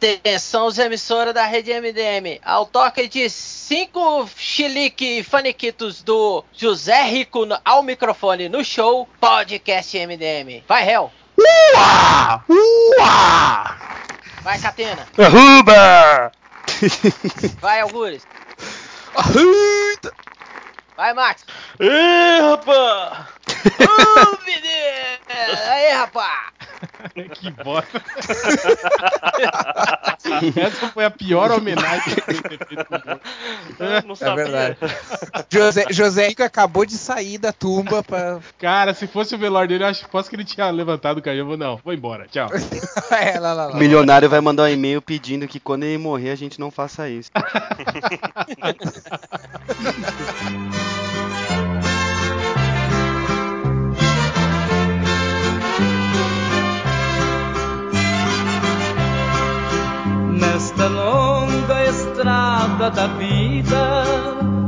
Atenção, os emissoras da rede MDM. Ao toque de cinco chilique faniquitos do José Rico no, ao microfone no show Podcast MDM. Vai, Hel. Ua! Ua! Vai, Catena. Arruba! Vai, Algures. Vai, Max. Ê, rapaz! Ô! Aí, rapaz. que bosta. Essa foi a pior homenagem que eu ter feito. Eu não É verdade. José, José Rico acabou de sair da tumba pra. Cara, se fosse o velório dele, eu acho posso que ele tinha levantado o vou, Não, vou embora, tchau. é, lá, lá, lá. O milionário vai mandar um e-mail pedindo que quando ele morrer a gente não faça isso. Estrada da vida,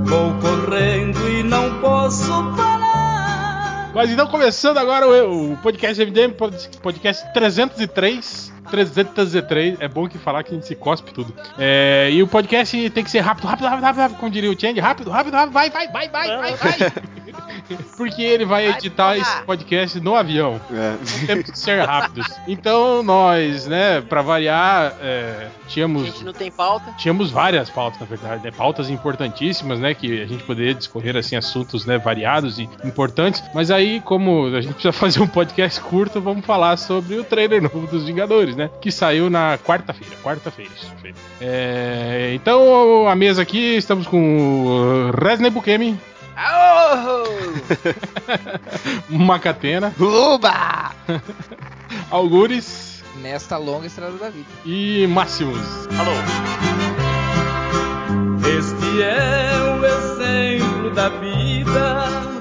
vou correndo e não posso parar. Mas então, começando agora o, o podcast MDM, pod- podcast 303. 303, é bom que falar que a gente se cospe tudo. É, e o podcast tem que ser rápido, rápido, rápido, rápido, rápido, como diria o Change, rápido, rápido, rápido, vai, vai, vai, vai, vai, vai. Porque ele vai Vai, editar porra. esse podcast no avião. É. Temos que ser rápidos. Então nós, né, pra variar, é, A tínhamos gente não tem pauta. Tínhamos várias pautas, na verdade, né? Pautas importantíssimas, né? Que a gente poderia discorrer, assim, assuntos, né? Variados e importantes. Mas aí, como a gente precisa fazer um podcast curto, vamos falar sobre o trailer novo dos Vingadores, né? Que saiu na quarta-feira. Quarta-feira, isso. É, então, a mesa aqui, estamos com o Resney Bukemi! Macatena, Uba! Algures Nesta longa estrada da vida. e Máximos. Alô? Este é o exemplo da vida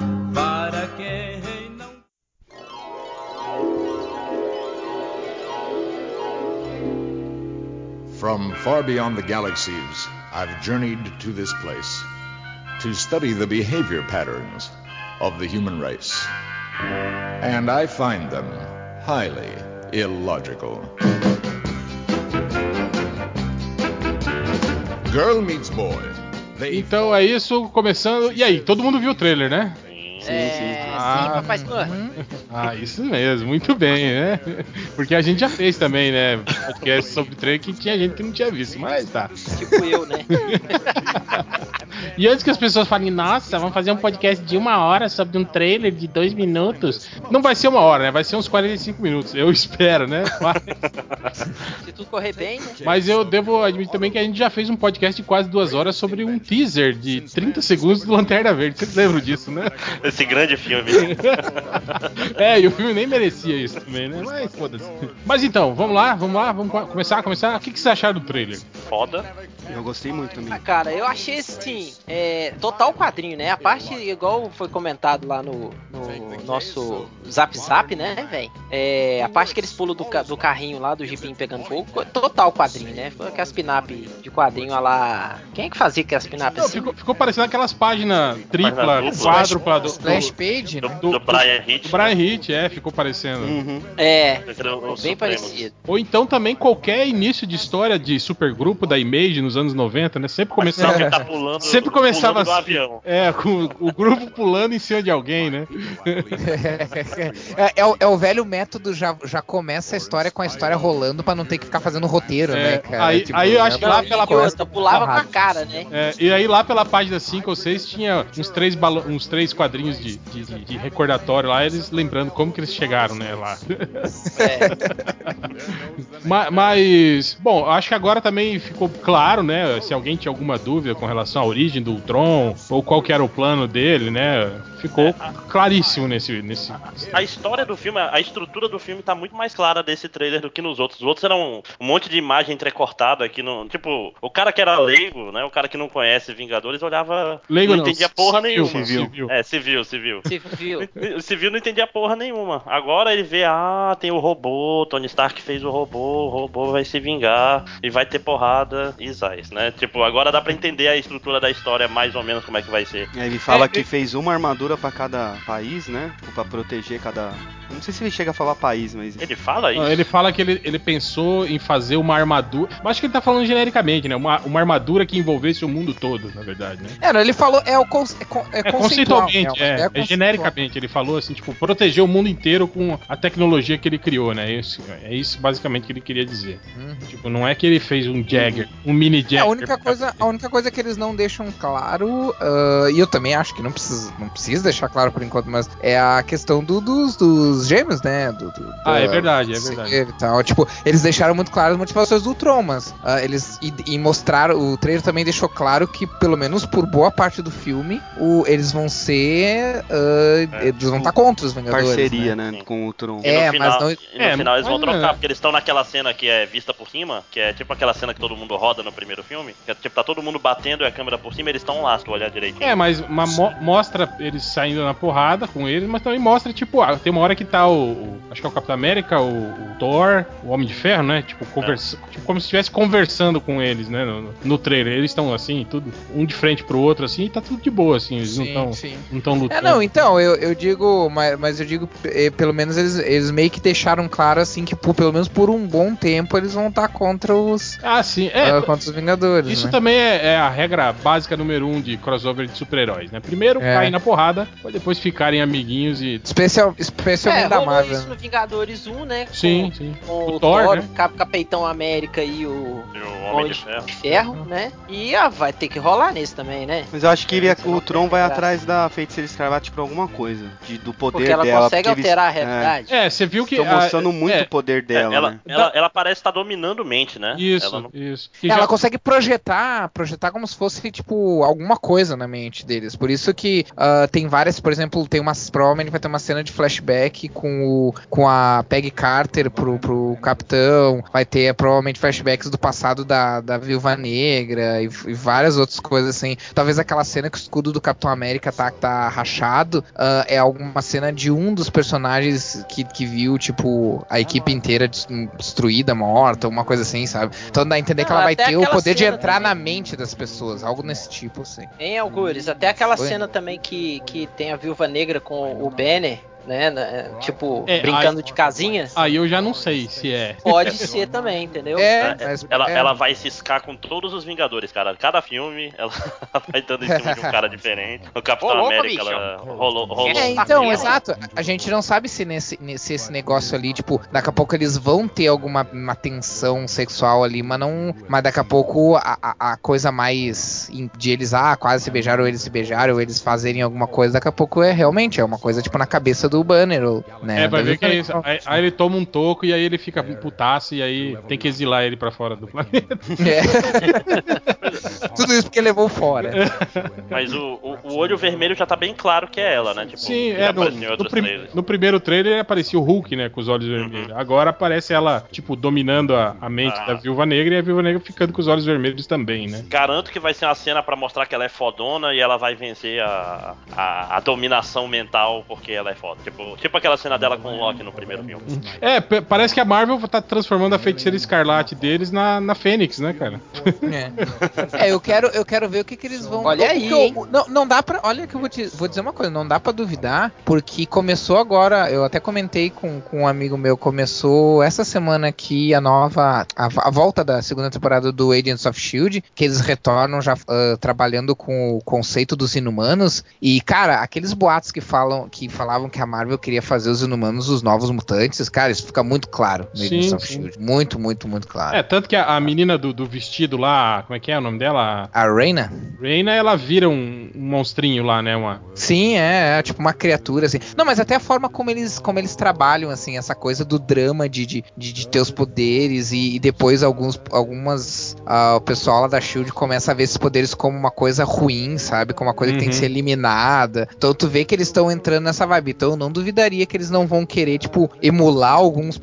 From far beyond the galaxies, I've journeyed to this place to study the behavior patterns of the human race. And I find them highly illogical. Girl meets boy. Então é isso, começando. E aí, todo mundo viu o trailer, né? É, sim. sim, Ah, papai. Ah, isso mesmo, muito bem, né? Porque a gente já fez também, né? Podcast sobre trailer que tinha gente que não tinha visto, mas tá. Tipo eu, né? E antes que as pessoas falem, nossa, vamos fazer um podcast de uma hora sobre um trailer de dois minutos. Não vai ser uma hora, né? Vai ser uns 45 minutos, eu espero, né? Mas, Se tudo correr bem, né? mas eu devo admitir também que a gente já fez um podcast de quase duas horas sobre um teaser de 30 segundos do Lanterna Verde. Vocês lembram disso, né? Esse grande filme. É, e o filme nem merecia isso também, né? Mas foda-se. Mas então, vamos lá, vamos lá, vamos co- começar, começar. O que, que você acharam do trailer? Foda. Eu gostei muito também. Ah, cara, eu achei assim, é, total quadrinho, né? A parte, igual foi comentado lá no, no nosso Zap Zap, né, velho? É, a parte que eles pulam do, do carrinho lá, do jipinho pegando fogo, total quadrinho, né? Foi aquelas pinap de quadrinho a lá. Quem é que fazia aquelas pinap assim? ficou, ficou parecendo aquelas páginas tripla, Página dupla. quádrupla do, do, Splash page, Do, né? do Brian Hitch. do Brian Hitch, é, ficou parecendo. Uhum. É, bem Supremos. parecido. Ou então também qualquer início de história de supergrupo da Image nos anos 90, né? Sempre começava. Ele tá pulando, Sempre começava pulando do assim. avião. É, com o grupo pulando em cima de alguém, né? É, é o, é o velho método, já, já começa a história com a história rolando pra não ter que ficar fazendo roteiro, É, né, cara? aí- aí eu acho que lá Não, pela e próxima- pulava com a cara, né? É, e aí lá pela página 5 ou 6 tinha uns três, balo- uns três quadrinhos de, de- de- de recordatório lá, eles lembrando como que eles chegaram, né, lá. Ma- Mas, bom, acho que agora também ficou claro, né? Se alguém tinha alguma dúvida com relação à origem do Ultron, ou qual que era o plano dele, né? Ficou claríssimo nesse. nesse... A história do filme, a estrutura do filme tá muito mais clara desse trailer do que nos outros. Os outros eram um monte de imagem entrecortada aqui no. Tipo, o cara que era leigo, né? O cara que não conhece Vingadores olhava. Leigo não não, entendia porra civil, nenhuma. civil. É, civil, civil. O civil não entendia porra nenhuma. Agora ele vê, ah, tem o robô, Tony Stark fez o robô, o robô vai se vingar e vai ter porrada e zais, né? Tipo, agora dá pra entender a estrutura da história mais ou menos como é que vai ser. Aí ele fala É, que é- fez uma armadura pra cada país, né? Tipo, Pra proteger cada Não sei se ele chega a falar país, mas. Ele fala isso? Não, Ele fala que ele, ele pensou em fazer uma armadura. Mas acho que ele tá falando genericamente, né? Uma, uma armadura que envolvesse o mundo todo, na verdade, né? É, não, ele falou, é o conce- é, con- é É conceitual, conceitualmente, é, é, conceitual. genericamente. Ele falou assim, tipo, proteger o mundo inteiro com a tecnologia que ele criou, né? Isso, é isso basicamente que ele queria dizer. Uhum. Tipo, não é que ele fez um Jagger, um mini É, Jagger. a única coisa, a única coisa que eles não deixam claro, ah, e eu também acho que não precisa, não precisa deixar claro por enquanto, mas é a questão do- dos, dos gêmeos, né? Do, do- Ah, da- é verdade, é verdade. E tal. Tipo, eles deixaram muito claro as motivações do Tron, mas ah, eles e, e mostraram, o trailer também deixou claro que pelo menos por boa parte do filme, o, eles vão ser, ah, É, eles vão estar contra os Vingadores. Parceria, né? né? Com o Tron. E É, final, mas não- no É, final eles vão mas- trocar, porque eles estão naquela cena que é vista por cima, que é tipo aquela cena que todo mundo roda no primeiro filme, que é tipo, tá todo mundo batendo e a câmera por cima, eles estão lá, se tu olhar direitinho. É, mas uma mo- mostra eles saindo na porrada com eles, mas também mostra, tipo, ah, tem uma hora que tá o. o- acho que é o Capitão América, o, o Thor, o Homem de Ferro, né? Tipo, conversa, tipo como se estivesse conversando com eles, né? No, no trailer. Eles estão assim, tudo, um de frente pro outro, assim, e tá tudo de boa, assim. Eles não Sim, estão sim. não tão É, lutando. não, então, eu, eu digo, mas, mas eu digo, eh, pelo menos eles, eles meio que deixaram claro, assim, que por, pelo menos por um bom tempo eles vão estar contra os, Ah, sim. É, ah, contra os Vingadores, Isso né? também é, é a regra básica número um de crossover de super-heróis, né? Primeiro É. caem na porrada, depois ficarem amiguinhos e. Especial, especialmente É, da rolou Marvel. isso no Vingadores 1, né? com- Sim, sim. Com O o, Thor, Thor, né? Capitão América e o E o Homem de Ferro. de Ferro, né? E ah, vai ter que rolar nesse também, né? Mas eu acho que ele, É, o Tron vai atrás da Feiticeira Escarlate por alguma coisa. De, do poder Porque ela dela. consegue porque eles- alterar a realidade. É, você viu que. Estão a- mostrando muito é, o poder É, dela, ela, né? ela, ela parece estar dominando mente, né? Isso, Ela não- isso. Ela já- consegue projetar, projetar como se fosse, tipo, alguma coisa na mente deles. Por isso que ah, tem várias, por exemplo, tem uma. Provavelmente vai ter uma cena de flashback com o com a Peggy Carter pro, pro capitão. Vai ter provavelmente flashbacks do passado da, da Viúva Negra e, e várias outras coisas assim. Talvez aquela cena que o escudo do Capitão América tá, tá rachado ah, é alguma cena de um dos personagens que, que viu, tipo, a equipe inteira des- destruída, morta, uma coisa assim, sabe? Então dá a entender que Ah, ela vai ter o poder de entrar também. na mente das pessoas, algo nesse tipo, assim. Em algures, até aquela Foi. cena também que, que tem a Viúva Negra com o Banner, né? na- Tipo, É, brincando aí- de casinhas. Aí eu já não sei se é. Pode ser também, entendeu? É, É, mas- ela, é. ela vai ciscar com todos os Vingadores, cara. Cada filme, ela vai dando em cima de um cara diferente. No Capitão América, bicho. ela rolou. rolou É, então, exato. A gente não sabe se nesse, nesse esse negócio ali, tipo, daqui a pouco eles vão ter alguma uma tensão sexual ali, mas não. Mas daqui a pouco a, a, a coisa mais de eles, ah, quase se beijaram, ou eles se beijaram, ou eles fazerem alguma coisa, daqui a pouco é realmente, é uma coisa tipo na cabeça do banner, ou, né? É, vai ver que é isso. Aí, aí ele toma um toco e aí ele fica putaço e aí tem que exilar ele pra fora do planeta. É. Tudo isso porque levou fora. Mas o, o, o olho vermelho já tá bem claro que é ela, né? Tipo, Sim, é. No, no, outros prim- trailers. no primeiro trailer aparecia o Hulk, né? Com os olhos vermelhos. Agora aparece ela, tipo, dominando a, a mente Ah. da Viúva Negra e a Viúva Negra ficando com os olhos vermelhos também, né? Garanto que vai ser uma cena pra mostrar que ela é fodona e ela vai vencer a, a, a dominação mental porque ela é foda. Tipo, tipo aquela cena dela com o Loki no primeiro filme. É, parece que a Marvel tá transformando a feiticeira escarlate deles na, na Fênix, né, cara? É. É, eu quero, eu quero ver o que, que eles vão. Olha aí, hein? Não, não dá pra. Olha que eu vou, te, vou dizer uma coisa, não dá pra duvidar, porque começou agora. Eu até comentei com, com um amigo meu, começou essa semana aqui a nova. A, a volta da segunda temporada do Agents of Shield, que eles retornam já ah, trabalhando com o conceito dos inumanos. E, cara, aqueles boatos que falam que falavam que a Marvel queria fazer os inumanos os novos mutantes, cara, isso fica muito claro no Sim, Agents of sim. Shield. Muito, muito, muito claro. É, tanto que a, a menina do, do vestido lá, como é que é o nome dela? A Reina? Reina, ela vira um, um monstrinho lá, né? Uma... Sim, é, é tipo uma criatura, assim. Não, mas até a forma como eles, como eles trabalham, assim, essa coisa do drama de, de, de, de ter os poderes e, e depois alguns, algumas. ah, o pessoal lá da Shield começa a ver esses poderes como uma coisa ruim, sabe? Como uma coisa que tem que Uhum. ser eliminada. Então tu vê que eles estão entrando nessa vibe. Então não duvidaria que eles não vão querer, tipo, emular alguns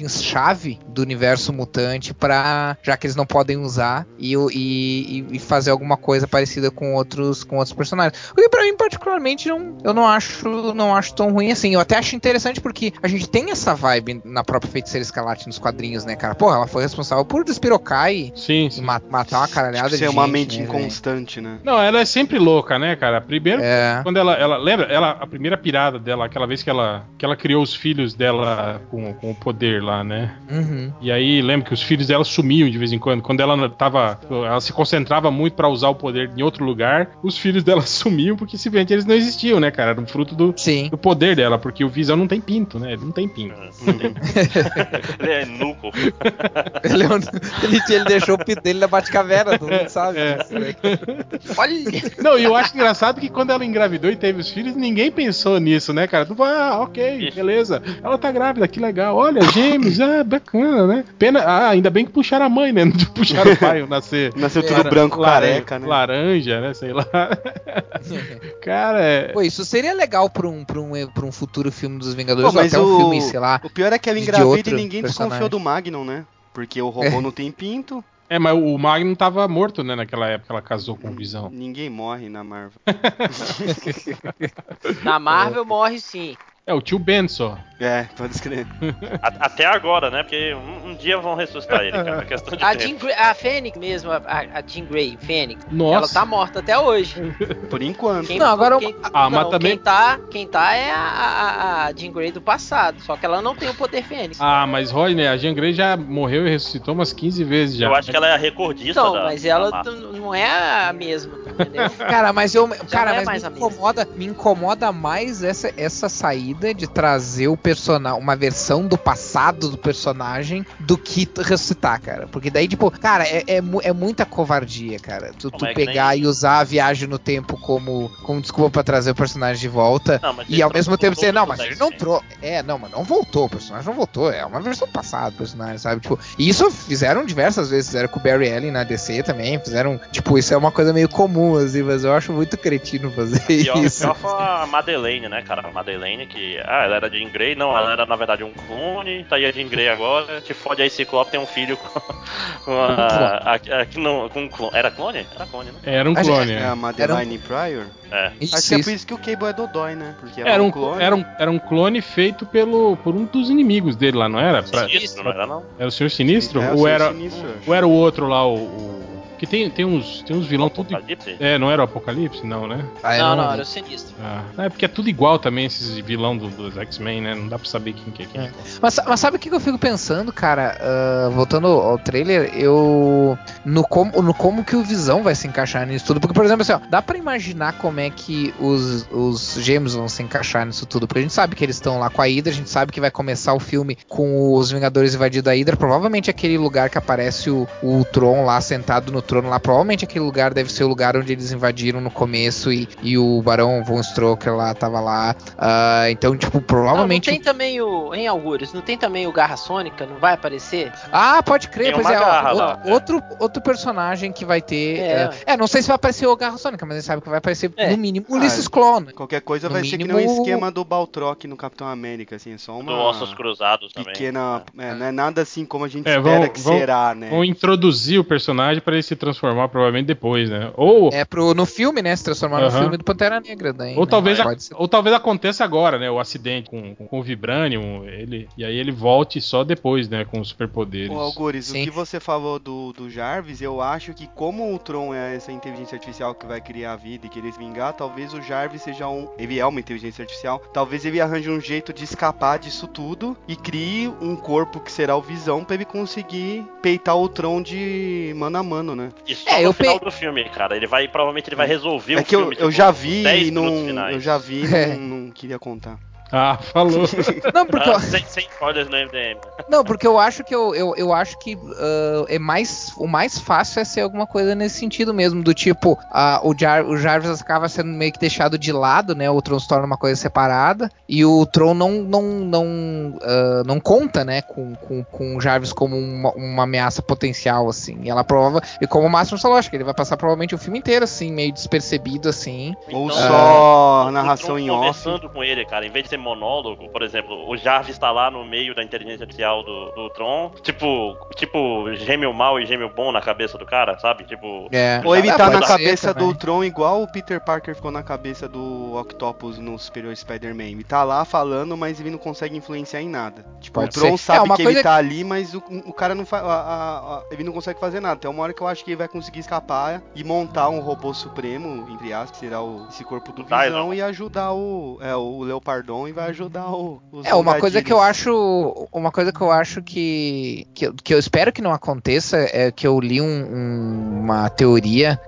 personagens-chave do universo mutante pra. já que eles não podem usar e, e, e- e fazer alguma coisa parecida com outros, com outros personagens. O que pra mim, particularmente, não, eu não acho, não acho tão ruim assim. Eu até acho interessante porque a gente tem essa vibe na própria Feiticeira Escarlate nos quadrinhos, né, cara? Porra, ela foi responsável por despirocar e, Sim, e sim. ma- matar uma caralhada Tipo, de ser uma mente né, inconstante, né? Não, ela é sempre louca, né, cara? Primeiro, É. quando ela, ela lembra, ela a primeira pirada dela, aquela vez que ela que ela criou os filhos dela com, com o poder lá, né? Uhum. E aí lembra que os filhos dela sumiam de vez em quando. Quando ela tava, ela se concentrava muito pra usar o poder em outro lugar, os filhos dela sumiam porque simplesmente eles não existiam, né, cara? Era um fruto do, Sim. do poder dela, porque o Visão não tem pinto, né? Ele não tem pinto. Ele é nuco. Ele, é um- ele, ele deixou o pito dele na Batcaverna, todo mundo sabe. É. disso, né? Olha. Não, e eu acho engraçado que quando ela engravidou e teve os filhos, ninguém pensou nisso, né, cara? Tu fala, ah, ok, beleza. Ela tá grávida, que legal. Olha, gêmeos, ah, bacana, né? Pena, ah, ainda bem que puxaram a mãe, né? Não puxaram o pai nascer. Nasceu tudo Lara- branco, laran- careca, né? Laranja, né? Sei lá. cara, é. Pô, isso seria legal pra um, pra um, pra um futuro filme dos Pô, Vingadores, ou mas até um o- filme, sei lá. O pior é que ela engravida e ninguém personagem. desconfiou do Magnum, né? Porque o robô não tem pinto, É, mas o Magnum tava morto, né? Naquela época ela casou com o Visão. ninguém morre na Marvel. Na Marvel morre sim. É, o tio Ben só. É, pode escrever. A- Até agora, né? Porque um, um dia vão ressuscitar ele, cara. É questão de A tempo. Jean Grey, a Fênix mesmo, a, a Jean Grey, Fênix, Nossa. ela tá morta até hoje. Por enquanto. Quem, Não, agora quem, Ah, mas não, também- quem tá, quem tá é a, a, a Jean Grey do passado, só que ela não tem o poder Fênix. Ah, mas Rodney, a Jean Grey já morreu e ressuscitou umas 15 vezes já. Eu acho que ela é a recordista Então, da, mas da ela t- não é a mesma, entendeu? Cara, mas eu, cara, não é mas me incomoda, me incomoda mais essa, essa saída de trazer o personagem, uma versão do passado do personagem do que ressuscitar, cara. Porque daí, tipo, cara, é, é, é muita covardia, cara. Tu, tu é pegar nem- e usar a viagem no tempo como, como desculpa pra trazer o personagem de volta. Não, E ele ao mesmo tempo dizer, não, mas ele X-Men. não trouxe. É, não, mas não voltou, o personagem não voltou. É uma versão passada do personagem, sabe? Tipo, e isso fizeram diversas vezes, fizeram com o Barry Allen na DC também, fizeram, tipo, isso é uma coisa meio comum, assim, mas eu acho muito cretino fazer Pior, isso. pior foi a Madeleine, né, cara? A Madeleine que. Ah, ela era Jean Grey, não, ela era na verdade um clone, tá aí a Jean Grey agora, que fode aí Ciclope tem um filho com, com a. a, a- não, com um clone. Era clone? Era clone, né? Era um clone. É é. a Madeline Pryor. É. Isso, Acho que é por isso que o Cable é Dodói, né? Porque ela Era é um, um clone. era, um, era um clone feito pelo, por um dos inimigos dele lá, não era? Pra- Sinistro, não era não? era o Senhor Sinistro? É, o ou, Senhor era, Sinistro, ou era o outro lá, o. o- que tem, tem uns, tem uns vilão tudo. Apocalipse? É, não era o Apocalipse? Não, né? Ah, não, não era o sinistro. Ah, é porque é tudo igual também, esses vilão do- dos X-Men, né? Não dá pra saber quem que é quem. É. Mas, mas sabe o que eu fico pensando, cara? Ah, voltando ao trailer, eu. No como, no como que o Visão vai se encaixar nisso tudo. Porque, por exemplo, assim, ó, dá pra imaginar como é que os, os gêmeos vão se encaixar nisso tudo. Porque a gente sabe que eles estão lá com a Hydra, a gente sabe que vai começar o filme com os Vingadores invadindo a Hydra. Provavelmente aquele lugar que aparece o, o Tron lá sentado no trono lá. Provavelmente aquele lugar deve ser o lugar onde eles invadiram no começo e, e o Barão Von Stroker lá tava lá. Ah, então, tipo, Não, não provavelmente. tem também o. Em Algures, não tem também o Garra Sônica? Não vai aparecer? Ah, pode crer, Tem pois uma é. garra o- lá, é. outro, outro personagem que vai ter. É. É, é, não sei se vai aparecer o Garra Sônica, mas a gente sabe que vai aparecer É. no mínimo Ah, Ulisses Clone. Qualquer coisa No vai ser que nem mínimo- o esquema do Baltrock no Capitão América, assim, é só uma Do Ossos Cruzados também. pequena. É, não é nada assim como a gente É, espera vão- que vão- será, né? Vão introduzir o personagem pra ele se transformar provavelmente depois, né? Ou, É pro, no filme, né? Se transformar no filme do Pantera Negra. Daí, ou, né? talvez, a- ser. ou talvez aconteça agora, né? O acidente com, com, com o Vibranium, ele, e aí ele volte só depois, né? Com os superpoderes. Ô, Algures, o que você falou do, do Jarvis, eu acho que como o Tron é essa inteligência artificial que vai criar a vida e querer se vingar, talvez o Jarvis seja um. Ele é uma inteligência artificial. Talvez ele arranje um jeito de escapar disso tudo e crie um corpo que será o Visão pra ele conseguir peitar o Tron de mano a mano, né? Só É, no eu final pe- do filme, cara. Ele vai, provavelmente ele vai resolver é o que eu, filme. eu tipo, já vi 10 e não. minutos finais. Eu já vi e É. não, não queria contar. Ah, falou. Não, porque, Ah, eu, sem, sem spoilers no MDM. não, porque eu acho que eu, eu, eu acho que ah, é mais o mais fácil é ser alguma coisa nesse sentido mesmo, do tipo ah, o, Jar, o Jarvis acaba sendo meio que deixado de lado, né? O Tron se torna uma coisa separada e o Tron não não não, ah, não conta, né? Com, com, com o Jarvis como uma, uma ameaça potencial assim. E ela prova e como o Máximo falou, acho que ele vai passar provavelmente o filme inteiro assim, meio despercebido assim. Ou Então, só o narração Tron em off. conversando com ele, cara. Em vez de ser ser monólogo, por exemplo, o Jarvis tá lá no meio da inteligência artificial do, do Tron, tipo, tipo, gêmeo mal e gêmeo bom na cabeça do cara, sabe? Tipo. É. Ou ele Ah, tá na pode ser cabeça também. do Tron igual o Peter Parker ficou na cabeça do Octopus no Superior Spider-Man. Ele tá lá falando, mas ele não consegue influenciar em nada. Tipo, Pode o Tron ser. sabe É, uma que coisa ele tá ali, mas o, o cara não faz. Ele não consegue fazer nada. Tem uma hora que eu acho que ele vai conseguir escapar e montar um robô supremo, entre aspas, que será o, esse corpo do Visão e ajudar o. É, o Leopardon e vai ajudar o. Os É, uma coisa que eu acho. Uma coisa que eu acho que. Que, eu- que eu espero que não aconteça é que eu li um- um- uma teoria.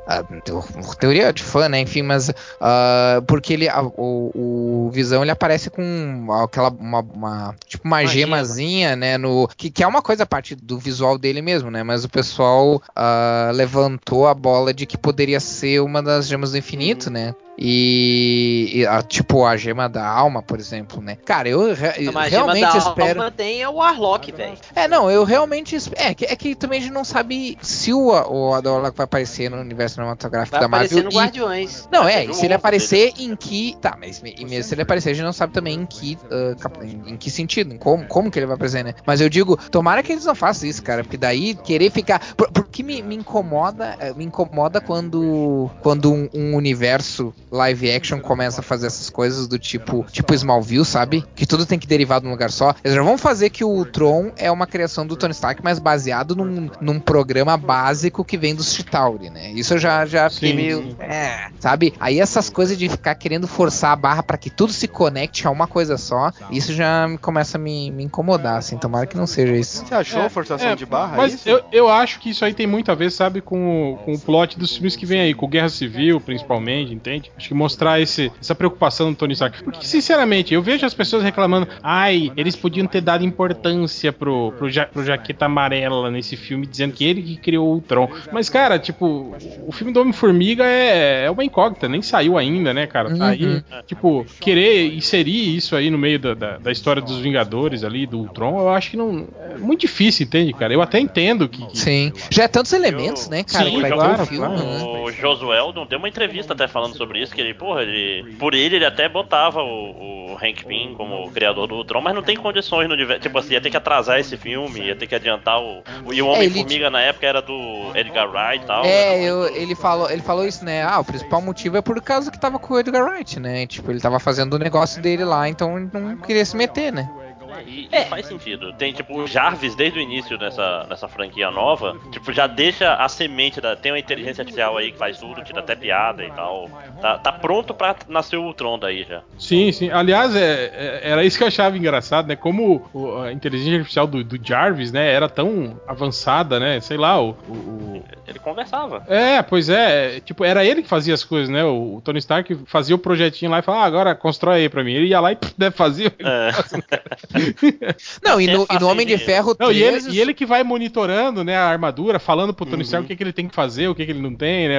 teo- teoria de fã, né? Enfim, mas. ah, porque ele. o, o Visão ele aparece com aquela. Uma, uma- tipo uma, Uma gema. gemazinha, né? No, que, que é uma coisa a parte do visual dele mesmo, né? Mas o pessoal ah, levantou a bola de que poderia ser uma das gemas do infinito, né? E, e, a- tipo a gema da alma, por exemplo, né? Cara, eu re- Mas a realmente gema da espero. alma tem é o Warlock, velho. É, não, eu realmente. É que, é que também a gente não sabe se o, o Adorlock vai aparecer no universo cinematográfico Vai da Marvel. aparecer no e- Guardiões. Não, é, e se ele aparecer em que. Tá, mas e mesmo se ele aparecer, a gente não sabe também em que. ah, cap- em, em que sentido, em como, como que ele vai aparecer, né? Mas eu digo, tomara que eles não façam isso, cara, porque daí querer ficar. Por, porque me, me incomoda. eh, Me incomoda quando. Quando um, um universo live action começa a fazer essas coisas do tipo. Tipo Smallville, sabe? Que tudo tem que derivar de um lugar só. Eles já vão fazer que o Tron é uma criação do Tony Stark, mas baseado num, num programa básico que vem do Chitauri, né? Isso eu já, já fiquei Sim, meio. É, sabe? Aí essas coisas de ficar querendo forçar a barra pra que tudo se conecte a uma coisa só, isso já me- começa a me, me incomodar, assim. Tomara que não seja isso. Você achou É, forçação é, de barra? Mas isso? eu, eu acho que isso aí tem muito a ver, sabe, com, o- com o plot dos filmes que vem aí, com Guerra Civil, principalmente, entende? Acho que mostrar esse, essa preocupação do Tony Stark. Porque, sinceramente, eu vejo as pessoas reclamando, ai, eles podiam ter dado importância pro, pro, ja, pro Jaqueta Amarela nesse filme, dizendo que ele que criou o Ultron. Mas, cara, tipo, o filme do Homem-Formiga é, é uma incógnita, nem saiu ainda, né, cara? Tá aí, Uhum. tipo, querer inserir isso aí no meio da, da, da história dos Vingadores ali, do Ultron, eu acho que não. É muito difícil, entende, cara? Eu até entendo que. que- Sim. Já é tantos elementos, né, cara, Sim, que vai ter claro, o filme, claro. né? O Josueldon deu uma entrevista até falando sobre isso, que ele, porra, ele. Por ele, ele até botava o, o Hank Pym como criador do Tron, mas não tem condições no universo. Tipo assim, ia ter que atrasar esse filme, ia ter que adiantar o. o e o É, Homem-Formiga na época era do Edgar Wright e tal. É, né? eu- ele, falou, ele falou isso, né? Ah, o principal motivo é por causa que tava com o Edgar Wright, né? Tipo, ele tava fazendo o negócio dele lá, então ele não queria se meter, né? E, e faz sentido. Tem, tipo, o Jarvis, desde o início dessa, dessa franquia nova, tipo, já deixa a semente da. Tem uma inteligência artificial aí que faz tudo, tira até piada e tal. Tá, tá pronto pra nascer o Tron daí já. Sim, sim. Aliás, é, é- era isso que eu achava engraçado, né? Como o- a inteligência artificial do, do Jarvis, né, era tão avançada, né? Sei lá, o. o- o- Ele conversava. É, pois é, é, tipo, era ele que fazia as coisas, né? O, o Tony Stark fazia o projetinho lá e falava, ah, agora constrói aí pra mim. Ele ia lá e pff, né, fazia. o É. Não, e no, e no Homem de de- Ferro Não, e 3... ele, e ele que vai monitorando, né, a armadura, falando pro Tony Uhum. Stark o que, que ele tem que fazer, o que, que ele não tem, né?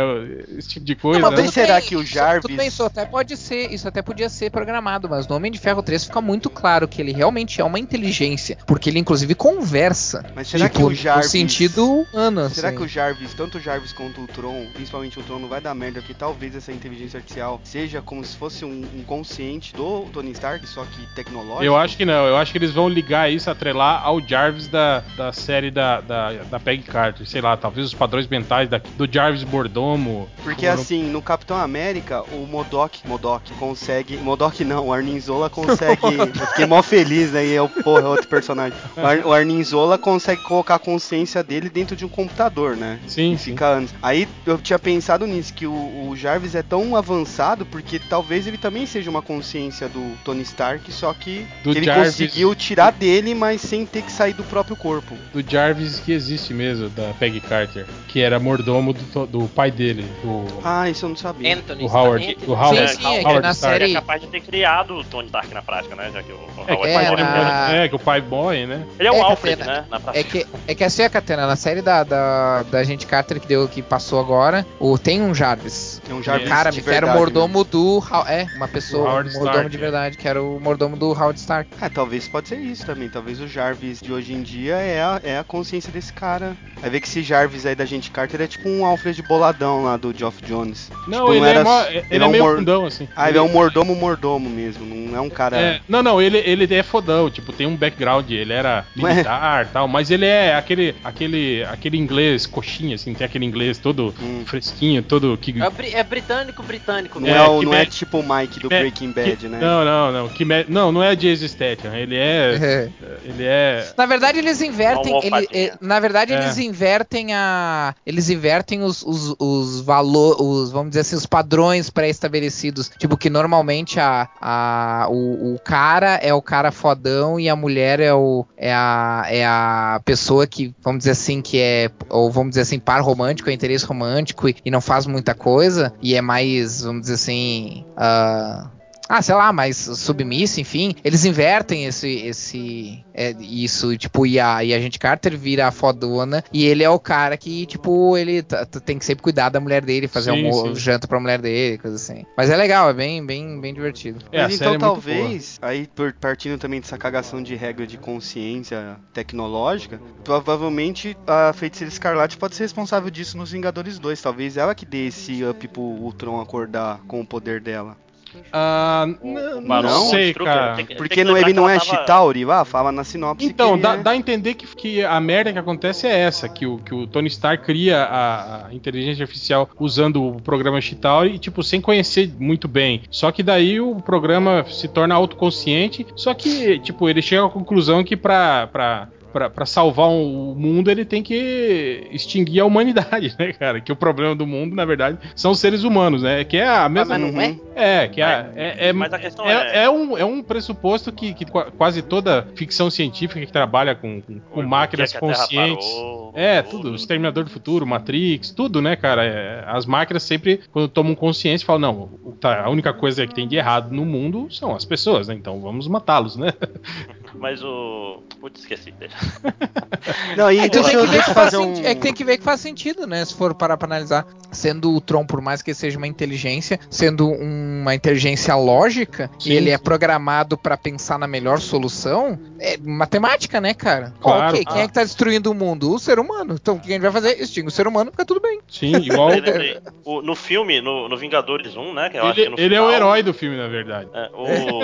Esse tipo de coisa. Não, mas né? será que o isso- Jarvis- Tudo bem, isso até pode ser, isso até podia ser programado, mas no Homem de Ferro 3 fica muito claro que ele realmente é uma inteligência, porque ele inclusive conversa. Mas será que tipo, o Jarvis- No sentido humano, Será assim. que o Jarvis, tanto o Jarvis quanto o Tron, principalmente o Tron, não vai dar merda que talvez essa inteligência artificial seja como se fosse um, um consciente do Tony Stark, só que tecnológico? Eu acho que não, eu acho que eles vão ligar isso, atrelar ao Jarvis da, da série da, da, da Peggy Carter, sei lá, talvez os padrões mentais da, do Jarvis Mordomo. Porque assim, no Capitão América, o Modok, Modok consegue. Modok não, o Arninzola consegue. eu fiquei mó feliz, né? E eu, porra, é outro personagem. O, Ar, o Arninzola consegue colocar a consciência dele dentro de um computador, né? Sim, E sim. fica anos. Aí eu tinha pensado nisso, que o, o Jarvis é tão avançado porque talvez ele também seja uma consciência do Tony Stark, só que Do ele Jarvis. conseguiu tirar dele, mas sem ter que sair do próprio corpo. Do Jarvis que existe mesmo, da Peggy Carter, que era mordomo do, do pai dele, do, Ah, isso eu não sabia. Anthony do Howard. Stark. Do Howard, Sim, sim, é que Howard na Stark. série- é capaz de ter criado o Tony Stark na prática, né? Já que o, o É, que Howard o pai É, morre- é, que o pai morre, né? Ele é o É, Alfred, Catena. né? Na prática. É que, é que assim, a Catena, na série da, da, da Agente Carter que deu que passou agora, o, tem um Jarvis. É um Jarvis cara de que era o verdade, mordomo do. É, uma pessoa, um mordomo Stark. de verdade, que era o mordomo do Howard Stark. É, talvez pode ser isso também. Talvez o Jarvis de hoje em dia é a, é a consciência desse cara. Vai ver que esse Jarvis aí da gente Carter é tipo um Alfred boladão lá do Geoff Jones. Não, Tipo, ele, não é era- mó- ele, ele é, é um meio mor- fundão, assim. Ah, ele é um mordomo mordomo mesmo, não é um cara. É, não, não, ele, ele é fodão, tipo, tem um background, ele era é? militar e tal, mas ele é aquele, aquele, aquele inglês coxinha, assim, tem aquele inglês todo Hum. fresquinho, todo que... É, é britânico, britânico. Não É, é, o- não é tipo o Mike do Breaking Bad, que- né? Não, não, não, que não, não é Jason Statham, ele é, É. ele é... Na verdade, eles invertem. Ele- é, na verdade, É. eles invertem a. Eles invertem os, os, os valores. Os, vamos dizer assim, os padrões pré-estabelecidos. Tipo, que normalmente a, a, o, o cara é o cara fodão e a mulher é, o, é, a, é a pessoa que, vamos dizer assim, que é. Ou vamos dizer assim, par romântico, é interesse romântico e, e não faz muita coisa. E é mais, vamos dizer assim. ah, ah, sei lá, mais submissa, enfim. Eles invertem esse, esse, é, isso, tipo, e a, e a gente Carter vira a fodona e ele é o cara que, tipo, ele tá- tá- tem que sempre cuidar da mulher dele, fazer Sim, um sim. janta pra mulher dele, coisa assim. Mas é legal, é bem, bem, bem divertido. É, Mas então é talvez, aí por- partindo também dessa cagação de regra de consciência tecnológica, provavelmente a Feiticeira Escarlate pode ser responsável disso nos Vingadores 2. Talvez ela que dê esse up pro Ultron acordar com o poder dela. Ah, O- não, não sei, cara. tem que- Porque tem não, ele não é tava- Chitauri lá? Fala na sinopse Então, que dá, é- dá a entender que, que a merda que acontece é essa, que o, que o Tony Stark cria a, a inteligência artificial usando o programa Chitauri e, tipo, sem conhecer muito bem. Só que daí o programa se torna autoconsciente, só que, tipo, ele chega à conclusão que pra... pra Pra salvar o mundo, ele tem que extinguir a humanidade, né, cara? Que o problema do mundo, na verdade, são os seres humanos, né? Que é a Ah, mesma. mas não é? É, que é, é, é, é, é- é um, é um pressuposto que, que qua- quase toda ficção científica que trabalha com, com, com máquinas conscientes. parou, É, tudo. Exterminador do Futuro, Matrix, tudo, né, cara? É, as máquinas sempre, quando tomam consciência, falam: não, tá, a única coisa que tem de errado no mundo são as pessoas, né? Então vamos matá-los, né? Mas o. Putz, esqueci. Deixa. Não, e É, então deixa, eu- deixa fazer um... é que tem que ver que faz sentido, né? Se for parar pra analisar. Sendo o Tron, por mais que ele seja uma inteligência, sendo uma inteligência lógica, Sim, e ele é sim. programado pra pensar na melhor solução, é matemática, né, cara? Claro. ok, quem é que tá destruindo o mundo? O ser humano. Então o que a gente vai fazer? Extingue o ser humano, fica tudo bem. Sim, igual. O- no filme, no, no Vingadores 1, né? Que eu acho que ele, no ele é o final- herói do filme, na verdade. É, o, o-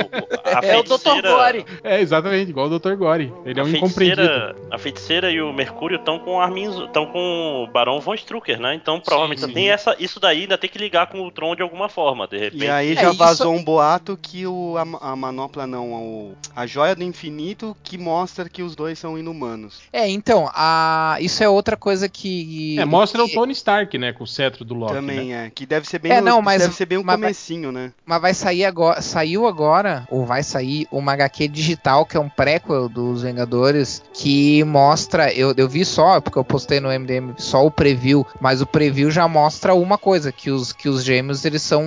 a É o Dr. Gore. É, exatamente, igual o Dr. Gore. Ele é a um incompreendido. feiticeira, a feiticeira e o Mercúrio estão com Armin, estão com o Barão von Strucker, né? Então provavelmente sim. tem essa, isso daí ainda tem que ligar com o Tron de alguma forma, de repente. E aí É, já isso- vazou um boato que o, a, a manopla não, o, a joia do infinito que mostra que os dois são inumanos. É, então, a... isso é outra coisa que. É, mostra o que- Tony Stark, né? Com o cetro do Loki. Também né? é, que deve ser bem É, no- não, mas- deve ser bem o mas vai- comecinho, né? Mas vai sair agora. Saiu agora, ou vai sair, uma HQ digital, que é um prequel dos Vingadores, que mostra. Eu, eu vi só, porque eu postei no MDM só o preview, mas o preview já mostra uma coisa: que os, que os gêmeos eles são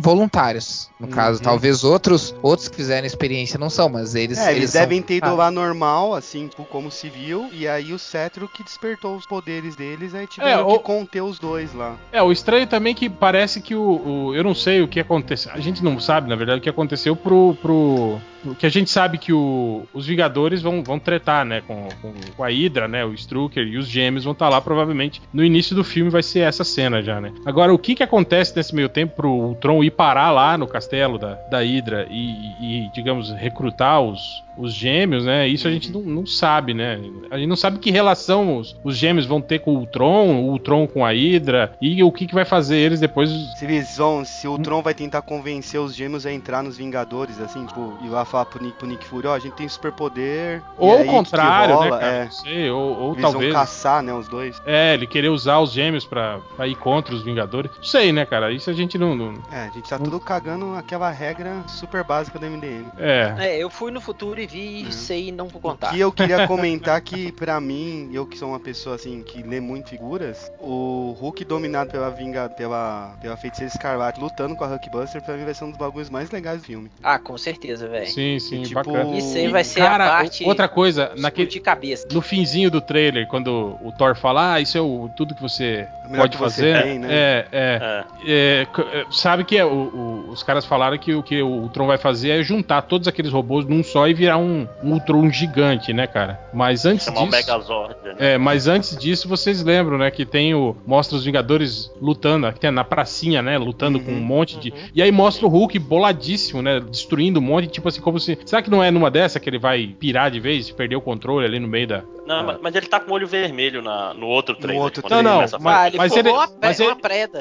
voluntários. No caso, Uhum. talvez outros outros que fizeram experiência não são, mas eles. É, eles, são devem ter ido voluntários. lá normal, assim, tipo, como civil, e aí o cetro que despertou os poderes deles, aí tiveram É, que o- conter os dois lá. É, o estranho também é que parece que o, o- Eu não sei o que aconteceu. A gente não sabe, na verdade, o que aconteceu pro. pro que a gente sabe que o- os Vingadores vão, vão tretar, né? Com, com, com a Hydra, né? O Strucker e os gêmeos vão estar lá, provavelmente. No início do filme vai ser essa cena já, né? Agora, o que que acontece nesse meio tempo pro Ultron ir parar lá no castelo da, da Hydra e, e, digamos, recrutar os, os gêmeos, né? Isso a gente não, não sabe, né? A gente não sabe que relação os, os gêmeos vão ter com o Ultron, o Ultron com a Hydra e o que, que vai fazer eles depois. Se eles vão, se o Tron vai tentar convencer os gêmeos a entrar nos Vingadores, assim, tipo, e lá falar pro Nick, pro Nick Fury, ó, a gente tem superpoder. Ou o que que contrário, rola? né, cara? É, Não sei, ou, ou eles talvez. vão caçar, né, os dois. É, ele querer usar os gêmeos pra, pra ir contra os Vingadores. Não sei, né, cara? Isso a gente não. não- É, a gente tá tudo cagando aquela regra super básica do MDM. É. É, eu fui no futuro e vi e sei não vou contar. Que eu queria comentar que, pra mim, eu que sou uma pessoa assim que lê muito figuras, o Hulk dominado pela vinga, pela, pela feiticeira escarlate, lutando com a Hulkbuster, pra mim vai ser um dos bagulhos mais legais do filme. Ah, com certeza, velho. Sim, sim, E, tipo, bacana. Isso aí vai ser Cara, a parte outra coisa, naquele. de cabeça. No finzinho do trailer, quando o Thor fala, ah, isso é o, tudo que você O melhor pode que você fazer. tem, né? É, é. É. É, é, sabe que é, o- o- os caras falaram que o que o Tron vai fazer é juntar todos aqueles robôs num só e virar criar um, um Ultron gigante, né, cara? Mas antes Chamar disso. Megazord. Né? É, mas antes disso, vocês lembram, né, que tem o. Mostra os Vingadores lutando, que é na pracinha, né? Lutando com um monte de. E aí mostra o Hulk boladíssimo, né? Destruindo um monte, tipo assim, como se. Será que não é numa dessa que ele vai pirar de vez, perder o controle ali no meio da. Não, mas- mas ele tá com o olho vermelho na, no outro trailer. outro quando Não, ele não, mas- ah, ele mas ele- uma, mas ele-.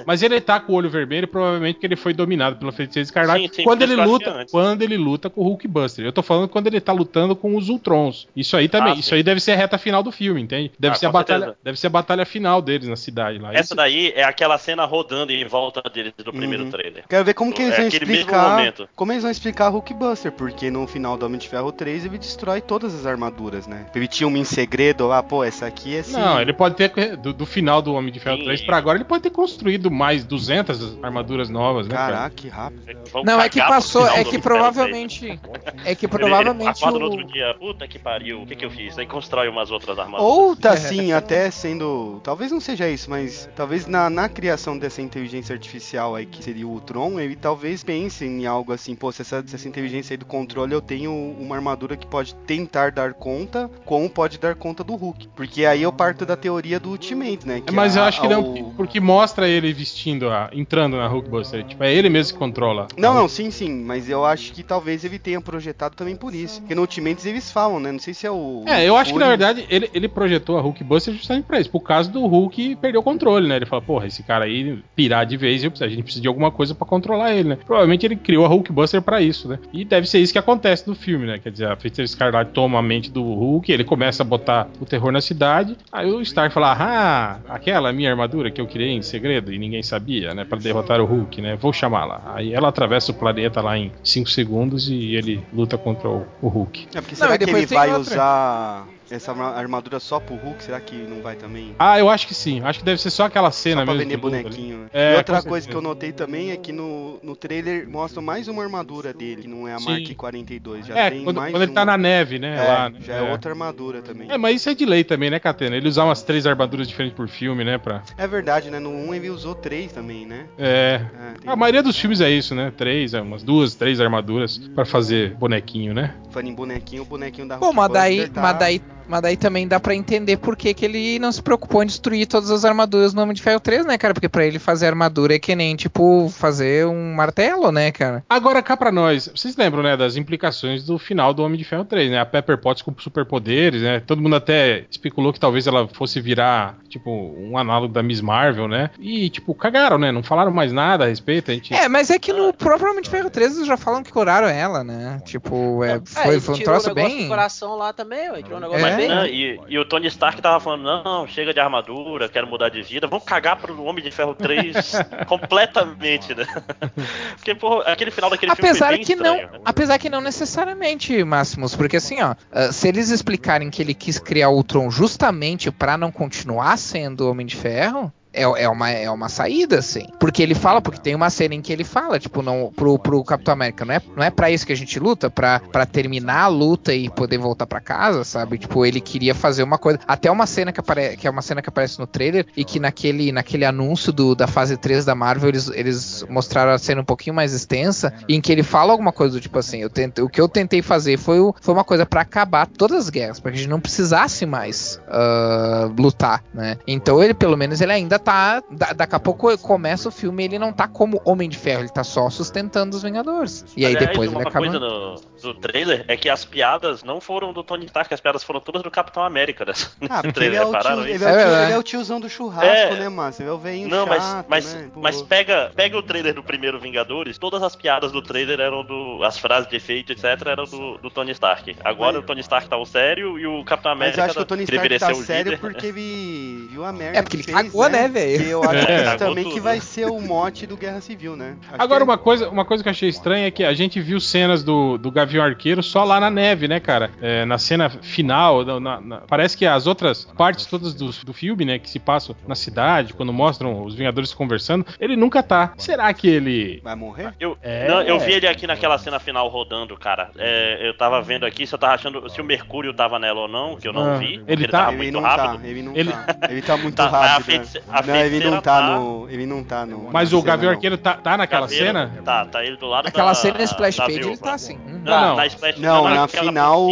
Mas ele tá com o olho vermelho, provavelmente que ele foi dominado pela feiticeira escarlate. Sim, sim, quando ele luta, é quando ele luta com o Hulkbuster. Eu tô falando quando ele tá lutando com os Ultrons. Isso aí também, Ah, isso aí deve ser a reta final do filme, entende? Deve Ah, ser a batalha, certeza. deve ser a batalha final deles na cidade lá. Essa Isso- daí é aquela cena rodando em volta deles do primeiro Uhum. trailer. Quero ver como que eles É vão explicar. momento. Como eles vão explicar Hulkbuster, porque no final do Homem de Ferro 3 ele destrói todas as armaduras, né? Ele tinha uma em segredo lá, pô, essa aqui é assim. Não, ele pode ter do, do final do Homem de Ferro Sim. 3 pra agora, ele pode ter construído mais 200 armaduras novas, né, cara? Caraca, que rápido. Não, é que passou, é que provavelmente. É que 3. Ele- provavelmente acorda no o. outro dia, puta que pariu, o que que eu fiz? Aí constrói umas outras armaduras. Ou tá assim, até sendo. Talvez não seja isso, mas talvez na, na criação dessa inteligência artificial aí, que seria o Ultron, ele talvez pense em algo assim, pô, se essa, se essa inteligência aí do controle eu tenho uma armadura que pode tentar dar conta, como pode dar conta do Hulk. Porque aí eu parto da teoria do Ultimate, né? É, mas a- eu acho que não, ao- porque- porque mostra ele vestindo, a, entrando na Hulkbuster. Tipo, é ele mesmo que controla. Não, não, sim, sim, mas eu acho que talvez ele tenha projetado também por isso. Porque no Ultimates eles falam, né? Não sei se é o. É, eu acho que na verdade ele, ele projetou a Hulkbuster justamente pra isso. Por causa do Hulk perder o controle, né? Ele fala, porra, esse cara aí pirar de vez, a gente precisa de alguma coisa pra controlar ele, né? Provavelmente ele criou a Hulkbuster pra isso, né? E deve ser isso que acontece no filme, né? Quer dizer, a Feiticeira Escarlate toma a mente do Hulk, ele começa a botar o terror na cidade. Aí o Stark fala, ah, aquela minha armadura que eu criei em segredo e ninguém sabia, né? Pra derrotar o Hulk, né? Vou chamá-la. Aí ela atravessa o planeta lá em 5 segundos e ele luta contra o, o Hulk. É porque Não, será e que depois ele vai outra. usar essa arma- armadura só pro Hulk? Será que não vai também? Ah, eu acho que sim. Acho que deve ser só aquela cena Só pra mesmo. vender bonequinho. né? É, e outra coisa que eu notei também é que no, no trailer mostra mais uma armadura dele, que não é a Sim. Mark 42. Já É, tem quando, mais quando ele tá uma. na neve, né? É, lá, né? já é. outra armadura também. É, mas isso é de lei também, né, Catena? Ele usar umas três armaduras diferentes por filme, né? Pra... É verdade, né? No 1 ele usou três também, né? É. É, tem A maioria dos filmes é isso, né? Três, é, umas duas, três armaduras pra fazer bonequinho, né? falando em bonequinho, o bonequinho da Pô, mas Hulkbuster daí, tá- mas daí, mas daí também dá pra entender por que, que ele não se preocupou em destruir todas as armaduras no Homem de Ferro 3, né, cara? Porque pra ele fazer armadura é que nem, tipo, fazer um martelo, né, cara? Agora cá pra nós, vocês lembram, né, das implicações do final do Homem de Ferro 3, né? A Pepper Potts com superpoderes, né? Todo mundo até especulou que talvez ela fosse virar, tipo, um análogo da Miss Marvel, né? E, tipo, cagaram, né? Não falaram mais nada a respeito, a gente... É, mas é que no próprio Homem de Ferro 3 eles já falam que curaram ela, né? Tipo, é, foi, ele foi um tirou troço o negócio bem. do coração lá também, ué, tirou um negócio É. bem. Não, e, e o Tony Stark tava falando, não, chega de armadura, quero mudar de vida, vamos cagar pro Homem de Ferro 3 completamente, né? Porque, porra, aquele final daquele filme Apesar bem que não, estranho, né? apesar que não necessariamente, Máximos, porque assim, ó, ah, se eles explicarem que ele quis criar o Ultron justamente pra não continuar sendo Homem de Ferro, é, é, uma, é uma saída, assim. Porque ele fala, porque tem uma cena em que ele fala, tipo, não, pro, pro Capitão América, não é, não é pra isso que a gente luta, pra terminar a luta e poder voltar pra casa, sabe? Tipo, ele queria fazer uma coisa. Até uma cena que, apare, que é uma cena que aparece no trailer e que naquele, naquele anúncio do, da fase 3 da Marvel, eles, eles mostraram a cena um pouquinho mais extensa, em que ele fala alguma coisa do tipo assim, eu tentei, o que eu tentei fazer foi, foi uma coisa pra acabar todas as guerras, pra que a gente não precisasse mais ah, lutar, né? Então ele, pelo menos, ele ainda tá. da- daqui a pouco começa o filme ele não tá como Homem de Ferro, ele tá só sustentando os Vingadores. E aí Aliás, depois ele acaba. coisa no, do trailer é que as piadas não foram do Tony Stark, as piadas foram todas do Capitão América nesse Ah, porque trailer, ele é, o tio, ele, isso? é o É tio- ele é o tiozão do churrasco, É. né, mano? Você vê o velhinho Não, chato, mas, mas, né? Mas pega, pega o trailer do primeiro Vingadores, todas as piadas do trailer eram do. As frases de efeito, etc., eram do, do Tony Stark. Agora Mas- o Tony Stark tá o sério e o Capitão Mas América eu acho que o Tony Stark tá sério líder. porque ele viu a merda É, porque que ele fez, cagou, né, velho? Que eu acho É. que isso Cagou também tudo, que vai né? ser o mote do Guerra Civil, né? Acho Agora, que uma coisa, uma coisa que eu achei estranha é que a gente viu cenas do, do Gavião Arqueiro só lá na neve, né, cara? É, na cena final, na- na- na- parece que as outras partes todas do, do filme, né, que se passam na cidade, quando mostram os Vingadores conversando, ele nunca tá. Será que ele. vai morrer? Eu, É. não, eu vi ele aqui naquela cena final rodando, cara. É, eu tava vendo aqui se eu tava achando se o Mercúrio tava nela ou não, que eu não Ah, vi. ele tá? tava ele muito não rápido. tá, ele não Ele- tá. Ele tá muito Tá, rápido. né? não, ele não feiticeira tá tá- no. Ele não tá no. Mas o Gavião não. Arqueiro tá, tá naquela Caveira, cena? Tá, tá ele do lado Aquela da, cena splash da page ele tá assim. Uhum. Não. na Splash Não, na final,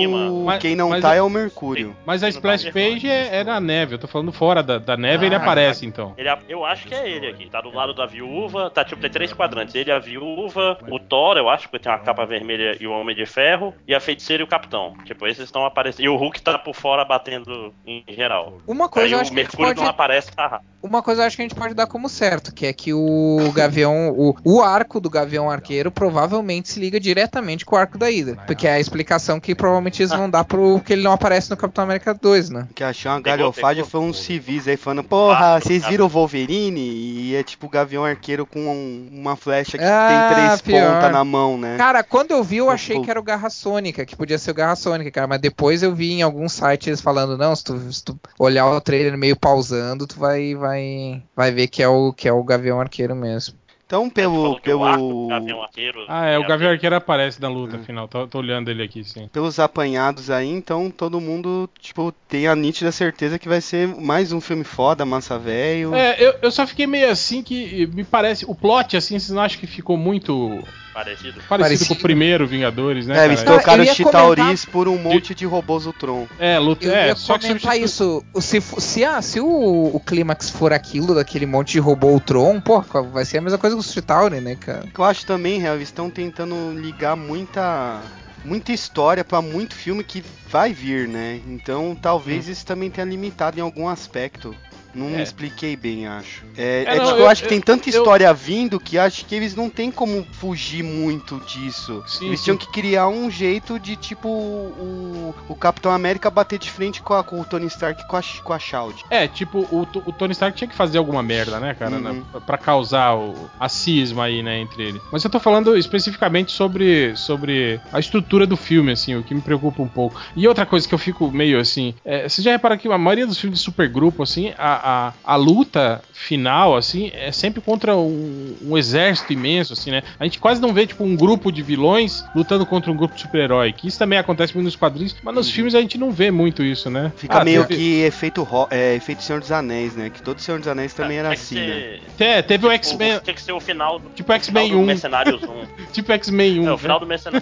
quem não mas tá é- é o Mercúrio. Mas a Sim, Splash tá Page é, é na neve, eu tô falando fora da, da neve, ele Ah, aparece então. Ele, eu acho que é ele aqui. Tá do lado da viúva. Tá tipo, tem três quadrantes. Ele, a viúva, o Thor, eu acho, porque tem uma capa vermelha e o Homem de Ferro. E a feiticeira e o Capitão. Tipo, esses estão aparecendo. E o Hulk tá por fora batendo em geral. Uma coisa Aí eu o acho que a gente Mercúrio pode não aparece, tá. Uma coisa eu acho que a gente pode dar como certo, que é que o Gavião, o, o arco do Gavião Arqueiro provavelmente se liga diretamente com o arco da Porque é a explicação que provavelmente eles vão dar pro que ele não aparece no Capitão América 2, né? Que achou uma galhofagem foi uns civis aí falando, porra, Ah, vocês viram o Wolverine? E é tipo o Gavião Arqueiro com um- uma flecha que Ah, tem três pior. pontas na mão, né? Cara, quando eu vi, eu achei que era o Garra Sônica, que podia ser o Garra Sônica, cara. Mas depois eu vi em alguns sites eles falando, não, se tu, se tu olhar o trailer meio pausando, tu vai, vai, vai ver que é o que é o Gavião Arqueiro mesmo. Então, pelo. Falou que o arco pelo Gavião Arqueiro Ah, é, o Gavião Arqueiro aparece na luta final, tô, tô olhando ele aqui, sim. pelos apanhados aí, então todo mundo, tipo, tem a nítida certeza que vai ser mais um filme foda, massa velho. É, eu, eu só fiquei meio assim que me parece. O plot, assim, vocês não acham que ficou muito Parecido. parecido, Parecido. com o primeiro Vingadores, né? É, eles cara? trocaram os Chitauris por um monte de robôs Ultron. É, luta. Eu é, ia só que comentar substitu- isso. Se, se, a- se o, o clímax for aquilo daquele monte de robô Ultron, pô, vai ser a mesma coisa que o Chitauri, né, cara? Que eu acho também, real, eles estão tentando ligar muita muita história pra muito filme que vai vir, né? Então talvez isso também tenha limitado em algum aspecto. Não me É. expliquei bem, acho. É, É, é não, tipo, eu- eu, acho que tem tanta eu- história vindo que acho que eles não tem como fugir muito disso. Sim, eles sim. tinham que criar um jeito de, tipo, o, o Capitão América bater de frente com, a- com o Tony Stark e com a, com a Shield. É, tipo, o, o Tony Stark tinha que fazer alguma merda, né, cara? Uhum. né, pra- causar o, a cisma aí, né, entre ele. Mas eu tô falando especificamente sobre, sobre a estrutura do filme, assim, o que me preocupa um pouco. E outra coisa que eu fico meio assim. É, você já repara que a maioria dos filmes de supergrupo, assim, a, a, a luta final, assim, é sempre contra um, um exército imenso, assim, né? A gente quase não vê, tipo, um grupo de vilões lutando contra um grupo de super-herói. Que isso também acontece muito nos quadrinhos, mas nos filmes a gente não vê muito isso, né? Fica Ah, meio teve- que efeito, ro- é, efeito Senhor dos Anéis, né? Que todo Senhor dos Anéis também era Tinha que assim, né? ser- É, teve o o- X-Men. Tinha que ser o final do. Tipo X-Men final do 1. Mercenários 1. Tipo X-Men 1. É, o final né? do, Mercenário,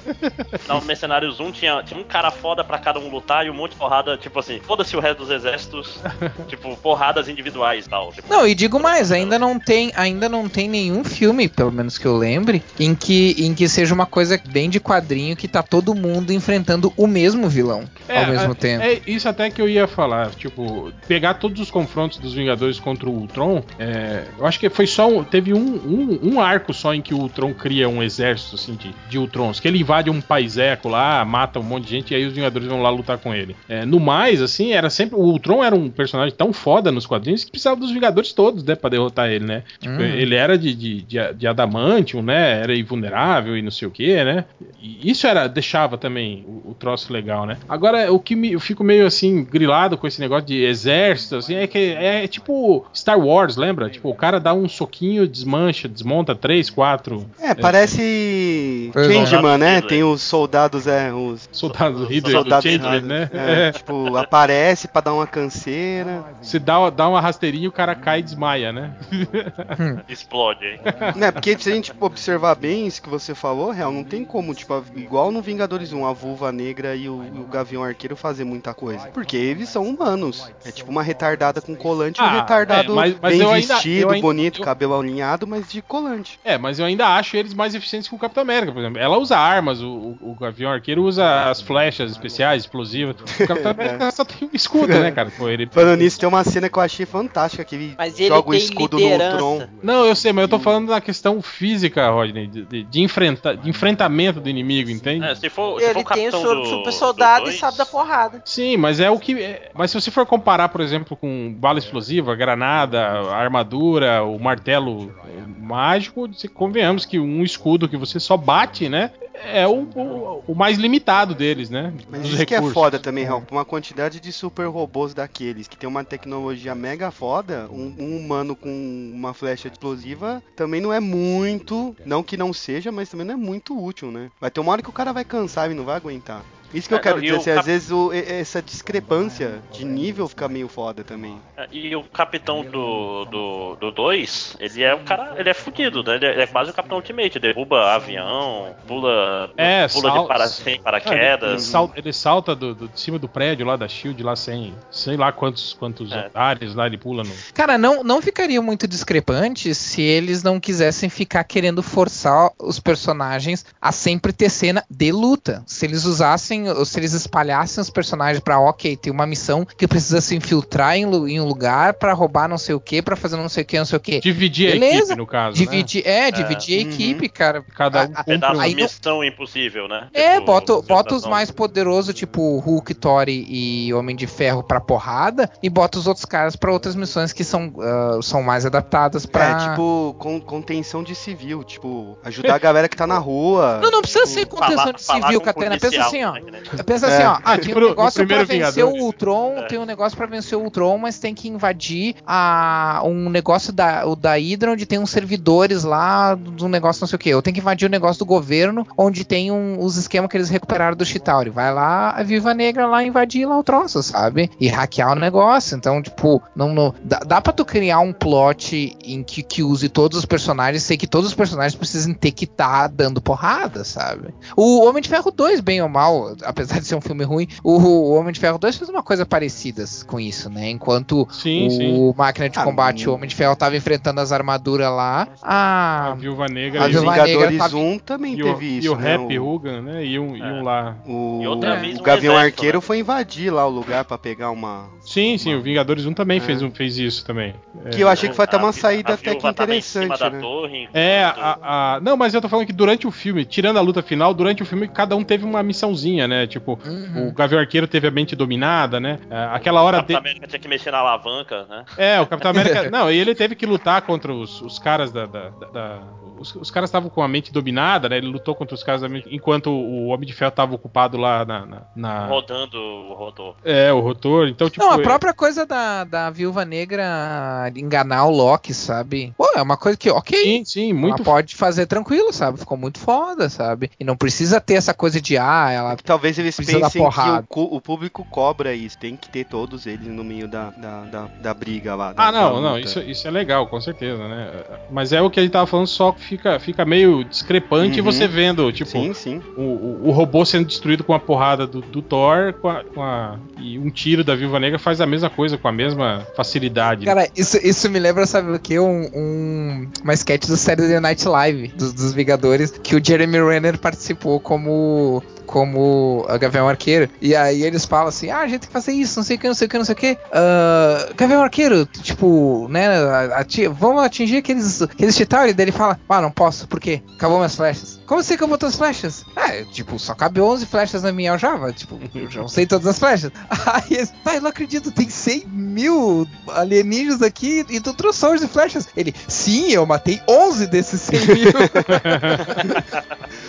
final do Mercenários 1 tinha, tinha um cara foda pra cada um lutar e um monte de porrada, tipo assim, foda-se o resto dos exércitos, tipo, porradas individuais e tal. Tipo, Não, e digo mais, ainda não tem, ainda não tem nenhum filme, pelo menos que eu lembre, em que, em que seja uma coisa bem de quadrinho que tá todo mundo enfrentando o mesmo vilão É, ao mesmo é- tempo. É isso até que eu ia falar. Tipo, pegar todos os confrontos dos Vingadores contra o Ultron. é, eu acho que foi só. Teve um, um, um arco só em que o Ultron cria um exército assim, de, de Ultrons. Que ele invade um paiseco lá, mata um monte de gente e aí os Vingadores vão lá lutar com ele. É, no mais, assim, era sempre. O Ultron era um personagem tão foda nos quadrinhos que precisava dos Vingadores todos, né? Pra derrotar ele, né? Tipo, Uhum. ele era de, de, de, de adamantium, né? Era invulnerável e não sei o que, né? E isso era deixava também o, o troço legal, né? Agora, o que me, eu fico meio assim, grilado com esse negócio de exército, assim, é que é, tipo Star Wars, lembra? Tipo, o cara dá um soquinho, desmancha, desmonta três, quatro É, parece é. Changeman, né? Hitler. Tem os soldados, é, os soldados do Hitler, do soldados errados. né? É, É. Tipo, aparece pra dar uma canseira. Se dá, dá uma rasteirinha e o cara cai e desmaia, né? explode aí. né, porque se a gente observar bem isso que você falou, real, não tem como, tipo, igual no Vingadores 1, a Vulva Negra e o, e o Gavião Arqueiro fazer muita coisa. Porque eles são humanos. É tipo uma retardada com colante e um Ah, retardado é, mas- mas bem eu ainda- vestido, eu ainda- bonito, eu- cabelo alinhado, mas de colante. É, mas eu ainda acho eles mais eficientes que o Capitão América, por exemplo. Ela usa armas, o, o, Gavião Arqueiro usa as flechas especiais, explosivas. O Capitão América só tem um escudo, né, cara? Pô, ele... Falando nisso, tem uma cena que eu achei fantástica, que ele Mas ele joga o escudo liderança. no Ultron. Não, eu sei, mas eu tô falando da questão física, Rodney, de, de, de enfrenta, de enfrentamento do inimigo, entende? É, se for, se for Ele o tem o do, super do soldado e sabe da porrada. Sim, mas é o que. é- Mas se você for comparar, por exemplo, com bala explosiva, granada, a armadura, o martelo mágico, se convenhamos que um escudo que você só bate, né? É o, o, o mais limitado deles, né? Mas dos isso que é recursos. foda também, Raul. Uma quantidade de super robôs daqueles que tem uma tecnologia mega foda, um, um humano com uma flecha explosiva também não é muito. Não que não seja, mas também não é muito útil, né? Vai ter uma hora que o cara vai cansar e não vai aguentar. Isso que eu É, quero não, e dizer, assim, às cap- vezes o- essa discrepância de nível fica meio foda também. É, E o capitão do 2, do, do dois, ele é um cara. Ele é fudido, né? Ele é, quase o capitão Ultimate. Derruba avião, pula. É, pula sal- de para, sem Ah, ele, paraquedas. sal- ele salta do, do- de cima do prédio lá da Shield, lá sem. Sei lá quantos, quantos É. andares lá ele pula no. Cara, não, não ficaria muito discrepante se eles não quisessem ficar querendo forçar os personagens a sempre ter cena de luta. Se eles usassem, ou se eles espalhassem os personagens pra, ok, tem uma missão que precisa se infiltrar em, em um lugar pra roubar não sei o que, pra fazer não sei o que, não sei o que. Dividir a Beleza. equipe, no caso. né? Dividir, é, dividir a Uhum. equipe, cara. Cada um A- a- Pedaço um- aí missão impossível, né? É, Tipo, bota, bota os mais poderosos, tipo Hulk, Thor e Homem de Ferro pra porrada, e bota os outros caras pra outras missões que são, ah, são mais adaptadas pra. É, tipo, con- contenção de civil, tipo, ajudar a galera que tá na rua. Não, não precisa tipo, ser contenção Falar- de civil, com Catena. Pensa assim, ó. né, nem- Pensa É. assim, ó. Ah, tem um negócio pra vencer o Ultron, É. tem um negócio pra vencer o Ultron, mas tem que invadir a, um negócio da, o da Hydra, onde tem uns servidores lá do negócio não sei o que. Eu tenho que invadir o negócio do governo, onde tem um- os esquemas que eles recuperaram do Chitauri. Vai lá, a Viva Negra lá invadir lá o troço, sabe? E hackear o negócio. Então, tipo, não, não- dá, dá pra tu criar um plot em que, que use todos os personagens, sei que todos os personagens precisam ter que estar dando porrada, sabe? O Homem de Ferro 2, bem ou mal, apesar de ser um filme ruim, o, o Homem de Ferro 2 fez uma coisa parecida com isso, né? Enquanto Sim, o sim. máquina de Ah, combate, o Homem de Ferro, tava enfrentando as armaduras lá, A a. Viúva Negra A E e, o Viúva Negra Vingadores tava- 1 também e o, teve e isso, o né? Rap Hogan, né? E um, e um É. lá. O, E outra o vez um Gavião exército, Arqueiro né? foi invadir lá o lugar pra pegar uma. Sim, sim, o Vingadores 1 também É. fez, um, fez isso também. É. Que eu achei que foi até uma saída até que interessante, da né? torre, É, a, a- não, mas eu tô falando que durante o filme, tirando a luta final, durante o filme cada um teve uma missãozinha, né? Tipo, Uhum. o Gavião Arqueiro teve a mente dominada, né? É, aquela hora O Capitão de... América tinha que mexer na alavanca, né? É, o Capitão América. não, e ele teve que lutar contra os, os caras da. da- da- os, os caras estavam com a mente dominada, né? Ele lutou contra os caras da mente. Enquanto o Homem de Ferro tava ocupado lá na. na- na- Rodando o rotor. É, o rotor. Então, tipo. Não, a é- própria coisa da, da viúva negra enganar o Loki, sabe? Pô, é uma coisa que, ok. Sim, sim, muito ela pode fazer tranquilo, sabe? Ficou muito foda, sabe? E não precisa ter essa coisa de, ah, ela. Talvez eles pensem que o, o público cobra isso. Tem que ter todos eles no meio da, da, da, da briga lá. da- Ah, não, da não, isso, isso é legal, com certeza, né? Mas é o que a gente tava falando, só que fica, fica meio discrepante Uhum. você vendo, tipo, Sim, sim. o, o, o robô sendo destruído com a porrada do, do Thor com a, com a- e um tiro da Viúva Negra faz a mesma coisa, com a mesma facilidade. Cara, isso, isso me lembra, sabe o que? Um, um, uma sketch do Saturday Night Live dos, dos Vingadores que o Jeremy Renner participou como como a Gavião Arqueiro. E aí eles falam assim: ah, a gente tem que fazer isso, não sei o que, não sei o que, não sei o que. Ah, Gavião Arqueiro, tipo, né, ati- vamos atingir aqueles, aqueles Chitauri. Daí ele fala: ah, não posso, por quê? Acabou minhas flechas. Como você acabou todas as flechas? Ah, tipo, só cabe 11 flechas na minha aljava. Tipo, eu já usei todas as flechas. Aí eles, tá, eu não acredito, tem 100 mil alienígenas aqui e tu trouxe só 11 flechas. Ele, sim, eu matei 11 desses 100 mil.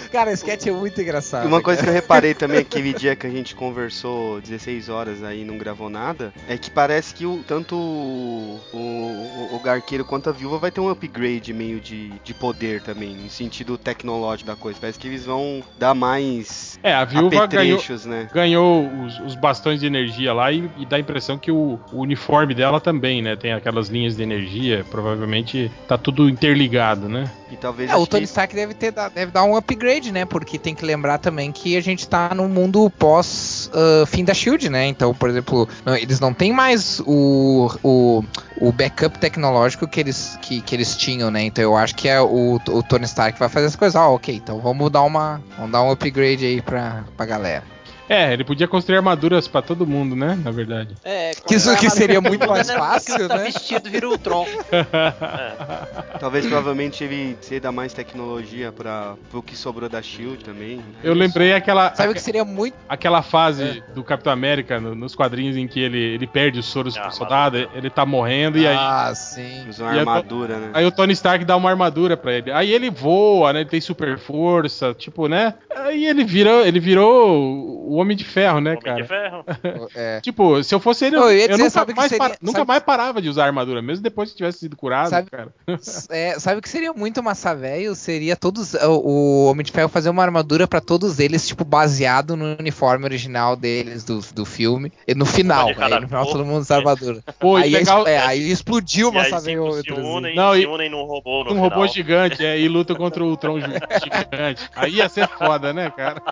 cara, o sketch é muito engraçado. Uma coisa que cara. eu reparei também aquele dia que a gente conversou 16 horas aí e não gravou nada, é que parece que o, tanto o, o, o Garqueiro quanto a Viúva vai ter um upgrade meio de, de poder também, no sentido tecnológico da coisa. Parece que eles vão dar mais É, a Viúva ganhou, né? ganhou os, os bastões de energia lá e, e dá a impressão que o, o uniforme dela também, né? Tem aquelas linhas de energia, provavelmente tá tudo interligado, né? E talvez É, o Tony que- Stark deve, ter, deve dar um upgrade, né? Porque tem que lembrar também que a gente tá num mundo pós ah, fim da Shield, né? Então, por exemplo, eles não têm mais o, o, o backup tecnológico que eles, que, que eles tinham, né? Então eu acho que é o, o Tony Stark que vai fazer as coisas. Ah, ok, então vamos dar uma. Vamos dar um upgrade aí pra, pra galera. É, ele podia construir armaduras pra todo mundo, né? Na verdade. É, Que isso que seria muito mais né? fácil, Tá né? vestido, vira o Tron. Talvez provavelmente ele ceda mais tecnologia para o que sobrou da Shield também. Eu lembrei aquela, Sabe o que seria muito. aquela fase do Capitão América no- nos quadrinhos em que ele, ele perde os soros Ah, pro soldado, ele tá morrendo e aí. Ah, sim. Usou uma E armadura, né? Aí o Tony Stark dá uma armadura pra ele. Aí ele voa, né? Ele tem super força, tipo, né? Aí ele virou, ele virou o Homem de Ferro, né, Homem cara? de Ferro. É. Tipo, se eu fosse ele, eu, eu eu dizer, nunca, mais, seria- par- nunca sabe- mais parava de usar armadura, mesmo depois que tivesse sido curado, Sabe- cara. É, sabe o que seria muito massa velho? Seria todos. O, o Homem de Ferro fazer uma armadura pra todos eles, tipo, baseado no uniforme original deles do, do filme. E no final, aí no final todo mundo usa armadura. Pô, aí, legal, é, aí explodiu o massa velho. se trazido. unem, Não, se e- unem num robô no um final. robô gigante é, e luta contra o Ultron gi- gigante. Aí ia ser foda, né, cara?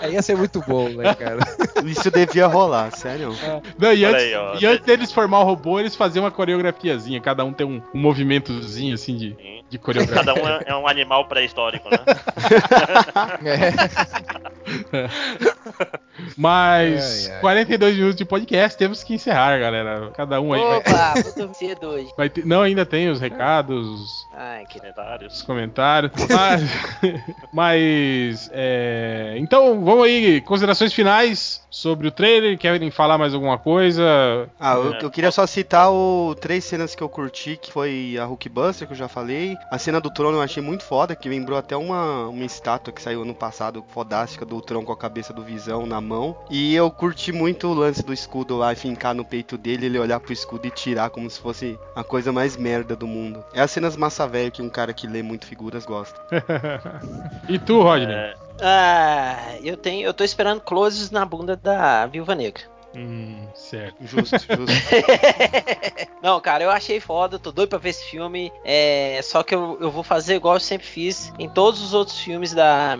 Aí ia ser muito bom, né, cara? Isso devia rolar, sério. Não, e, antes, aí, ó. e antes deles formar o robô, eles faziam uma coreografiazinha. Cada um tem um, um movimentozinho assim de, Sim. de coreografia. Cada um é, é um animal pré-histórico, né? É. Mas Ai, ai. 42 minutos de podcast, temos que encerrar, galera. Cada um aí vai, Opa, muito cedo hoje. vai ter- Não, ainda tem os recados, Ai, que os Comentários. comentários. Mas. mas, é, Então, vamos aí. Considerações finais sobre o trailer. Querem falar mais alguma coisa? Ah, eu, É. eu queria só citar o três cenas que eu curti, que foi a Hulkbuster, que eu já falei. A cena do trono eu achei muito foda, que lembrou até uma, uma estátua que saiu ano passado, fodástica, do Tron com a cabeça do Visão na mão. E eu curti muito o lance do escudo lá, fincar no peito dele, ele olhar pro escudo e tirar como se fosse a coisa mais merda do mundo. É as cenas massa velho que um cara que lê muito figuras gosta. E tu, Rodney? É, Ah, eu tenho, eu tô esperando closes na bunda da Viúva Negra. Hum, certo. Justo, justo. Não, cara, eu achei foda, tô doido pra ver esse filme. É, só que eu, eu vou fazer igual eu sempre fiz em todos os outros filmes da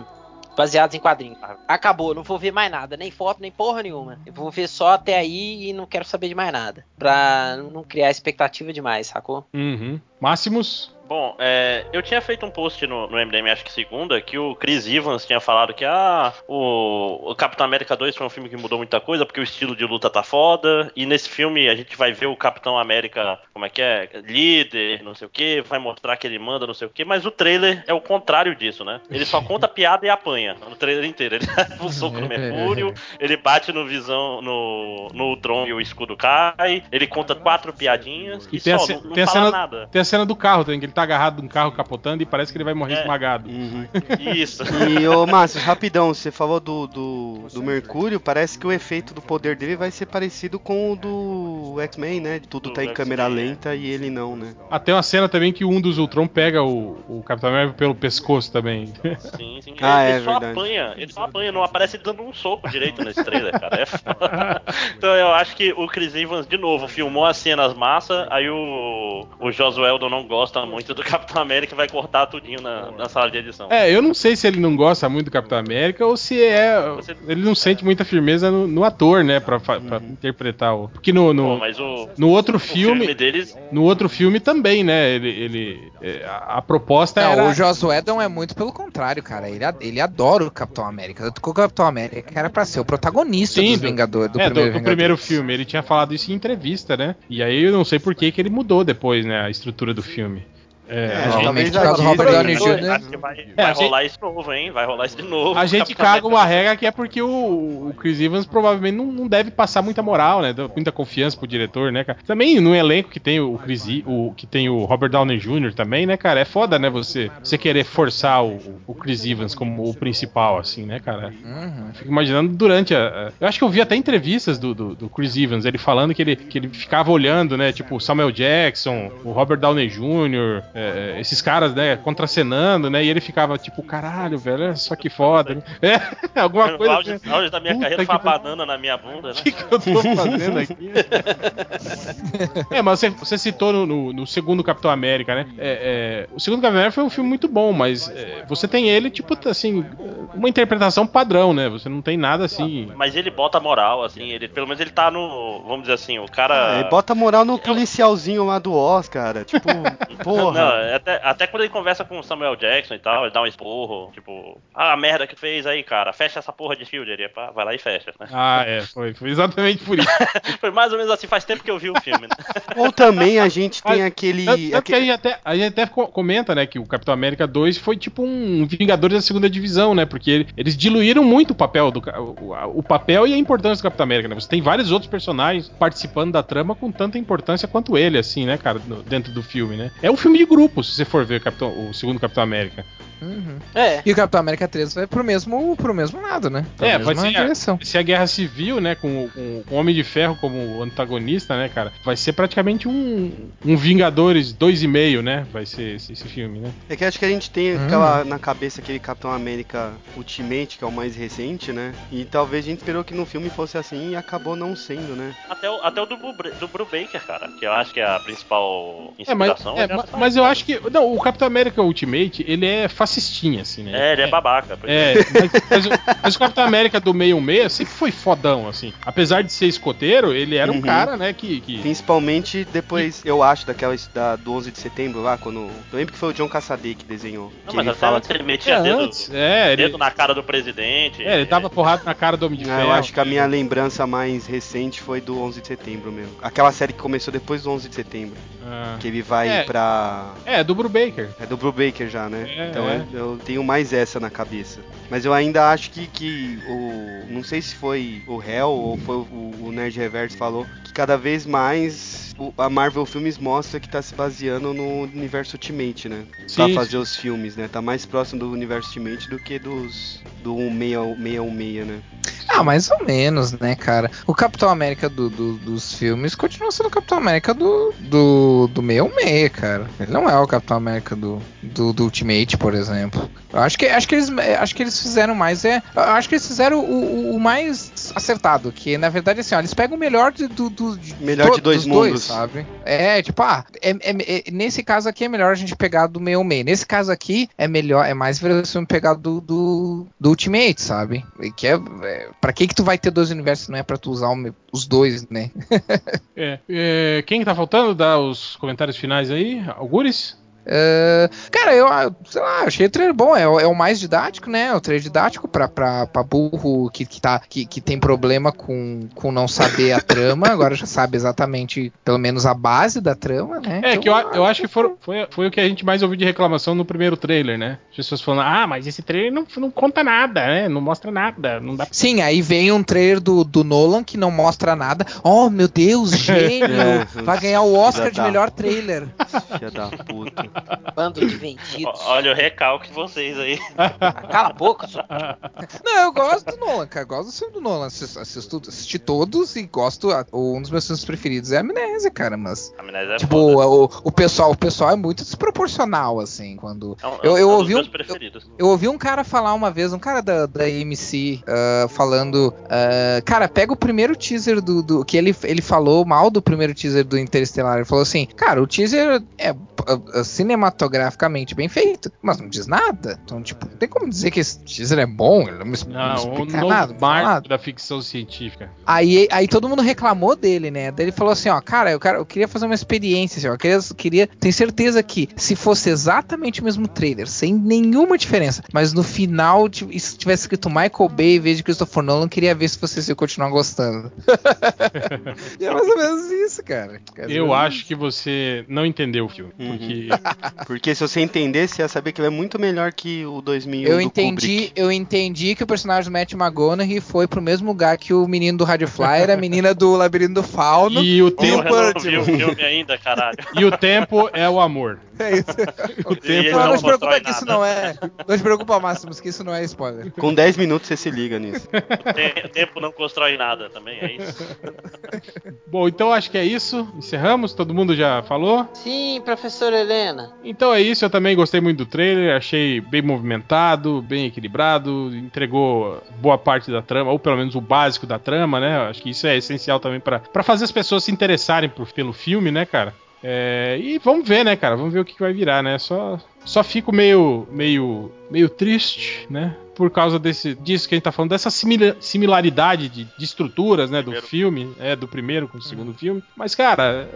baseados em quadrinhos. Acabou, não vou ver mais nada, nem foto, nem porra nenhuma. Eu vou ver só até aí e não quero saber de mais nada, Pra não criar expectativa demais, sacou? Uhum. Máximos? Bom, é, eu tinha feito um post no, no MDM, acho que segunda, que o Chris Evans tinha falado que ah, o, o Capitão América 2 foi um filme que mudou muita coisa, porque o estilo de luta tá foda, e nesse filme a gente vai ver o Capitão América, como é que é? Líder, não sei o que, vai mostrar que ele manda, não sei o que, mas o trailer é o contrário disso, né? Ele só conta piada e apanha no trailer inteiro. Ele leva um soco no Mercúrio, ele bate no visão, no, no Tron e o escudo cai, ele conta quatro piadinhas e, E tem a só, ce- não, não tem a fala cena- nada. Tem a cena do carro também, que ele tá agarrado num carro capotando e parece que ele vai morrer É. esmagado. Uhum. Isso. E, ô Márcio, rapidão, você falou do, do, do Mercúrio, parece que o efeito do poder dele vai ser parecido com o do X-Men, né? Tudo Do tá em câmera é. lenta e ele não, né? Ah, tem uma cena também que um dos Ultron pega o, o Capitão América pelo pescoço também. Sim, sim. Ah, ele, é ele só verdade. apanha, ele só apanha, não aparece dando um soco direito nesse trailer, cara. É foda. então eu acho que o Chris Evans, de novo, filmou as cenas massa, aí o, o Josué Eldon não gosta muito do Capitão América e vai cortar tudinho na, na sala de edição. É, eu não sei se ele não gosta muito do Capitão América ou se é. Você- Ele não sente muita firmeza no, no ator, né? Pra, pra interpretar o. Porque no, no, mas o, no outro o filme. filme deles. No outro filme também, né? Ele. ele é, a, a proposta Não, era. o Joss Whedon é muito pelo contrário, cara. Ele, ele adora o Capitão América. Tanto que o Capitão América era pra ser o protagonista Sim, dos do- Vingadores, do é, primeiro do, do primeiro filme. Ele tinha falado isso em entrevista, né? E aí eu não sei por que, que ele mudou depois, né? A estrutura do filme. É, É, a talvez gente- Realmente, por causa do Robert Downey Jr. Que vai, É, vai a gente- rolar isso de novo, hein? Vai rolar isso de novo. A gente caga uma regra que é porque o, o Chris Evans provavelmente não, não deve passar muita moral, né? Muita confiança pro diretor, né, cara? Também no elenco que tem o Chris E- o que tem o Robert Downey Jr. também, né, cara? É foda, né, você, você querer forçar o, o Chris Evans como o principal, assim, né, cara? Uhum. Fico imaginando durante a, a- Eu acho que eu vi até entrevistas do, do, do Chris Evans, ele falando que ele, que ele ficava olhando, né? Tipo, o Samuel Jackson, o Robert Downey Jr., é, esses caras, né, contracenando, né? E ele ficava tipo, caralho, velho, olha só que foda. né? É, alguma O coisa. auge, assim. auge da minha Puta carreira foi a pariu. banana na minha bunda, né? O que, que eu tô fazendo aqui? é, mas você, você citou no, no- no segundo Capitão América, né? É, é, o segundo Capitão América foi um filme muito bom, mas é, você tem ele, tipo, assim, uma interpretação padrão, né? Você não tem nada assim. Mas ele bota moral, assim, ele, pelo menos ele tá no. Vamos dizer assim, o cara. É, bota moral no policialzinho lá do Oz, cara. Tipo, porra. Não, é até, até quando ele conversa com o Samuel Jackson e tal, ele dá um esporro, tipo, ah, a merda que fez aí, cara, fecha essa porra de shield. Ele pá, vai lá e fecha, né? Ah, é, foi, foi exatamente por isso. Foi mais ou menos assim, faz tempo que eu vi o filme, né? Ou também a gente tem Mas- aquele. Tanto- tanto que a aquele- gente, até, a gente até co- comenta, né, que o Capitão América 2 foi tipo um Vingadores da segunda divisão, né? Porque ele- eles diluíram muito o papel do o, o papel e a importância do Capitão América, né? Você tem vários outros personagens participando da trama com tanta importância quanto ele, assim, né, cara, no- dentro do filme, né? É um filme de grupo, se você for ver o, Capitão- o segundo Capitão América. Uhum. É. E o Capitão América 3 vai pro mesmo, pro mesmo lado, né? Pra É, vai ser, a, direção. vai ser a Guerra Civil, né? Com, com- com o Homem de Ferro como antagonista, né, cara? Vai ser praticamente um, um Vingadores 2,5, né? Vai ser esse, esse filme, né? É que acho que a gente tem Hum. aquela na cabeça aquele Capitão América Ultimate, que é o mais recente, né? E talvez a gente esperou que no filme fosse assim e acabou não sendo, né? Até o, até o do, Bru- do Brubaker, cara, que eu acho que é a principal É, mas, inspiração. é, ele ma- tá- mas eu acho que. Não, o Capitão América Ultimate, ele é fascistinha, assim, né? É, ele é babaca. por É, mas, mas o, mas o Capitão América do 616 sempre foi fodão, assim. Apesar de ser escoteiro, ele era um Uhum. cara, né, que. que- Principalmente depois, eu acho, daquela da, do 11 de setembro lá, quando. Eu lembro que foi o John Cassaday que desenhou. Não, que mas ele fala antes ele É, metia dedo, antes, é, ele, dedo na cara do presidente. é, ele dava porrada na cara do Homem de Ah, Ferro. eu acho que a minha lembrança mais recente foi do 11 de setembro mesmo. Aquela série que começou depois do 11 de setembro. Ah. Que ele vai É. pra. É, do Brubaker. É do Brubaker já, né? É, então é. eu- eu tenho mais essa na cabeça. Mas eu ainda acho que, que o. Não sei se foi o Hell ou foi o, o Nerd Reverso falou que cada vez mais o- a Marvel Filmes mostra que tá se baseando no universo Ultimate, né? Sim, pra fazer os filmes, né? Tá mais próximo do universo Ultimate do que dos. do 616, né? Ah, mais ou menos, né, cara? O Capitão América do- do- dos filmes continua sendo o Capitão América do, do, do 66, cara. Ele não é o Capitão América do, do, do Ultimate, por exemplo. Eu acho que, acho, que eles, acho que eles fizeram mais. É, eu acho que eles fizeram o, o- o mais acertado. Que na verdade, assim, ó, eles pegam o melhor de, do, do- de Melhor de dois dos mundos. sabe? É, tipo, ah, é- é- é- nesse caso aqui é melhor a gente pegar do 66. Nesse caso aqui é melhor, é mais verossímil pegar do, do, do Ultimate, sabe? E Que é, é, pra que que tu vai ter dois universos se não é pra tu usar o os dois, né? É, é, quem que tá faltando? Dá os comentários finais aí. Algures? Peace. É, cara, eu sei lá, achei o trailer bom. É, o- é o mais didático, né? É o trailer didático pra, pra, pra burro que, que, tá, que, que tem problema com, com não saber a trama. Agora já sabe exatamente, pelo menos, a base da trama, né? É, Então, que eu, eu acho que foram- foi, foi o que a gente mais ouviu de reclamação no primeiro trailer, né? As pessoas falando, ah, mas esse trailer não, não conta nada, né? Não mostra nada. Não dá Sim, aí vem um trailer do, do Nolan que não mostra nada. Oh, meu Deus, gênio! É, vai ganhar o Oscar já de tá. melhor trailer. Filha da puta. Bando de vendidos. Olha o recalque de vocês aí. Cala a boca, só. Não, eu gosto do Nolan, cara. Eu gosto do filme do Nolan. Assisto, assisto- assisti todos e gosto. Um dos meus filmes preferidos é Amnésia, cara. Mas, A Amnésia é tipo, o, o pessoal, o pessoal é muito desproporcional, assim, quando. É um- é eu- um eu dos ouvi um- preferidos. Eu ouvi um cara falar uma vez, um cara da, da AMC, ah, falando. ah, cara, pega o primeiro teaser do. do- que ele, ele falou mal do primeiro teaser do Interestelar. Ele falou assim: Cara, o teaser é ah, ah, cinematograficamente bem feito, mas não diz nada. Então, tipo, não tem como dizer que esse teaser é bom, ele não me, não Não, explica novo nada. marco nada. da ficção científica. Aí, aí todo mundo reclamou dele, né? Daí ele falou assim, ó, cara, eu, quero, eu queria fazer uma experiência, assim, ó, eu queria, queria, tenho certeza que se fosse exatamente o mesmo trailer, sem nenhuma diferença, mas no final isso tivesse escrito Michael Bay em vez de Christopher Nolan, queria ver se vocês iam continuar gostando. e é mais ou menos isso, cara. É Eu acho que você não entendeu o filme. Uhum. Porque Porque se você entendesse, você ia saber que ele é muito melhor que o 2001 Eu do entendi, Kubrick. eu entendi que o personagem do Matt McGonaghy foi pro mesmo lugar que o menino do Rádio Fly, a menina do Labirinto do Fauno. e o tempo o eu não vi o filme ainda, caralho. e o tempo é o amor. É isso. O tempo ele Não, não não te preocupa que isso não é. Não te preocupa, Máximos, que isso não é spoiler. Com 10 minutos você se liga nisso. Tem- tempo não constrói nada também, é isso. Bom, então acho que é isso. Encerramos. Todo mundo já falou. Sim, professora Helena. Então é isso, eu também gostei muito do trailer, achei bem movimentado, bem equilibrado, entregou boa parte da trama, ou pelo menos o básico da trama, né? Acho que isso é essencial também pra pra fazer as pessoas se interessarem por- pelo filme, né, cara? É, e vamos ver, né, cara? Vamos ver o que, que vai virar, né? Só, só fico meio, meio, meio triste, né? Por causa desse, disso que a gente tá falando, dessa simila- similaridade de, de estruturas, né, do Primeiro. filme, é, do primeiro com o segundo filme. Mas, cara,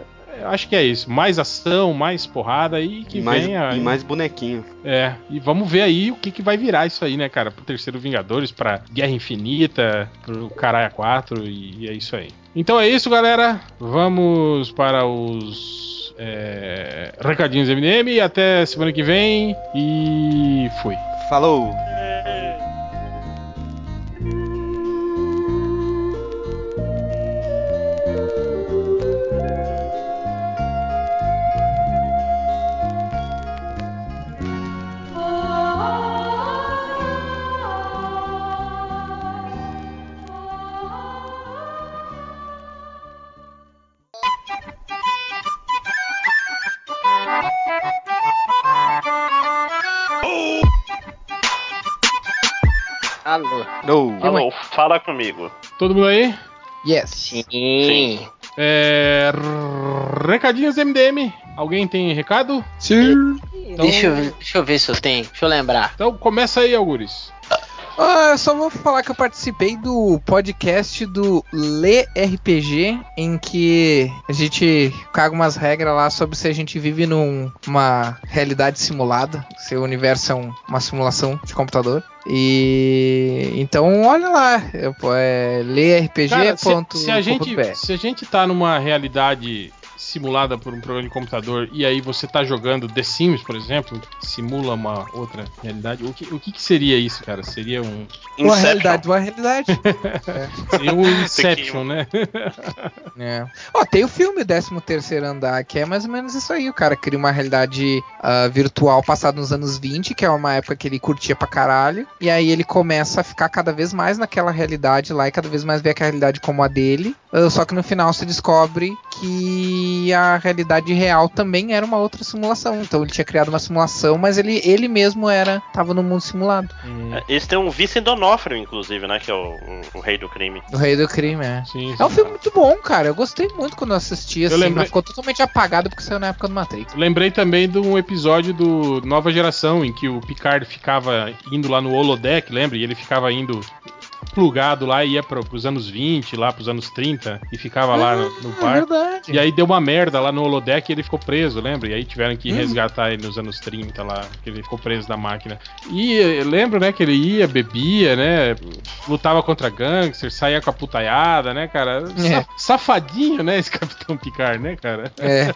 acho que é isso. Mais ação, mais porrada e que E mais, venha. e mais bonequinho. É, e vamos ver aí o que, que vai virar isso aí, né, cara? Pro terceiro Vingadores, pra Guerra Infinita, pro Caralho 4 e, e é isso aí. Então é isso, galera. Vamos para os é, recadinhos MDM até semana que vem. E fui. Falou! Alô. Não. Alô, fala comigo. Todo mundo aí? Yes. Sim. É, r- recadinhos MDM. Alguém tem recado? Sim. Deixa, eu, deixa eu ver se eu tenho. Deixa eu lembrar. Então começa aí, Algures. Ah, eu só vou falar que eu participei do podcast do Lê RPG, em que a gente caga umas regras lá sobre se a gente vive numa realidade simulada, se o universo é um- uma simulação de computador. E então olha lá, eu- é Cara, se, lerpg.com.br. se a gente, se a gente tá numa realidade simulada por um programa de computador e aí você tá jogando The Sims, por exemplo, simula uma outra realidade, o que, o que, que seria isso, cara? Seria um, Uma Inception. realidade, uma realidade. seria um Inception, né? É. Ó, tem o filme 13 terceiro andar, que é mais ou menos isso aí. O cara cria uma realidade ah, virtual passada nos anos 20, que é uma época que ele curtia pra caralho. E aí ele começa a ficar cada vez mais naquela realidade lá e cada vez mais vê a realidade como a dele. Ah, só que no final se descobre que a realidade real também era uma outra simulação. Então ele tinha criado uma simulação, mas ele, ele mesmo era tava no mundo simulado. É, Eles têm um Vincent Donofrio, inclusive, né? Que é o, o- o rei do crime. O Rei do Crime, é. Sim, É um sim. filme muito bom, cara. Eu gostei muito quando eu assisti, assim, lembrei- mas ficou totalmente apagado porque saiu na época do Matrix. Lembrei também de um episódio do Nova Geração, em que o Picard ficava indo lá no holodeck, lembra? E ele ficava indo plugado lá e ia pro, pros anos 20, lá pros anos 30, e ficava lá no, no É verdade. E aí deu uma merda lá no holodeck e ele ficou preso, lembra? E aí tiveram que Hum. resgatar ele nos anos 30 lá, que ele ficou preso da máquina. E eh, lembro, né, que ele ia, bebia, né? Lutava contra gangster, saía com a putaiada, né, cara? É. Safadinho, né, esse Capitão Picard, né, cara? É.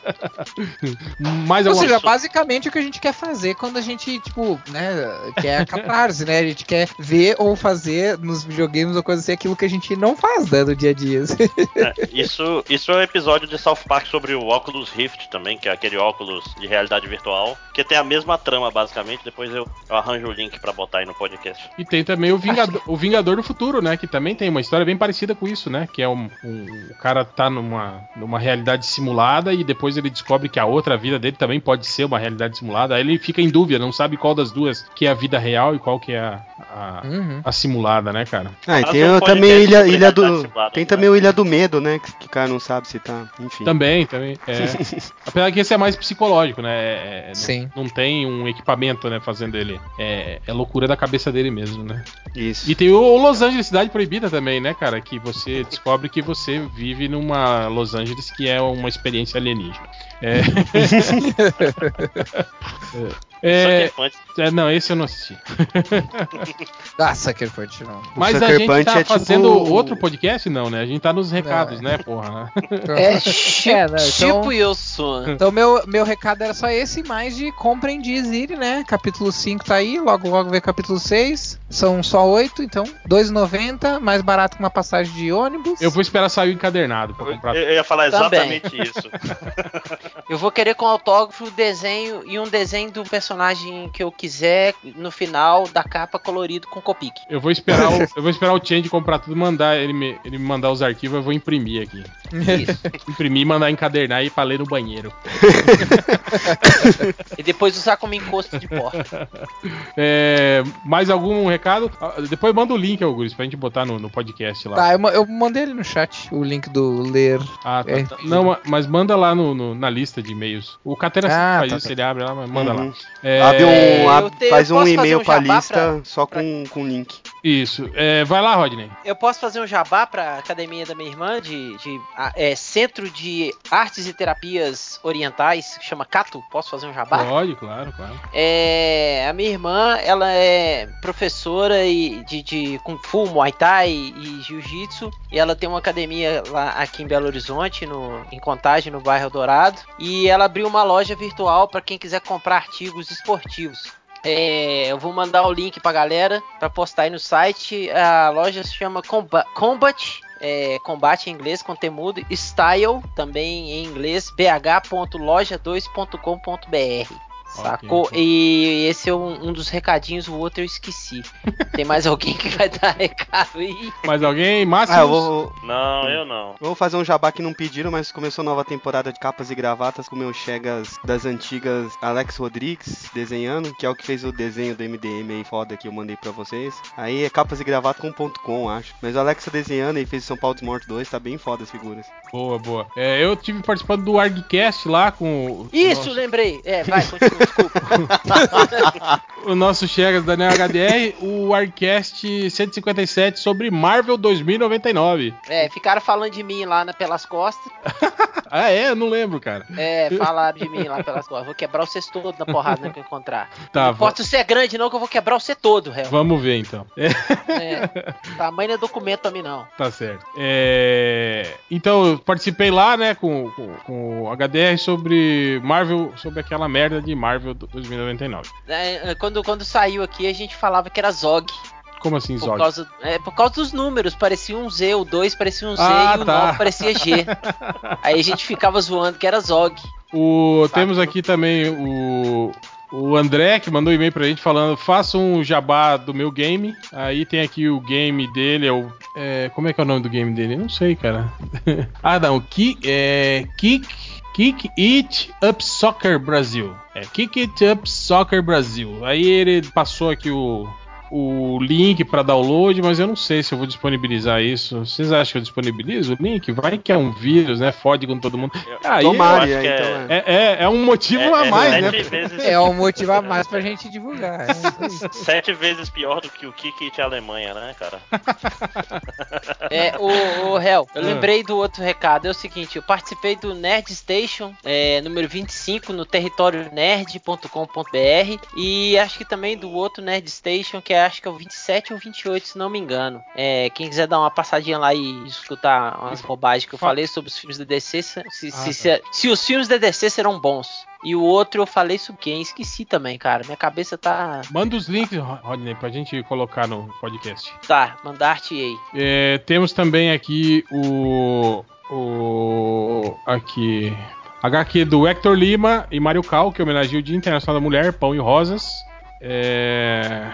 Mais Ou seja, basicamente o que a gente quer fazer quando a gente, tipo, né, quer a catarse, né? A gente quer ver ou fazer nos videogames ou coisa assim aquilo que a gente não faz né, no dia a dia. É, isso, isso é um episódio de South Park sobre o óculos Rift também, que é aquele óculos de realidade virtual, que tem a mesma trama, basicamente. Depois eu, eu arranjo o link pra botar aí no podcast. E tem também o Vingador, o Vingador do Futuro, né? Que também tem uma história bem parecida com isso, né? Que é um, um- o cara tá numa, numa realidade simulada e depois ele descobre que a outra vida dele também pode ser uma realidade simulada. Aí ele fica em dúvida, não sabe qual das duas que é a vida real e qual que é a, a, Uhum. a simulada, né, cara? Ah, e tem um também Ilha, ilha do. Tem né? também o Ilha do Medo, né? Que, que o cara não sabe se tá. Enfim. Também, também. É. Apesar que esse é mais psicológico, né? É- é- Sim. Não, não tem um equipamento, né, fazendo ele. É, é loucura da cabeça dele mesmo, né? Isso. E tem o Los Angeles Cidade Proibida também, né, cara? Que você descobre que você vive numa Los Angeles que é uma experiência alienígena. É. é, Sucker Punch, é, não, esse eu não assisti. Ah, Sucker Punch não. Mas a gente Punch tá é tipo- fazendo outro podcast, não, né? A gente tá nos recados, Não, né, porra? É tipo, É, não, então- tipo isso. Então meu, meu recado era só esse, mais de compra em Deezer, né? Capítulo 5 tá aí, logo logo vem capítulo 6. São só 8, então 2,90, mais barato que uma passagem de ônibus. Eu vou esperar sair o encadernado pra comprar. eu, eu ia falar Também. exatamente isso. Eu vou querer com autógrafo, desenho e um desenho do personagem que eu quiser no final da capa colorido com Copic. Eu vou esperar o, eu vou esperar o Change comprar tudo, mandar ele me, ele me mandar os arquivos, eu vou imprimir aqui. Isso. Imprimir, mandar encadernar e pra ler no banheiro. e depois usar como encosto de porta. É, mais algum recado? Ah, Depois manda o link, Augusto, pra gente botar no, no podcast lá. Tá, eu, eu mandei ali no chat o link do ler. Ah, tá, É. tá. Não, ma- mas manda lá no, no- na lista de e-mails. O Catena Ah, faz tá, isso, tá. ele abre lá, mas manda Uhum. lá. É, Abre um, eu ab- faz um e-mail um pra lista pra- só pra- com, com link. Isso. É, vai lá, Rodney. Eu posso fazer um jabá pra academia da minha irmã de, de é, Centro de Artes e Terapias Orientais, que chama Cato. Posso fazer um jabá? Pode, claro, claro. É, a minha irmã, ela é professora e de, de Kung Fu, Muay Thai e Jiu-Jitsu. E ela tem uma academia lá aqui em Belo Horizonte, no, em Contagem, no bairro Dourado. E ela abriu uma loja virtual para quem quiser comprar artigos esportivos. É, eu vou mandar o link pra galera para postar aí no site. A loja se chama Comba- Combat. é, combate em inglês com temudo Style também em inglês bh.loja2.com.br Sacou? E esse é um, um dos recadinhos, o outro eu esqueci. Tem mais alguém que vai dar recado aí? Mais alguém? Máximo? Ah, eu vou, Não, eu não. Vou fazer um jabá que não pediram, mas começou nova temporada de capas e gravatas com meus chegas das antigas Alex Rodrigues desenhando, que é o que fez o desenho do MDM aí foda que eu mandei pra vocês. Aí é capas e gravatas com ponto .com, acho. Mas o Alex tá desenhando e fez o São Paulo Desmorto 2, tá bem foda as figuras. Boa, boa. É, eu tive participando do ArgCast lá com o Isso, nosso, lembrei. É, vai, continua, desculpa. o nosso Chegas Daniel HDR, o ArgCast 157 sobre Marvel 2099. É, ficaram falando de mim lá na- pelas costas. Ah, é? Eu não lembro, cara. É, falaram de mim lá pelas costas. Vou quebrar você todo na porrada né, que eu encontrar. Tá, não importa se você é grande, não, que eu vou quebrar você todo, réu. Vamos ver então. É, É, tamanho não é documento pra mim, não. tá certo. É, então, eu participei lá, né, com, com, com o HDR sobre Marvel, sobre aquela merda de Marvel 2099. É, é, quando, quando saiu aqui, a gente falava que era Zog. Como assim, Por Zog? causa, é, por causa dos números, parecia um Z, o 2 parecia um Z Ah, e o tá. 9 parecia G. Aí a gente ficava zoando que era Zog. O, Sabe? temos aqui também o, o André, que mandou um e-mail pra gente falando: faça um jabá do meu game. Aí tem aqui o game dele, é o. é, como é que é o nome do game dele? Não sei, cara. ah, não. Ki, é, Kick. Kick It Up Soccer Brasil. É Kick It Up Soccer Brasil. Aí ele passou aqui o, o link para download, mas eu não sei se eu vou disponibilizar isso. Vocês acham que eu disponibilizo o link? Vai que é um vírus, né? Fode com todo mundo. Aí, Tomara, é, é- então é. é, é, é um motivo a mais, né? Vezes, É um motivo a mais pra gente divulgar. É. Sete vezes pior do que o Kikit Alemanha, né, cara? É, o, o Hel, eu Ah. lembrei do outro recado. É o seguinte, eu participei do Nerd Station, é, número 25, no território nerd.com.br. E acho que também do outro Nerd Station, que é, acho que é o 27 ou 28, se não me engano. É, quem quiser dar uma passadinha lá e escutar umas bobagens que eu Fa- falei sobre os filmes da DC, se, se, Ah, se, tá. se- se os filmes da DC serão bons. E o outro eu falei sobre quem? Esqueci também, cara. Minha cabeça tá. Manda os links, Rodney, pra gente colocar no podcast. Tá, mandar-te aí. É, temos também aqui o. O. Aqui. HQ do Hector Lima e Mário Cal, que homenageia o Dia Internacional da Mulher, Pão e Rosas. É.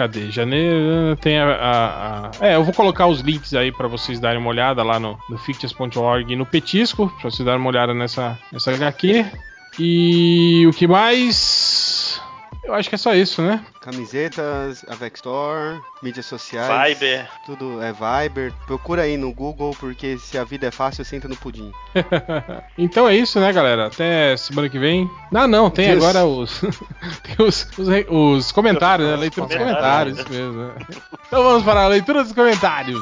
Cadê? Janeiro. Tem a, a- a- É, eu vou colocar os links aí pra vocês darem uma olhada lá no, no fictias.org e no Petisco, pra vocês darem uma olhada nessa, nessa HQ. E o que mais? Eu acho que é só isso, né? Camisetas, Avex Store, mídias sociais. Viber. Tudo é Viber. Procura aí no Google, porque se a vida é fácil, senta no pudim. então é isso, né, galera? Até semana que vem. Não, não, tem Deus. agora os, tem os, os, os comentários, né? A leitura dos comentários, Comentários. isso mesmo. né? Então vamos para a leitura dos comentários.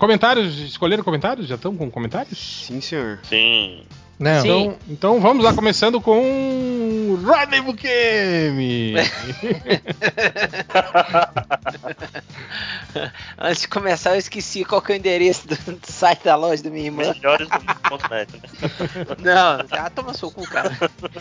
Comentários, escolheram comentários? Já estão com comentários? Sim, senhor. Sim. Não. Sim. Então, então vamos lá, começando com Rodney Bukemi. Antes de começar, eu esqueci qual que é o endereço do, do site da loja da minha irmã. Melhores do mundo.net, né? Não, já toma seu cu, cara.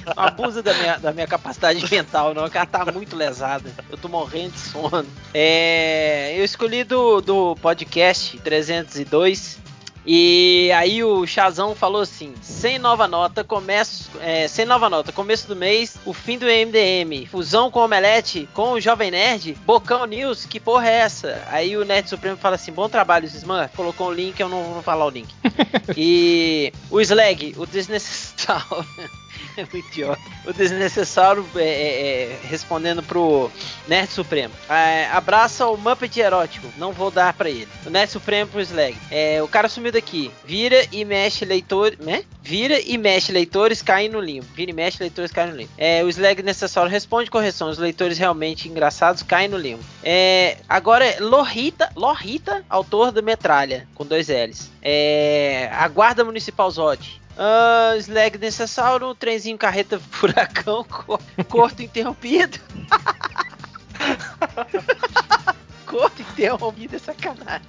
Não abusa da minha, da minha capacidade mental, não, que ela tá muito lesada. Eu tô morrendo de sono. É, eu escolhi do, do podcast 302. E aí o Chazão falou assim: sem nova nota, começo. é, sem nova nota, começo do mês, o fim do MDM, fusão com Omelete, com o Jovem Nerd, Bocão News, que porra é essa? Aí o Nerd Supremo fala assim: bom trabalho, Sisman. Colocou o link, eu não vou falar o link. e o Slag, o desnecessário. É muito idiota. O desnecessário é, é, é, respondendo pro Nerd Supremo. É, abraça o Muppet erótico. Não vou dar pra ele. O Nerd Supremo pro Slag. É, o cara sumiu daqui. Vira e mexe leitor. Né? Vira e mexe leitores caem no limbo. Vira e mexe leitores caem no limbo. É, o Slag necessário responde correção. Os leitores realmente engraçados caem no limbo. Agora é Lorita, Lorita, autor do Metralha, com dois L's. É, a Guarda Municipal Zod. Ah, slag necessário, trenzinho carreta furacão, co- corto interrompido. acordo interrompido é sacanagem.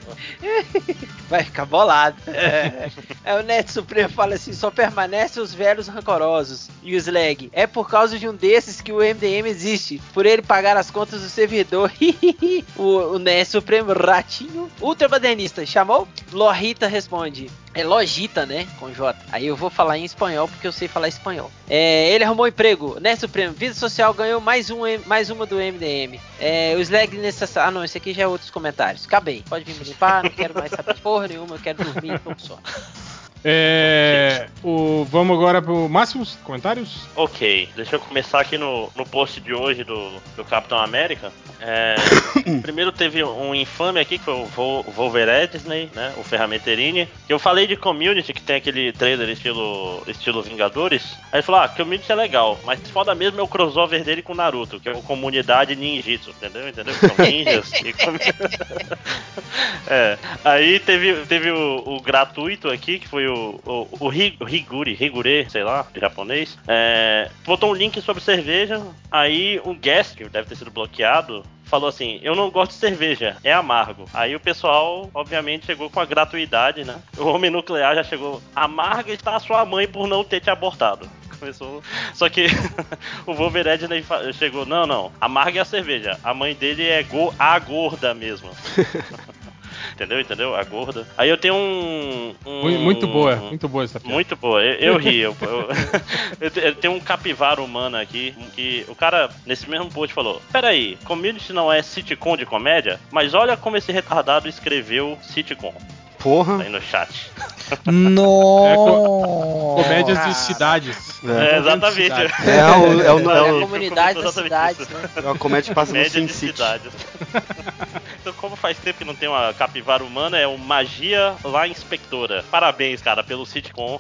Vai ficar bolado. É. Aí o Net Supremo fala assim: só permanecem os velhos rancorosos. E o Slag: é por causa de um desses que o MDM existe. Por ele pagar as contas do servidor. o, o Net Supremo Ratinho Ultramodernista chamou? Lorita responde: é Logita, né? Com J. Aí eu vou falar em espanhol porque eu sei falar espanhol. É, ele arrumou emprego, né, Supremo? Vida Social ganhou mais, um, mais uma do MDM. É, o Slag. Ah, não, esse aqui já é outros comentários. Acabei. Pode vir me limpar, não quero mais saber porra nenhuma, eu quero dormir, então só. É, o, vamos agora pro máximos comentários? Ok, deixa eu começar aqui no, no post de hoje do, do Capitão América. É, primeiro teve um infame aqui, que foi o Vol Wolverine né? O Ferramenterini. Que eu falei de Community, que tem aquele trailer estilo, estilo Vingadores. Aí ele falou: ah, Community é legal, mas foda mesmo é o crossover dele com Naruto, que é o Comunidade Ninjitsu, entendeu? Entendeu? São ninjas e com... é, Aí teve, teve o, o gratuito aqui, que foi o, o, o, Higuri, Higure, sei lá, de japonês, é, botou um link sobre cerveja, aí um guest, que deve ter sido bloqueado, falou assim: Eu não gosto de cerveja, é amargo. Aí o pessoal, obviamente, chegou com a gratuidade, né? O homem nuclear já chegou: Amarga está a sua mãe por não ter te abortado. Começou. Só que o Wolverine chegou: Não, não, amarga é a cerveja. A mãe dele é go a gorda mesmo. entendeu? Entendeu? A gorda. Aí eu tenho um. um muito boa, muito boa essa piada. Muito boa. Eu, eu ri. Eu, eu, eu, tenho um capivara humano aqui que o cara, nesse mesmo post, falou: Peraí, community não é sitcom de comédia? Mas olha como esse retardado escreveu sitcom. Porra. Aí no chat. Nossa. É comédias de cidades. É, é exatamente. É, o, é, o, é, é a comunidade das cidades, né? É uma comédia que passa no de Sin City. cidades. então, como faz tempo que não tem uma capivara humana, é o Magia lá Inspectora. Parabéns, cara, pelo sitcom.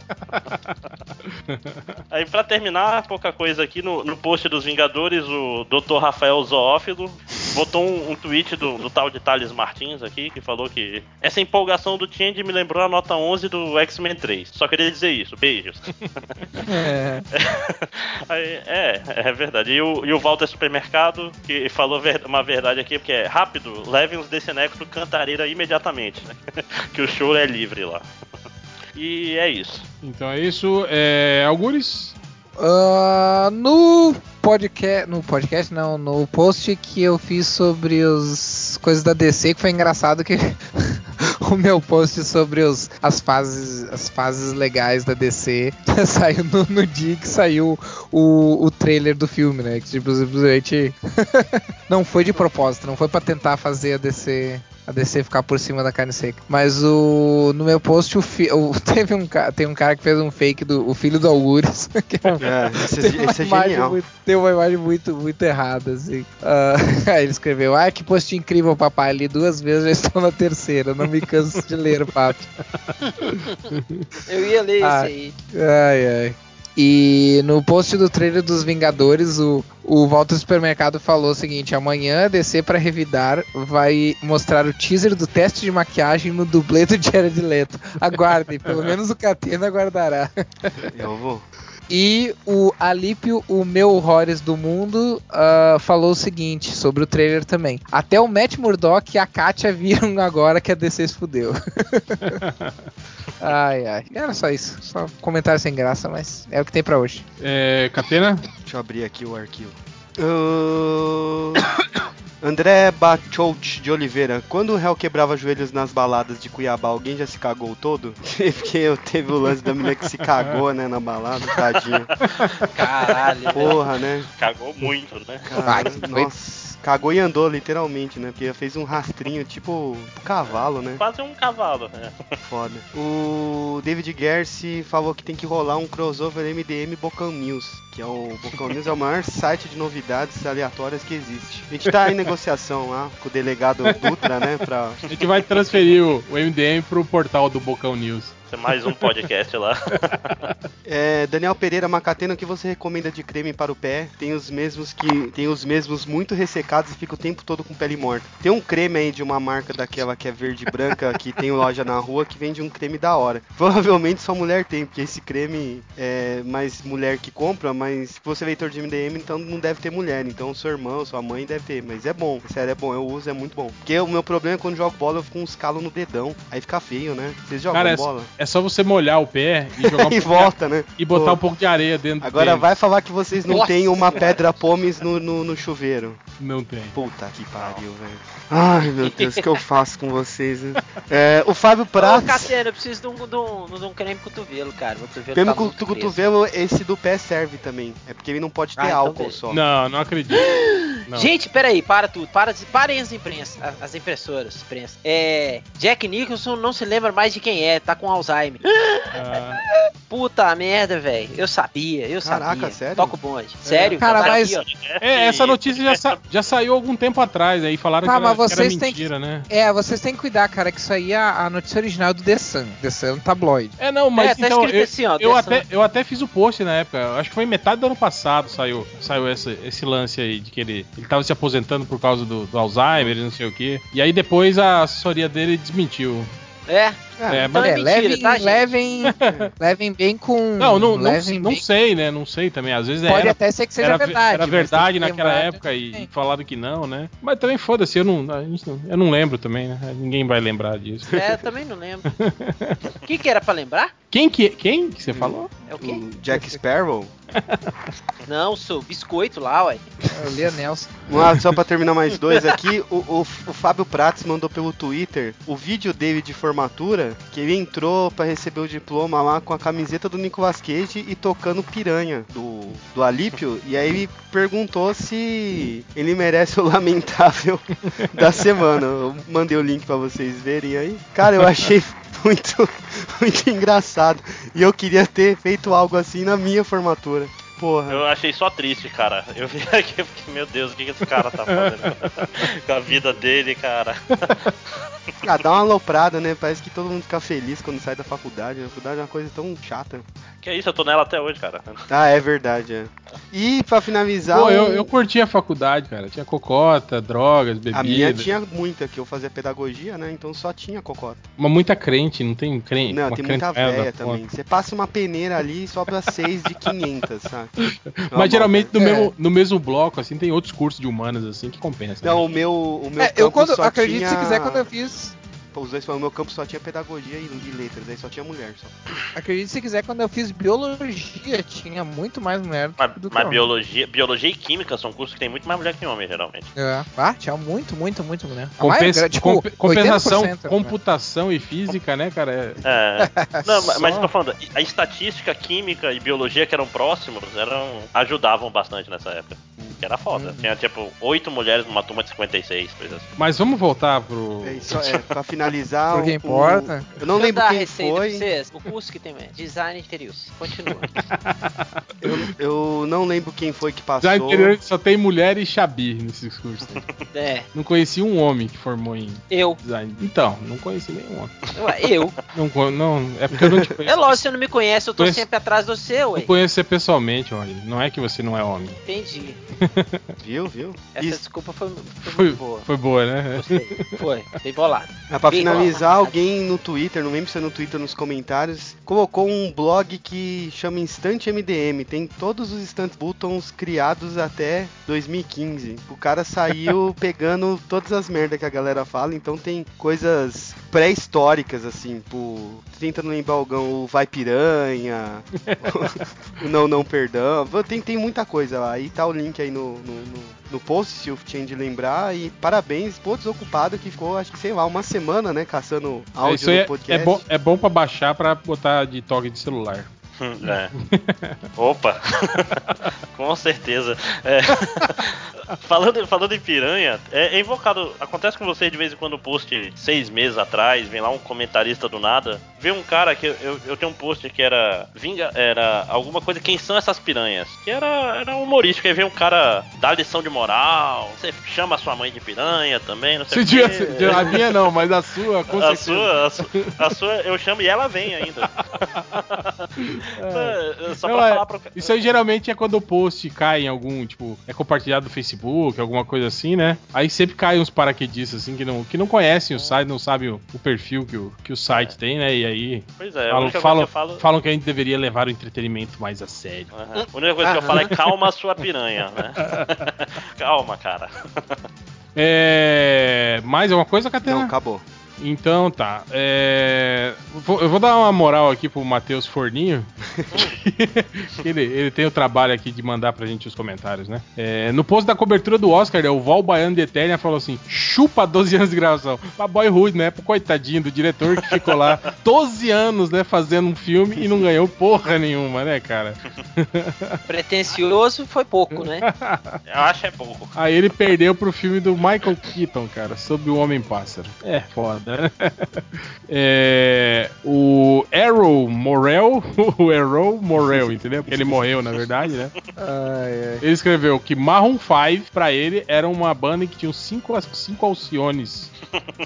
Aí, pra terminar, pouca coisa aqui, no, no post dos Vingadores, o Dr. Rafael Zoófilo botou um, um tweet do, do, tal de Thales Martins aqui, que falou que essa empolgação do Change me lembrou a nota 11 do X-Men 3. Só queria dizer isso, beijos. É, é, é verdade. E o, e o Walter Supermercado, que falou uma verdade aqui, porque é rápido, levem os Decenecos pro Cantareira imediatamente, né? que o show é livre lá. E é isso. Então é isso. É, Algures? Ah, no podcast, no podcast não, no post que eu fiz sobre os coisas da DC, que foi engraçado que o meu post sobre os, as fases as fases legais da DC saiu no, no dia que saiu o, o trailer do filme, né? Que tipo, simplesmente não foi de propósito, não foi pra tentar fazer a DC a DC ficar por cima da carne seca. Mas o no meu post o, fi, o teve um tem um cara que fez um fake do o filho do Algures, que é um- É, esse, tem uma esse é imagem genial. muito- tem uma imagem muito, muito errada, assim. Ah, aí ele escreveu: Ah, que post incrível, papai. Li duas vezes, já estou na terceira. Não me canso de ler, papo. Eu ia ler Ah. esse aí. Ai, ai. E no post do trailer dos Vingadores, o, o Walter Supermercado falou o seguinte: amanhã DC para revidar vai mostrar o teaser do teste de maquiagem no dublê do Jared Leto. Aguardem, pelo menos o Catena aguardará. Eu vou. E o Alípio, o meu horrores do mundo, ah, falou o seguinte sobre o trailer também. Até o Matt Murdock e a Katia viram agora que a DC se fudeu. ai, ai. Era só isso. Só comentário sem graça, mas é o que tem pra hoje. É, Catena? Deixa eu abrir aqui o arquivo. Ahn, André Bachout de Oliveira. Quando o réu quebrava joelhos nas baladas de Cuiabá, alguém já se cagou todo? Porque eu teve o lance da menina que se cagou, né, na balada, tadinha. Caralho. velho. Porra, né? Cagou muito, né? Cara, Ah, que foi- nossa, cagou e andou, literalmente, né? Porque fez um rastrinho tipo cavalo, né? Quase um cavalo, né? Foda. O David Gersi falou que tem que rolar um crossover MDM Bocão News, que é o Bocão News é o maior site de novidades aleatórias que existe. A gente tá em negociação lá com o delegado Dutra, né, pra A gente vai transferir o, o MDM pro portal do Bocão News. Mais um podcast lá. É, Daniel Pereira Macatena, o que você recomenda de creme para o pé? Tem os mesmos que tem os mesmos muito ressecados e fica o tempo todo com pele morta. Tem um creme aí de uma marca daquela que é verde e branca que tem loja na rua que vende um creme da hora. Provavelmente só mulher tem, porque esse creme é mais mulher que compra, mas se você é leitor de MDM, então não deve ter mulher. Então seu irmão, sua mãe deve ter, mas é bom. Sério, é bom. Eu uso, é muito bom. Porque o meu problema é quando jogo bola, eu fico com uns calos no dedão. Aí fica feio, né? Vocês jogam Cara, é, bola? É só você molhar o pé e jogar um e volta, né? e botar Pô. um pouco de areia dentro Agora dele. vai falar que vocês não Nossa têm uma pedra pomes no, no, no chuveiro. Não tem. Puta que pariu, velho. Ai, meu Deus, o que eu faço com vocês? né? É, o Fábio Ô, Prats. Catena, eu preciso de um, de, um, de um creme cotovelo, cara. Cotovelo Creme tá com muito cotovelo, esse do pé serve também. É porque ele não pode ter Ah, então álcool só. Não, não acredito. Não. Gente, peraí, para tudo. Para, parem as imprensas, a- as impressoras. Imprensa. É, Jack Nicholson não se lembra mais de quem é, tá com Alzheimer. Ah, Puta merda, velho. Eu sabia, eu Caraca, sabia. sério? Toca o bonde. Sério? Cara, mas- ó. é, essa notícia já, sa- já saiu algum tempo atrás, aí falaram Tá, que, era, mas que era vocês têm que- mentira, né? É, vocês têm que cuidar, cara, que isso aí é a, notícia original do The Sun. The Sun tabloide. É, não, mas É, tá então, escrito eu, assim, ó, eu, até, eu até fiz o post na época, acho que foi metade do ano passado saiu, saiu esse, esse lance aí, de que ele, ele tava se aposentando por causa do, do Alzheimer e não sei o que. E aí depois a assessoria dele desmentiu. É, É, então mas- é É, mentira, levem, tá, levem, levem bem com. Não, não, não, levem não bem- sei, né? Não sei também. Às vezes Pode era, até ser que seja era, ve- verdade. era verdade que naquela época e, e falaram que não, né? Mas também foda-se, eu não, a gente não- eu não lembro também, né? Ninguém vai lembrar disso. É, eu também não lembro. O que, que era pra lembrar? Quem que, quem que você falou? É o quê? O Jack Sparrow. Não, sou biscoito lá, ué. É o. Vamos lá, só pra terminar mais dois aqui, o, o, o Fábio Prats mandou pelo Twitter o vídeo dele de formatura, que ele entrou pra receber o diploma lá com a camiseta do Nicolas Cage e tocando piranha do, do Alípio, e aí ele perguntou se ele merece o lamentável da semana. Eu mandei o link pra vocês verem aí. Cara, eu achei muito, muito engraçado. E eu queria ter feito algo assim na minha formatura. Porra. Eu achei só triste, cara. Eu vi aqui e fiquei, meu Deus, o que, que esse cara tá fazendo com a vida dele, cara? Ah, dá uma aloprada, né? Parece que todo mundo fica feliz quando sai da faculdade. A faculdade é uma coisa tão chata. Que é isso, eu tô nela até hoje, cara. Ah, é verdade, é. E pra finalizar. Pô, um- eu, eu curti a faculdade, cara. Tinha cocota, drogas, bebida. A minha tinha muita, que eu fazia pedagogia, né? Então só tinha cocota. Uma muita crente, não tem crente. Não, uma tem crente muita velha também. Você passa uma peneira ali e sobra seis de 500, sabe? Mas geralmente no, É. mesmo, no mesmo bloco, assim, tem outros cursos de humanas, assim, que compensam. Não, o meu, o meu É, campo eu quando. só Acredite tinha... se quiser, quando eu fiz. Pô, Os dois falaram, o meu campo só tinha pedagogia e, e letras, aí só tinha mulher só. Acredite se quiser, quando eu fiz biologia, tinha muito mais mulher Mas, do que mas homem. biologia, biologia e química são cursos que tem muito mais mulher que homem, geralmente. É. Ah, tinha muito, muito, muito mulher. Maioria, tipo, comp- compensação, 80% era mulher. computação e física, né, cara? É- É. Não, mas, mas tô falando, a estatística, química e biologia que eram próximos eram ajudavam bastante nessa época. Que era foda. Uhum. Tinha tipo oito mulheres numa turma de 56, coisa assim. Mas vamos voltar pro. É isso, é, pra finalizar. O- importa. Eu não Deixa eu lembro a quem receita foi. vocês. O curso que tem mesmo. Design interiores. Continua. Eu, eu não lembro quem foi que passou. Já interior só tem mulher e xabi nesses cursos. é, não conheci um homem que formou em eu. design. Então, não conheci nenhum homem. Ué, Eu. Não, não, é porque eu não te conheço. É lógico, você não me conhece, eu tô Conheço- sempre atrás do seu, ué. Não conheço você pessoalmente, olha. Não é que você não é homem. Entendi. Viu, viu? Essa Isso. desculpa foi, foi Foi, muito boa. foi boa, né? Gostei. Foi, bem bolado. Ah, pra finalizar, alguém no Twitter, não lembro se é no Twitter nos comentários, colocou um blog que chama Instant MDM. Tem todos os Instant Buttons criados até 2015. O cara saiu pegando todas as merdas que a galera fala, então tem coisas pré-históricas, assim, tipo, tentando lembrar o Vai Piranha, o Não Não Perdão, tem, tem muita coisa lá. Aí tá o link aí no, no, no, no post, se o Change lembrar. E parabéns, pô, desocupado que ficou, acho que sei lá, uma semana, né, caçando áudio Isso aí no é, podcast. é bom, é bom pra baixar pra botar de toque de celular. É. Opa! Com certeza. É. falando, falando em piranha, é, é invocado. Acontece com vocês de vez em quando um post seis meses atrás, vem lá um comentarista do nada, vê um cara que eu, eu tenho um post que era. Vinga, era alguma coisa, quem são essas piranhas? Que era, era humorístico, aí vem um cara dar lição de moral, você chama a sua mãe de piranha também, não sei Se o tivesse, a minha não, mas a sua, com A certeza. sua, a, sua, a sua eu chamo e ela vem ainda. É, Só pra Não, é- falar pro Isso aí geralmente é quando o post cai em algum, tipo, é compartilhado no Facebook, alguma coisa assim, né? Aí sempre cai uns paraquedistas, assim, que não, que não conhecem o site, não sabem o, o perfil que o, que o site tem, né? E aí Pois é, falam, falam, que eu falo. falam que a gente deveria levar o entretenimento mais a sério. Aham. A única coisa que eu falo é calma a sua piranha, né? calma, cara. É. Mais alguma coisa, Catena? Não, acabou. Então tá. É, vou- eu vou dar uma moral aqui pro Matheus Forninho. que ele, ele tem o trabalho aqui de mandar pra gente os comentários, né? É, no post da cobertura do Oscar, né, o Val Baiano de Eternia falou assim: chupa 12 anos de gravação. Pra Boyhood, né? Pro coitadinho do diretor que ficou lá 12 anos, né? Fazendo um filme e não ganhou porra nenhuma, né, cara? Pretencioso foi pouco, né? Eu acho é pouco. Aí ele perdeu pro filme do Michael Keaton, cara, sobre o Homem-Pássaro. É foda, né? É, o Arrow Morel, o Arrow Morel, entendeu? Porque ele morreu, na verdade, né? Ele escreveu que Marron 5, pra ele, era uma banda que tinha cinco, cinco Alciones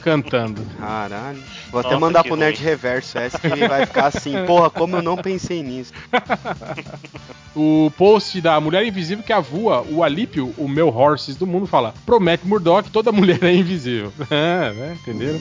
cantando. Caralho. Vou até Nossa, mandar que pro Nerd ruim. Reverso essa que ele vai ficar assim, porra, como eu não pensei nisso. O post da Mulher Invisível que avua o Alípio, o meu horses do mundo, fala: promete Murdoch, toda mulher é invisível. É, né? Entenderam?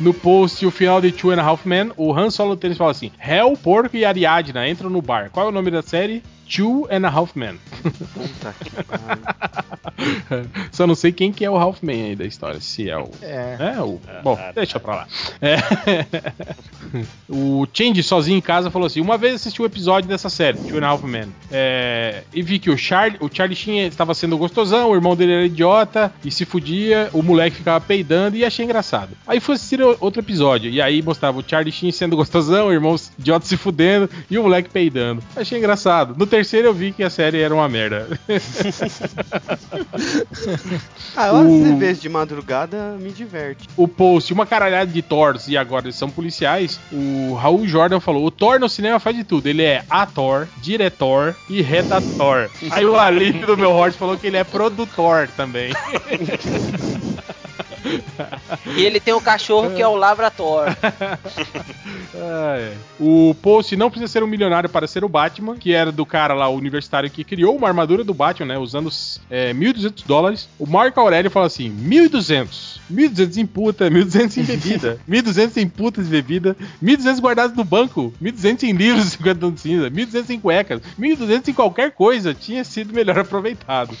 no post, o final de Two and a Half Men, o Han Solo Tênis fala assim: Hell, Porco e Ariadna entram no bar. Qual é o nome da série? Two and a Half Men. Puta que pariu. Só não sei quem que é o Half Man aí da história. Se é o. É. É, o. Bom, deixa pra lá. É. o Change sozinho em casa falou assim: uma vez assisti um episódio dessa série, Two and a Half Men, é, e vi que o Charlie, o Charlie Sheen estava sendo gostosão, o irmão dele era idiota e se fudia, o moleque ficava peidando e achei engraçado. Aí fui assistir o- outro episódio e aí mostrava o Charlie Sheen sendo gostosão, o irmão idiota se fudendo e o moleque peidando. Achei engraçado. No terceiro eu vi que a série era uma merda. Ah, eu às O- vezes de madrugada me diverte. o post, uma caralhada de Thors e agora eles são policiais, o Raul Jordan falou: o Thor no cinema faz de tudo. Ele é ator, diretor e redator. Aí o Alípio do meu Horse falou que ele é produtor também. E ele tem um cachorro que é o Lavrator. Ah, é. O post não precisa ser um milionário para ser o Batman, que era do cara lá, o universitário que criou uma armadura do Batman, né? Usando é, 1.200 dólares. O Marco Aurélio fala assim: 1.200. 1.200 em puta, 1.200 em bebida, 1.200 em putas e bebida, 1.200 guardados no banco, 1.200 em livros e 50 tons de cinza, 1.200 em cuecas, 1.200 em qualquer coisa tinha sido melhor aproveitado.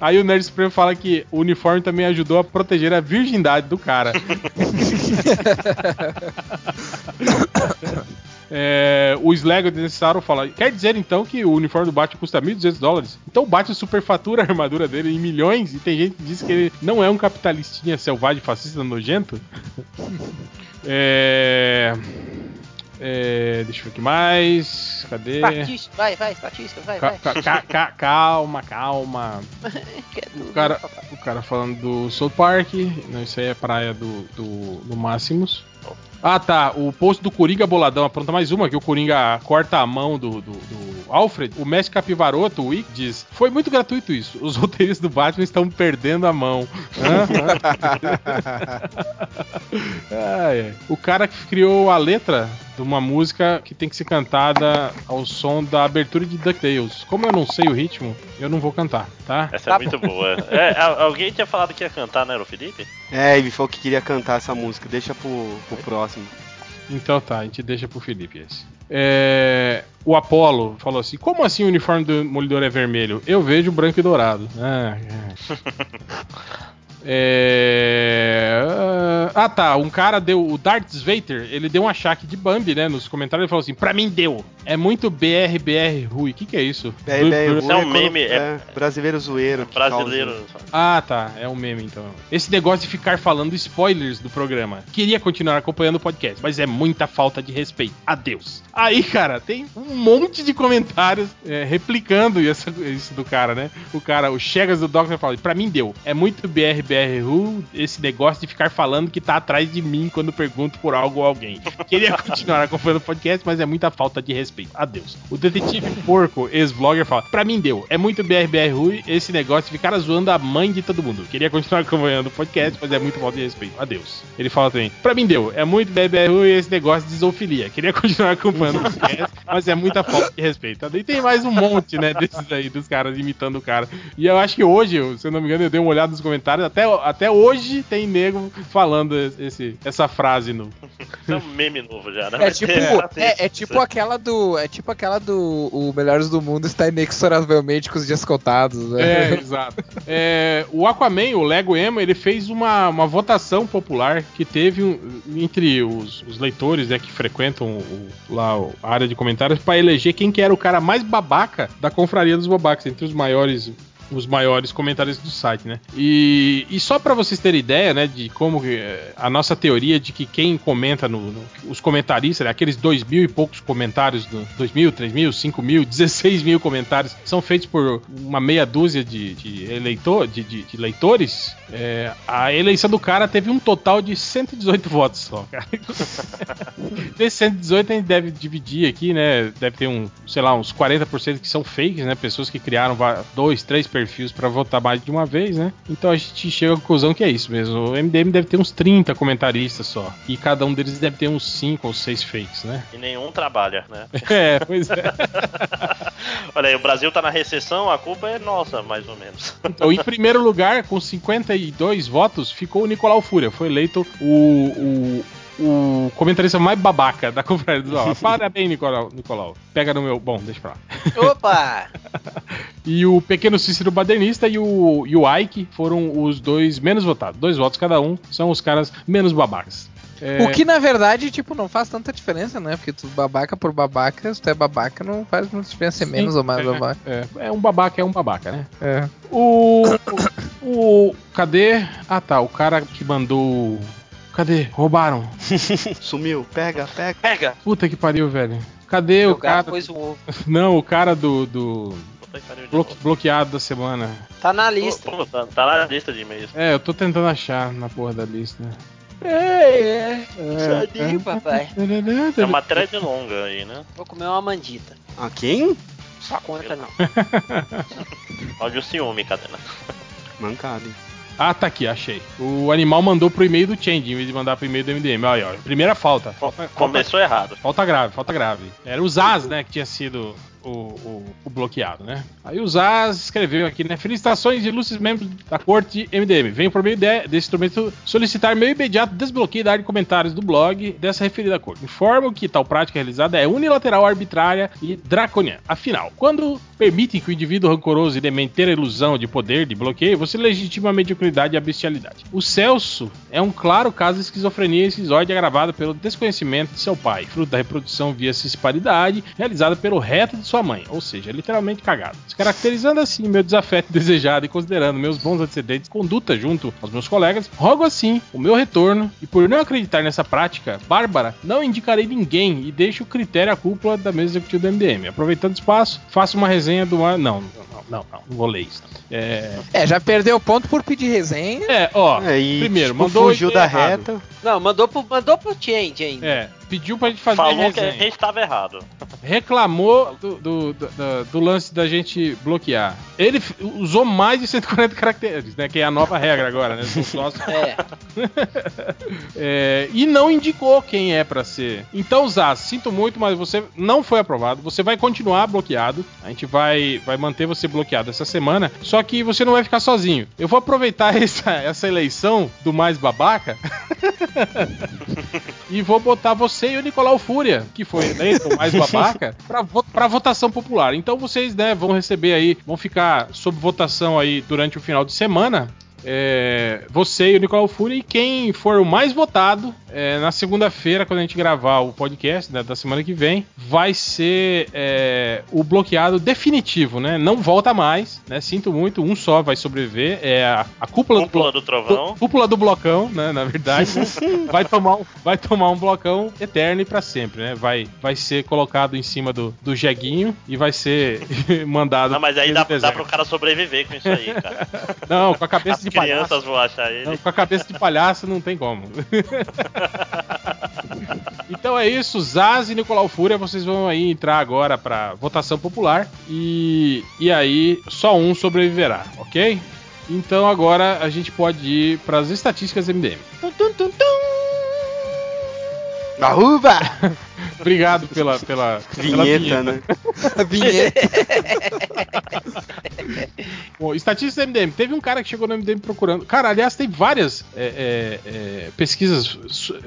Aí o Nerd Supremo fala que o uniforme também ajudou a proteger a virgindade do cara. É, o Slego Desnecessário fala: Quer dizer então que o uniforme do Batman custa 1.200 dólares? Então o Batman superfatura a armadura dele em milhões e tem gente que diz que ele não é um capitalistinha selvagem, fascista, nojento? é. É, deixa eu ver aqui mais. Cadê? Estatística, vai, vai, estatística, vai, Ca- vai. ca- ca- ca- calma, calma. O cara, o cara falando do South Park. Não, isso aí é praia do, do, do Máximos. Ah, tá. O post do Coringa Boladão. Apronta mais uma, que o Coringa corta a mão do, do, do Alfred. O mestre Capivaroto, o Wick, diz: Foi muito gratuito isso. Os roteiristas do Batman estão perdendo a mão. Ah, é. O cara que criou a letra de uma música que tem que ser cantada ao som da abertura de DuckTales. Como eu não sei o ritmo, eu não vou cantar, tá? Essa é muito boa. É, a- alguém tinha falado que ia cantar, não era o Felipe? É, ele falou que queria cantar essa música. Deixa pro, pro próximo. Então tá, a gente deixa pro Felipe esse. É, o Apollo falou assim: Como assim o uniforme do Molidor é vermelho? Eu vejo branco e dourado. Ah, é. É... Ah, tá. Um cara deu. O Darth Vader, ele deu um achaque de Bambi, né? Nos comentários ele falou assim: pra mim deu. É muito BRBR Rui. O que, que é isso? BRBR Isso é um meme, é, é- brasileiro zoeiro. Brasileiro. Ah, tá. É um meme, então. Esse negócio de ficar falando spoilers do programa. Queria continuar acompanhando o podcast, mas é muita falta de respeito. Adeus. Aí, cara, tem um monte de comentários é, replicando isso, isso do cara, né? O cara, o Chegas do Doctor fala: pra mim deu. É muito BRBRU esse negócio de ficar falando que tá atrás de mim quando pergunto por algo ou alguém. Queria continuar acompanhando o podcast, mas é muita falta de respeito. Adeus. O detetive porco, ex-vlogger, fala: Pra mim deu. É muito BRBRU esse negócio de ficar zoando a mãe de todo mundo. Queria continuar acompanhando o podcast, mas é muito falta de respeito. Adeus. Ele fala também: Pra mim deu. É muito BRBRU esse negócio de zoofilia. Queria continuar acompanhando o podcast, mas é muita falta de respeito. E tem mais um monte, né, desses aí, dos caras imitando o cara. E eu acho que hoje, se eu não me engano, eu dei uma olhada nos comentários. Até, até hoje tem nego falando esse, essa frase no. É um meme novo já, né? É tipo, é, é tipo aquela do. É tipo aquela do o Melhores do Mundo está inexoravelmente com os dias contados, né? É, exato. É, o Aquaman, o Lego Emo, ele fez uma, uma votação popular que teve um- entre os, os leitores né, que frequentam o- lá a área de comentários para eleger quem que era o cara mais babaca da confraria dos babacas, entre os maiores os maiores comentários do site, né? E, e só para vocês terem ideia, né, de como eh, a nossa teoria de que quem comenta no, no- os comentaristas, né, aqueles dois mil e poucos comentários, do, dois mil, três mil, cinco mil, 16 mil comentários, são feitos por uma meia dúzia de, de eleitor, de, de- de leitores. é, a eleição do cara teve um total de 118 votos só, cara. Desses 118 a gente deve dividir aqui, né? Deve ter um, sei lá, uns 40% que são fakes, né? Pessoas que criaram dois, três perfis pra votar mais de uma vez, né? Então a gente chega à conclusão que é isso mesmo. O MDM deve ter uns 30 comentaristas só. E cada um deles deve ter uns 5 ou 6 fakes, né? E nenhum trabalha, né? É, pois é. Olha aí, o Brasil tá na recessão, a culpa é nossa, mais ou menos. Então, em primeiro lugar, com 52 votos, ficou o Nicolau Fúria. Foi eleito o, o, o comentarista mais babaca da do Aula. Parabéns, Nicolau, Nicolau. Pega no meu. Bom, deixa pra lá. Opa! E o Pequeno Cícero Badernista e o, e o Ike foram os dois menos votados. Dois votos cada um. São os caras menos babacas. É, O que na verdade, tipo, não faz tanta diferença, né? Porque tu babaca por babaca, se tu é babaca, não faz muita diferença ser menos sim, ou mais é, babaca. É, é um babaca, é um babaca, né? É. O, o. o- Cadê? Ah tá, o cara que mandou. Cadê? Roubaram. Sumiu, pega, pega. Pega! Puta que pariu, velho. Cadê o O cara pôs o ovo. Não, o cara do, do bloqueado da semana. Tá na lista. Pô, tá, tá na lista de e-mails. É, eu tô tentando achar na porra da lista. É, é. É, Sadinho, papai. É uma thread longa aí, né? Vou comer uma mandita. A quem? Só conta não. Olha o ciúme, cadena. Mancada, hein? Ah, tá aqui, achei. O animal mandou pro e-mail do Change em vez de mandar pro e-mail do MDM. Olha, ó, primeira falta. Falta, falta, Começou errado. falta grave, falta grave. Era o Zaz, né, que tinha sido o, o- o bloqueado, né? Aí o Zaz escreveu aqui, né? Felicitações ilustres membros da corte MDM. Venho por meio de- desse instrumento solicitar meu imediato desbloqueio da área de comentários do blog dessa referida corte. Informo que tal prática realizada é unilateral, arbitrária e draconiana. Afinal, quando permitem que o indivíduo rancoroso e demente ter a ilusão de poder de bloqueio, você legitima a mediocridade e a bestialidade. O Celso é um claro caso de esquizofrenia e esquizóide agravada pelo desconhecimento de seu pai, fruto da reprodução via cisparidade realizada pelo reto de sua mãe, ou seja, literalmente cagado. Se caracterizando assim meu desafeto desejado e considerando meus bons antecedentes, conduta junto aos meus colegas, rogo assim o meu retorno e por não acreditar nessa prática bárbara, não indicarei ninguém e deixo o critério à cúpula da mesa executiva do MDM. Aproveitando o espaço, faço uma resenha do ar. Não, não, não, não, não, não vou ler isso. É, É, já perdeu ponto por pedir resenha. é ó, É, e primeiro, tipo, mandou fugiu da errado. reta. Não, mandou pro, mandou pro Change ainda. É, pediu pra gente fazer Falou que a resenha. gente tava errado. reclamou do, do, do- do- lance da gente bloquear. Ele usou mais de 140 caracteres, né? Que é a nova regra agora, né? É. É, e não indicou quem é pra ser. Então, Zaz, sinto muito, mas você não foi aprovado. Você vai continuar bloqueado. A gente vai, vai manter você bloqueado essa semana. Só que você não vai ficar sozinho. Eu vou aproveitar essa, essa eleição do mais babaca e vou botar você e o Nicolau Fúria, que foi eleito mais babaca, pra, vo pra votação popular. Então vocês né, vão receber aí, vão ficar sob votação aí durante o final de semana. É, você e o Nicolau Fúria. E quem for o mais votado, é, na segunda-feira, quando a gente gravar o podcast né, da semana que vem, vai ser é, o bloqueado definitivo, né? Não volta mais, né? Sinto muito, um só vai sobreviver. É a, a cúpula, Cúpula do, do trovão. Cú- Cúpula do blocão, né? Na verdade, vai tomar, um, vai tomar um blocão eterno e pra sempre, né? Vai, vai ser colocado em cima do, do jeguinho e vai ser mandado. Não, mas aí dá, dá pro cara sobreviver com isso aí, cara. Não, com a cabeça de. Crianças vão achar ele. Não, com a cabeça de palhaço não tem como. então é isso, Zaz e Nicolau Fúria, vocês vão aí entrar agora pra votação popular e, e aí só um sobreviverá, ok? Então agora a gente pode ir pras estatísticas MDM. Tum, tum, tum. Arruba! Obrigado pela, pela, pela Vinheta, né? Vinheta. Bom, estatística do MDM. Teve um cara que chegou no MDM procurando. Cara, aliás, tem várias é, é, é, pesquisas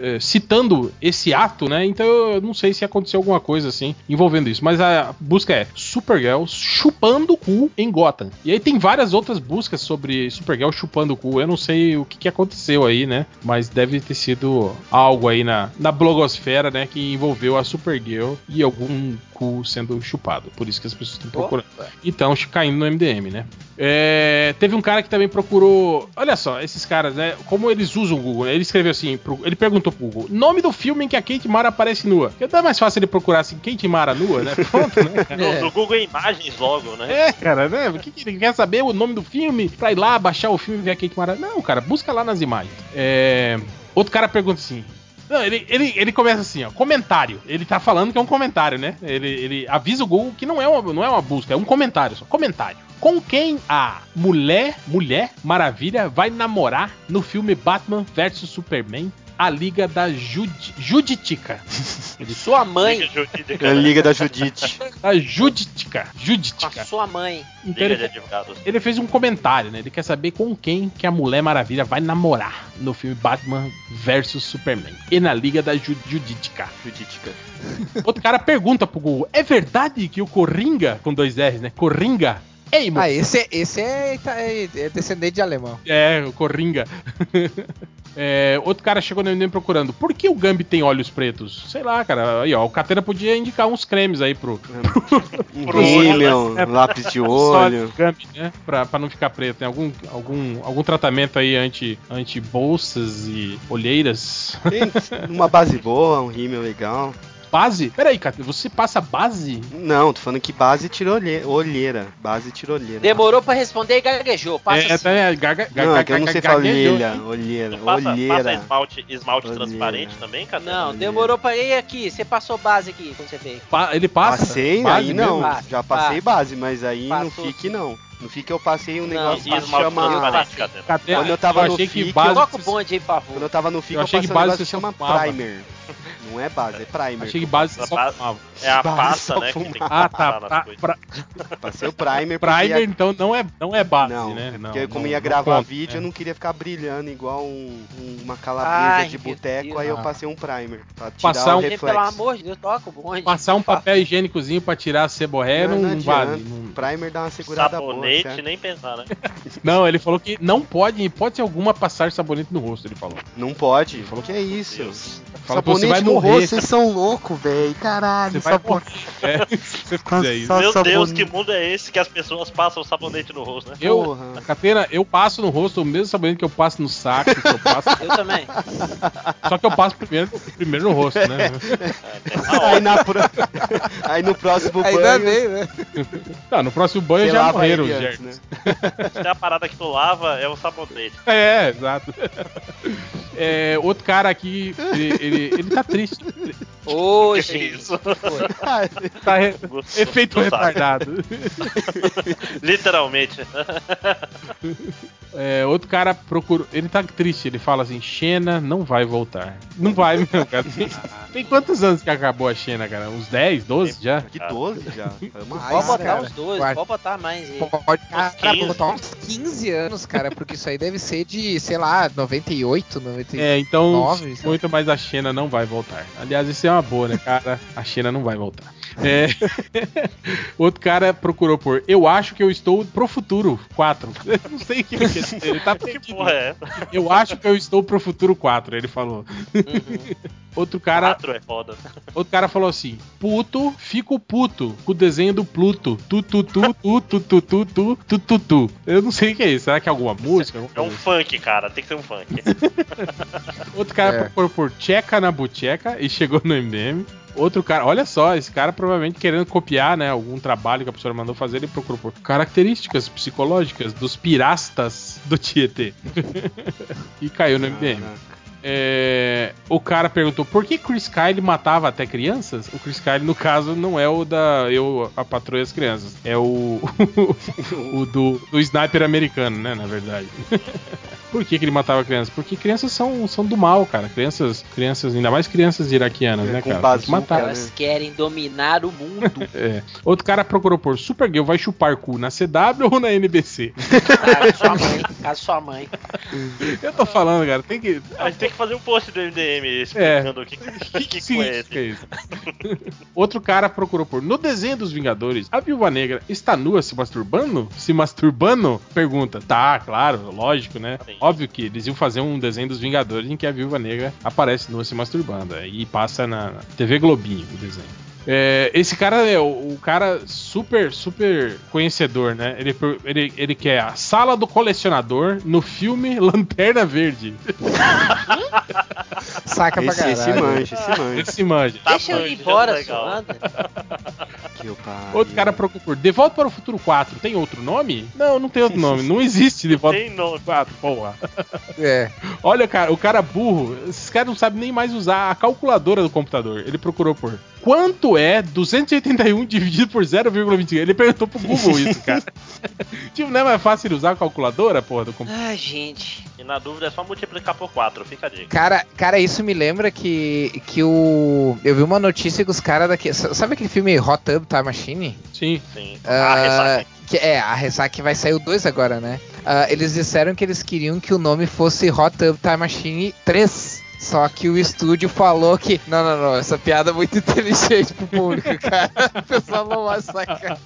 é, citando esse ato, né? Então eu não sei se aconteceu alguma coisa assim envolvendo isso. Mas a busca é Supergirl chupando o cu em Gotham. E aí tem várias outras buscas sobre Supergirl chupando o cu. Eu não sei o que, que aconteceu aí, né? Mas deve ter sido algo aí na, na blogosfera, né? Que envolveu a Supergirl e algum cu sendo chupado. Por isso que as pessoas estão procurando. Então, caindo no MDM, né? É, teve um cara que também procurou. Olha só, esses caras, né? Como eles usam o Google, né? Ele escreveu assim: pro- ele perguntou pro Google: nome do filme em que a Kate Mara aparece nua. Porque não é mais fácil ele procurar assim: Kate Mara nua, né? Pronto, né? cara? No, no Google Imagens logo, né? É, cara, né? O que, que ele quer saber? O nome do filme? Pra ir lá, baixar o filme e ver a Kate Mara? Não, cara, busca lá nas imagens. É, Outro cara pergunta assim. Não, ele, ele, ele começa assim, ó, comentário. Ele tá falando que é um comentário, né? Ele, ele avisa o Google que não é, uma, não é uma busca, é um comentário só. Comentário. Com quem a mulher, mulher Maravilha vai namorar no filme Batman vs Superman, a Liga da Judi, Juditica. Sua mãe. Liga É a né? Liga da Judite. A Juditica. Com a Juditica. sua mãe. Então Liga ele, de advogados. ele fez um comentário, né? Ele quer saber com quem que a Mulher Maravilha vai namorar no filme Batman vs Superman. E na Liga da Ju Juditica. Juditica. Outro cara pergunta pro Google: é verdade que o Corringa, com dois R's, né? Corringa é imo- Ah, esse, é- esse é, é, é descendente de alemão. É, o Corringa. É, outro cara chegou no MDM procurando. Por que o Gambi tem olhos pretos? Sei lá, cara. Aí, ó. O Catena podia indicar uns cremes aí pro. Um Pro rímel, É, um lápis de só olho. Gambi, né? Pra, pra não ficar preto. Tem algum, algum, algum tratamento aí anti, anti bolsas e olheiras? Tem uma base boa, um rímel legal. Base? Peraí, Catena. Você passa base? Não, tô falando que base tira olhe- olheira. Base tira olheira. Demorou pra responder e gaguejou. Passa é, assim. é, gaga, Não, é que eu não sei falar olheira, olheira, passa, passa olheira. esmalte, esmalte Olheira. transparente também, cara? Não, demorou pra ir aqui. Você passou base aqui quando você veio. Pa- ele passa? Passei, base aí não. mesmo? Já passei Passa. base, mas aí no Passou. FIC não. No FIC eu passei um Não, negócio que esmalte chama. transparente, passei. cara? Catena, Quando eu tava no achei que FIC, base. Toca o bonde aí, por Quando eu tava no FIC, Eu eu, achei que passei um base negócio que você chama primer. Não é base, é primer. Achei que base só ba- fumava. É a só né? Que tem que fumar. Ah, passar tá. nas Pra, Passei o primer porque primer, ia- então, não é, não é base, Não, né? porque Não, como não- ia não gravar conta, vídeo, né? eu não queria ficar brilhando igual um- um- uma calabresa Ai, de boteco, aí eu passei um primer. Pra tirar Passar o um- reflexo. Pelo amor de Deus, toca o bonde. Passar um papel higiênicozinho pra tirar a seborréia não, não adianta. vale. Não, Primer dá uma segurada boa. Sabonete, nem pensar, né? não, ele falou que não pode, em hipótese alguma, passar sabonete no rosto, ele falou. Não pode. falou que é isso? Fala você sabonete vai no morrer. rosto, vocês são loucos, velho. Caralho, sabonete. É, se você fizer isso. Meu Deus, que mundo é esse que as pessoas passam sabonete no rosto, né? Eu, Porra. Catena, eu passo no rosto o mesmo sabonete que eu passo no saco, que eu passo, Eu também. só que eu passo primeiro, primeiro no rosto, né? Aí, na pro- Aí no próximo Ainda banho, bem, né? Não, no próximo banho você já morreram os germes. né? Se a parada que tu lava, é o sabonete. É, exato. É, outro cara aqui, ele, ele, ele tá triste. Ô, gente. isso? Tá re- Gostou- efeito sabe. retardado. Literalmente. É, outro cara procura. Ele tá triste, ele fala assim: Xena não vai voltar. Não vai, meu cara. Tem, tem quantos anos que acabou a Xena, cara? Uns 10, 12 já? Que 12 já. Pode botar cara. uns dois, Guarda. pode botar mais aí. Pode cara, 15. botar uns 15 anos, cara, porque isso aí deve ser de, sei lá, 98, 99. É, então Nove, muito mais a Xena não vai voltar. Aliás, isso é uma boa, né, cara? A Xena não vai voltar. É... Outro cara procurou por Eu acho que eu estou pro futuro 4. Eu não sei o que ele quer. Ele tá Que perdido. porra é essa? Eu acho que eu estou pro futuro 4, ele falou. Outro cara, Quatro é foda. outro cara falou assim: Puto, fico puto com o desenho do Pluto. Tu, tu, tu, tu, tu, tu, tu, tu, tu, tu, tu. Eu não sei o que é isso. Será que é alguma música? É um funk, cara. Tem que ser um funk. Outro cara É. procurou por Tcheca na Bucheca e chegou no MDM. Outro cara, olha só, esse cara provavelmente querendo copiar, né, algum trabalho que a professora mandou fazer, ele procurou por características psicológicas dos pirastas do Tietê. e caiu no MDM. Caraca. É, o cara perguntou por que Chris Kyle matava até crianças? O Chris Kyle, no caso, não é o da Eu, a Patroa e as Crianças. É o, o do, do sniper americano, né? Na verdade. por que, que ele matava crianças? Porque crianças são, são do mal, cara. Crianças, crianças, ainda mais crianças iraquianas, É, né, com cara? Bazuca, matar. né? Elas querem dominar o mundo. É. Outro cara procurou por Supergirl vai chupar cu na CW ou na NBC? Cara, sua mãe. Caso sua mãe. Eu tô falando, cara, tem que. A gente tem que fazer um post do MDM explicando o que, que, que, Sim, esse. é isso. Outro cara procurou por. No desenho dos Vingadores, a Viúva Negra está nua se masturbando? Se masturbando? Pergunta. Tá, claro, lógico, né? Sim. Óbvio que eles iam fazer um desenho dos Vingadores em que a Viúva Negra aparece nua se masturbando. E passa na TV Globinho o desenho. É, esse cara é o, o cara super, super conhecedor, né? Ele, ele, ele quer a sala do colecionador no filme Lanterna Verde. Saca pra Esse, caralho. esse manja, esse manja. Esse manja. Tá Deixa eu ir embora, eu pariu. Outro cara procura por De Volta para o Futuro 4. Tem outro nome? Não, não tem outro nome. Não existe De Volta Tem para o Futuro 4, porra. É. Olha, cara, o cara burro. Esses caras não sabem nem mais usar a calculadora do computador. Ele procurou por quanto é 281 dividido por 0,25. Ele perguntou pro Google isso, cara. tipo, não é mais fácil usar a calculadora, porra, do computador? Ai, gente. E na dúvida é só multiplicar por 4, fica a dica. Cara, cara, isso me lembra que, que o. Eu vi uma notícia que os caras daqui. Sabe aquele filme Hot Tub Time Machine? Sim. Sim. Ah, Ah, ressaca. que é, a Ressaca vai sair o 2 agora, né? Ah, eles disseram que eles queriam que o nome fosse Hot Tub Time Machine 3. Só que o estúdio falou que. Não, não, não, essa piada é muito inteligente pro público, cara. O pessoal não vai sacar.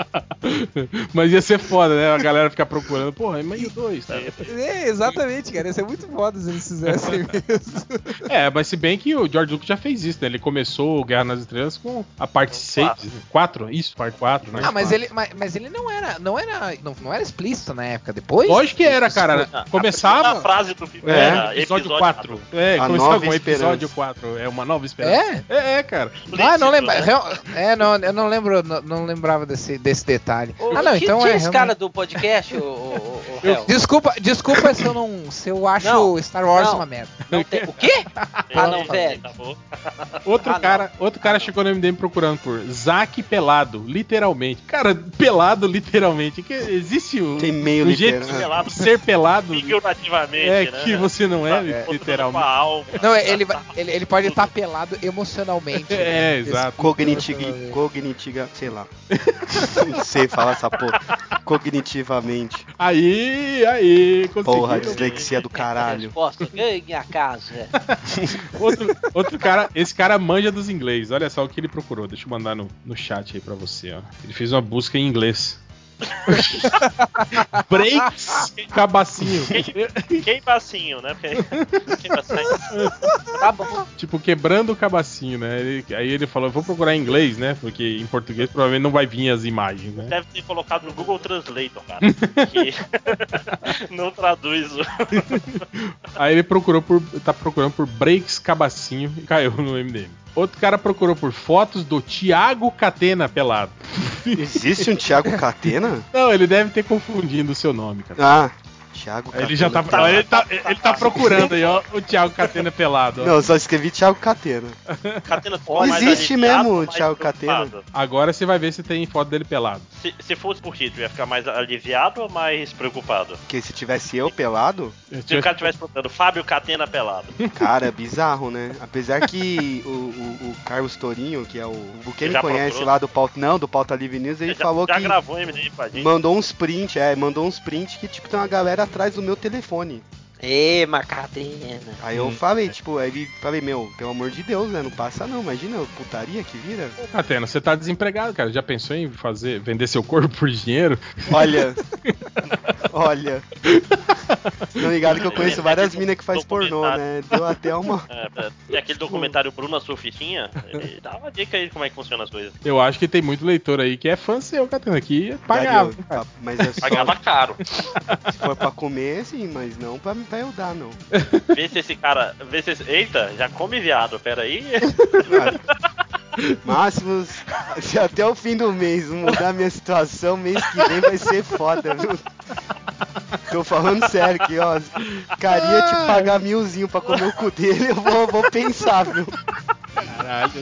Mas ia ser foda, né? A galera ficar procurando. Porra, mas e o 2? Tá? É, exatamente, cara. Ia ser muito foda se eles fizessem mesmo. É, mas se bem que o George Lucas já fez isso, né? Ele começou o Guerra nas Estrelas com a parte 6. quatro. 4? Isso, parte 4, né? Ah, mas ele, mas, mas ele não era. Não era. Não, não era explícito na época. Depois? Lógico que era, cara. A Começava. primeira frase do filme É, era episódio, episódio 4. É, A começava Nova com episódio Esperança. 4. É uma nova esperança. É? É, é, cara. Ah, não lembra. né? É, não, eu não lembro, não, não lembrava desse, desse detalhe. Ô, ah, não, então tira é. esse realmente- cara do podcast, ô, ô, ô, ô, Eu- Hel. Desculpa, desculpa se eu não. Se eu acho Não, Star Wars não. uma merda. Não tem- O quê? Ah, não, velho. Tá bom. Outro Ah, não. cara, outro cara chegou no MDM procurando por Zack pelado, literalmente. Cara, pelado literalmente. Que existe o, Tem meio o jeito de ser pelado figurativamente, é né? que você não é, Com literalmente. alma. Não, ele, vai- ele, ele pode estar pelado emocionalmente. É, né? exato. Cognitiva, cognitiva, sei lá. Não sei falar essa porra. Cognitivamente. Aí, aí. Porra, dislexia do caralho. Resposta. Ganhe minha casa. é. Outro, outro cara, esse cara manja dos inglês. Olha só o que ele procurou. Deixa eu mandar no, no chat aí pra você, ó. Ele fez uma busca em inglês. Breaks cabacinho. Quem bacinho, né? Tá bom. tipo, quebrando o cabacinho, né? Ele- aí ele falou, vou procurar em inglês, né? Porque em português provavelmente não vai vir as imagens, né? Deve ter colocado no Google Translator, cara. Que não traduz o. Aí ele procurou por. tá procurando por breaks cabacinho e caiu no MDM. Outro cara procurou por fotos do Thiago Catena pelado. Existe um Thiago Catena? Não, ele deve ter confundido o seu nome, cara. Ah, Thiago Catena. Ele já tá, ele tá, ele tá procurando aí, ó, o Thiago Catena pelado. ó. Não, só escrevi Thiago Catena. Catena ficou mais Existe mesmo o Thiago preocupado? Agora você vai ver se tem foto dele pelado. Se, se fosse por título, ia ficar mais aliviado ou mais preocupado? Porque se tivesse eu pelado, Se o cara tivesse perguntando Fábio Catena pelado. cara, é bizarro, né? Apesar que o, o- o Carlos Torinho, que é o. o quem Ele conhece procurou? lá do Pauta. Não, do Pauta Livre News, ele já, falou já que. gravou MD. Mandou uns print, é, mandou uns print que tipo tem uma galera atrás do meu telefone. Ê, Macatrina. Aí eu falei, tipo, aí ele falei, meu, pelo amor de Deus, né? Não passa não, imagina a putaria que vira. Atena, você tá desempregado, cara. Já pensou em fazer, vender seu corpo por dinheiro? Olha. Olha. Não ligado que eu conheço várias minas que faz pornô, né? Deu até uma. É, tem aquele documentário Bruna Surficinha, ele dá uma dica aí de como é que funciona as coisas. Eu acho que tem muito leitor aí que é fã seu, Catena, que pagava. Daria- tá, Mas é só. Pagava caro. Se for pra comer, sim, mas não pra, pra eu dar, não. Vê se esse cara. Vê se esse. Eita, já come viado, peraí. Máximos, se até o fim do mês mudar a minha situação, mês que vem vai ser foda, viu? Tô falando sério que, ó, caria te pagar milzinho pra comer o cu dele, eu vou, vou pensar, viu? Caralho.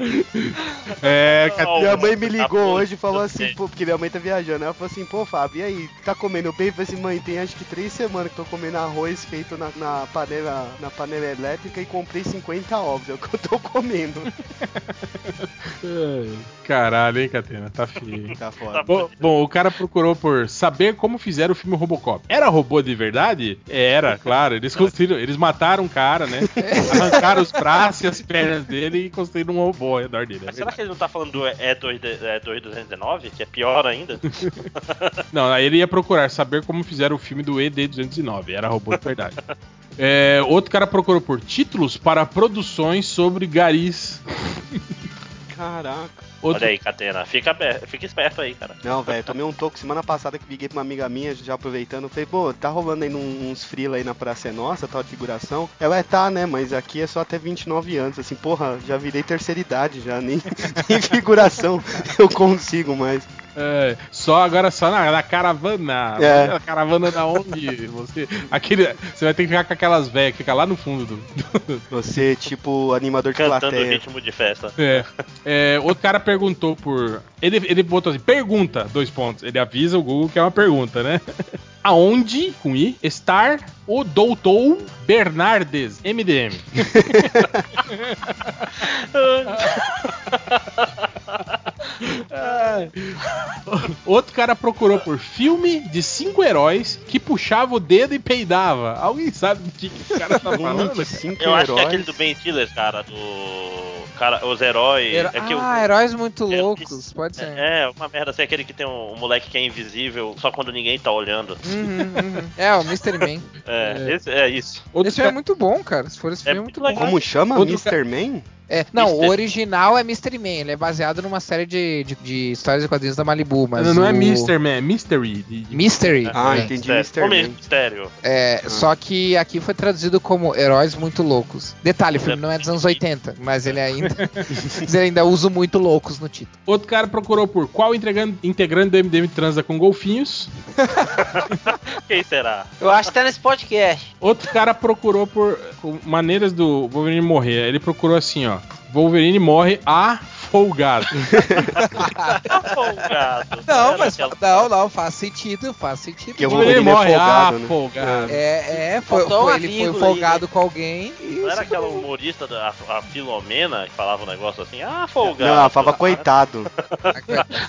é, Catena. Minha mãe me ligou Tá hoje e falou assim, pô, porque minha mãe tá viajando. Ela falou assim, pô, Fábio, e aí, tá comendo bem? Eu falei assim, mãe, tem acho que três semanas que tô comendo arroz feito na, na panela, na panela elétrica e comprei 50 ovos, é o que eu tô comendo. Caralho, hein, Catena, tá feio. Tá foda. Bom, bom, o cara procurou por saber como fizeram o filme Robocop. Era robô de verdade? Era, claro. Eles construíram, eles mataram o cara, né? Arrancaram os braços e as pernas dele e construíram um robô ao redor dele. é Mas será que ele não tá falando do E2, E2219, que é pior ainda? Não, aí ele ia procurar saber como fizeram o filme do ED209. Era robô de verdade. É, outro cara procurou por títulos para produções sobre garis. Caraca. Outro, Olha aí, Catena, fica, fica esperto aí, cara. Não, velho, tomei um toco semana passada que liguei pra uma amiga minha, já aproveitando. Falei, pô, tá rolando aí num- uns freela aí na Praça é Nossa, tal de figuração. Ela é, tá, né, mas aqui é só até 29 anos. Assim, porra, já virei terceira idade já, nem, nem figuração eu consigo mais. É, só agora só na, na caravana. É. A caravana da onde você. Aquele, você vai ter que ficar com aquelas velhas que fica lá no fundo do. do- Você, tipo, animador de Cantando plateia. ritmo de festa. é. É, outro cara perguntou por. Ele, ele botou assim: pergunta, dois pontos. Ele avisa o Google que é uma pergunta, né? Aonde, com I, estar o doutor Bernardes, MDM? Outro cara procurou por filme de cinco heróis que puxava o dedo e peidava. Alguém sabe do que, que o cara tá falando? 25 Eu acho que é aquele do Ben Stiller, cara, do. Cara, os heróis. Hero- É que o- ah, heróis muito É, loucos, pode ser. É, uma merda assim, aquele que tem um, um moleque que é invisível só quando ninguém tá olhando. Uhum, uhum. É, o Mr. Man. É, esse- é isso. Outro Esse filme é ca- muito bom, cara. Se for esse É filme, é muito muito bom. Como chama? Outro Mr. Man? É, não, Mr. o original é Mr. Man. Ele é baseado numa série de, de, de histórias e quadrinhos da Malibu, mas. não, não é o- Mr. Man, é Mystery. de- de- Mystery. Ah, é. entendi, é Man. mistério. É, Só que aqui foi traduzido como Heróis Muito Loucos. Detalhe, o filme não é dos anos 80, mas ele ainda, ele ainda usa muito loucos no título. Outro cara procurou por qual integrante, do MDM transa com golfinhos. Quem será? Eu acho que tá nesse podcast. Outro cara procurou por maneiras do Wolverine morrer. Ele procurou assim, ó. Wolverine morre afogado. Folgado. Não, Era mas aquela- não, não, faz sentido, faz sentido. Que eu vou- Wolverine Wolverine é morre folgado, né? afogado. É, é, foi, Faltou foi- uma ele foi aí, folgado né? com alguém Não era aquela humorista da a, a Filomena que falava um negócio assim, ah, folgado. Não, ela falava coitado.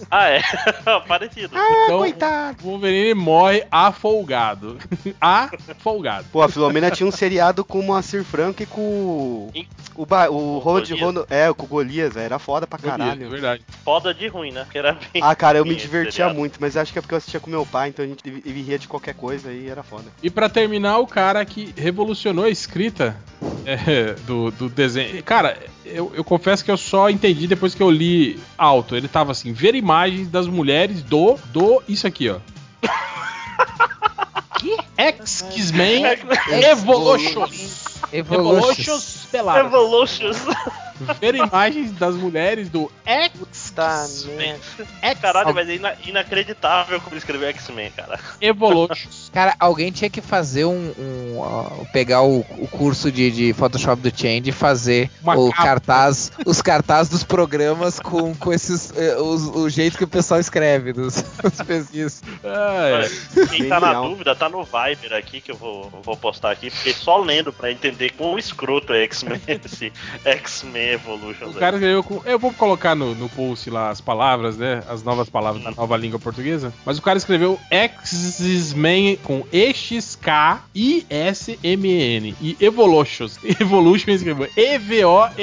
Ah, é? Parecido. Então, coitado. Wolverine morre afogado. afogado. Pô, a Filomena tinha um seriado com o Moacir Franco e com o. O, o O Ronald. Rono... É, com o Golias, era foda pra É caralho. verdade. Foda de ruim, né? Porque era bem. Ah, cara, eu me divertia seriado. muito, mas acho que é porque eu assistia com meu pai, então a gente ele ria de qualquer coisa e era foda. E pra terminar, o cara que revolucionou a escrita é, do, do desenho. Cara, eu, eu confesso que eu só entendi depois que eu li alto. Ele tava assim: ver imagens das mulheres do. do. Isso aqui, ó. que? X-Men Evolutions. Evolutions. Evolutions peladas. Evolutions. Ver imagens das mulheres do X. Tá, merda. Caralho, mas é ina- inacreditável como ele escreveu X-Men, cara. Evolutions. Cara, alguém tinha que fazer um. um, ó, pegar o, o curso de, de Photoshop do Change e fazer Uma o capa. cartaz, os cartazes dos programas com, com esses. eh, os- o jeito que o pessoal escreve dos, dos pesquisas. Ah, é. Quem tá na dúvida, tá no Viber aqui que eu vou, vou postar aqui, porque só lendo pra entender quão escroto é X-Men esse X-Men Evolution. O cara escreveu com. Eu vou colocar no, no post trouxe lá as palavras, né? As novas palavras da nova língua portuguesa. Mas o cara escreveu X-Men com E-X-K-I-S-M-N. E Evolutions. Evolution escreveu E-V-O-L-O-X-O-S.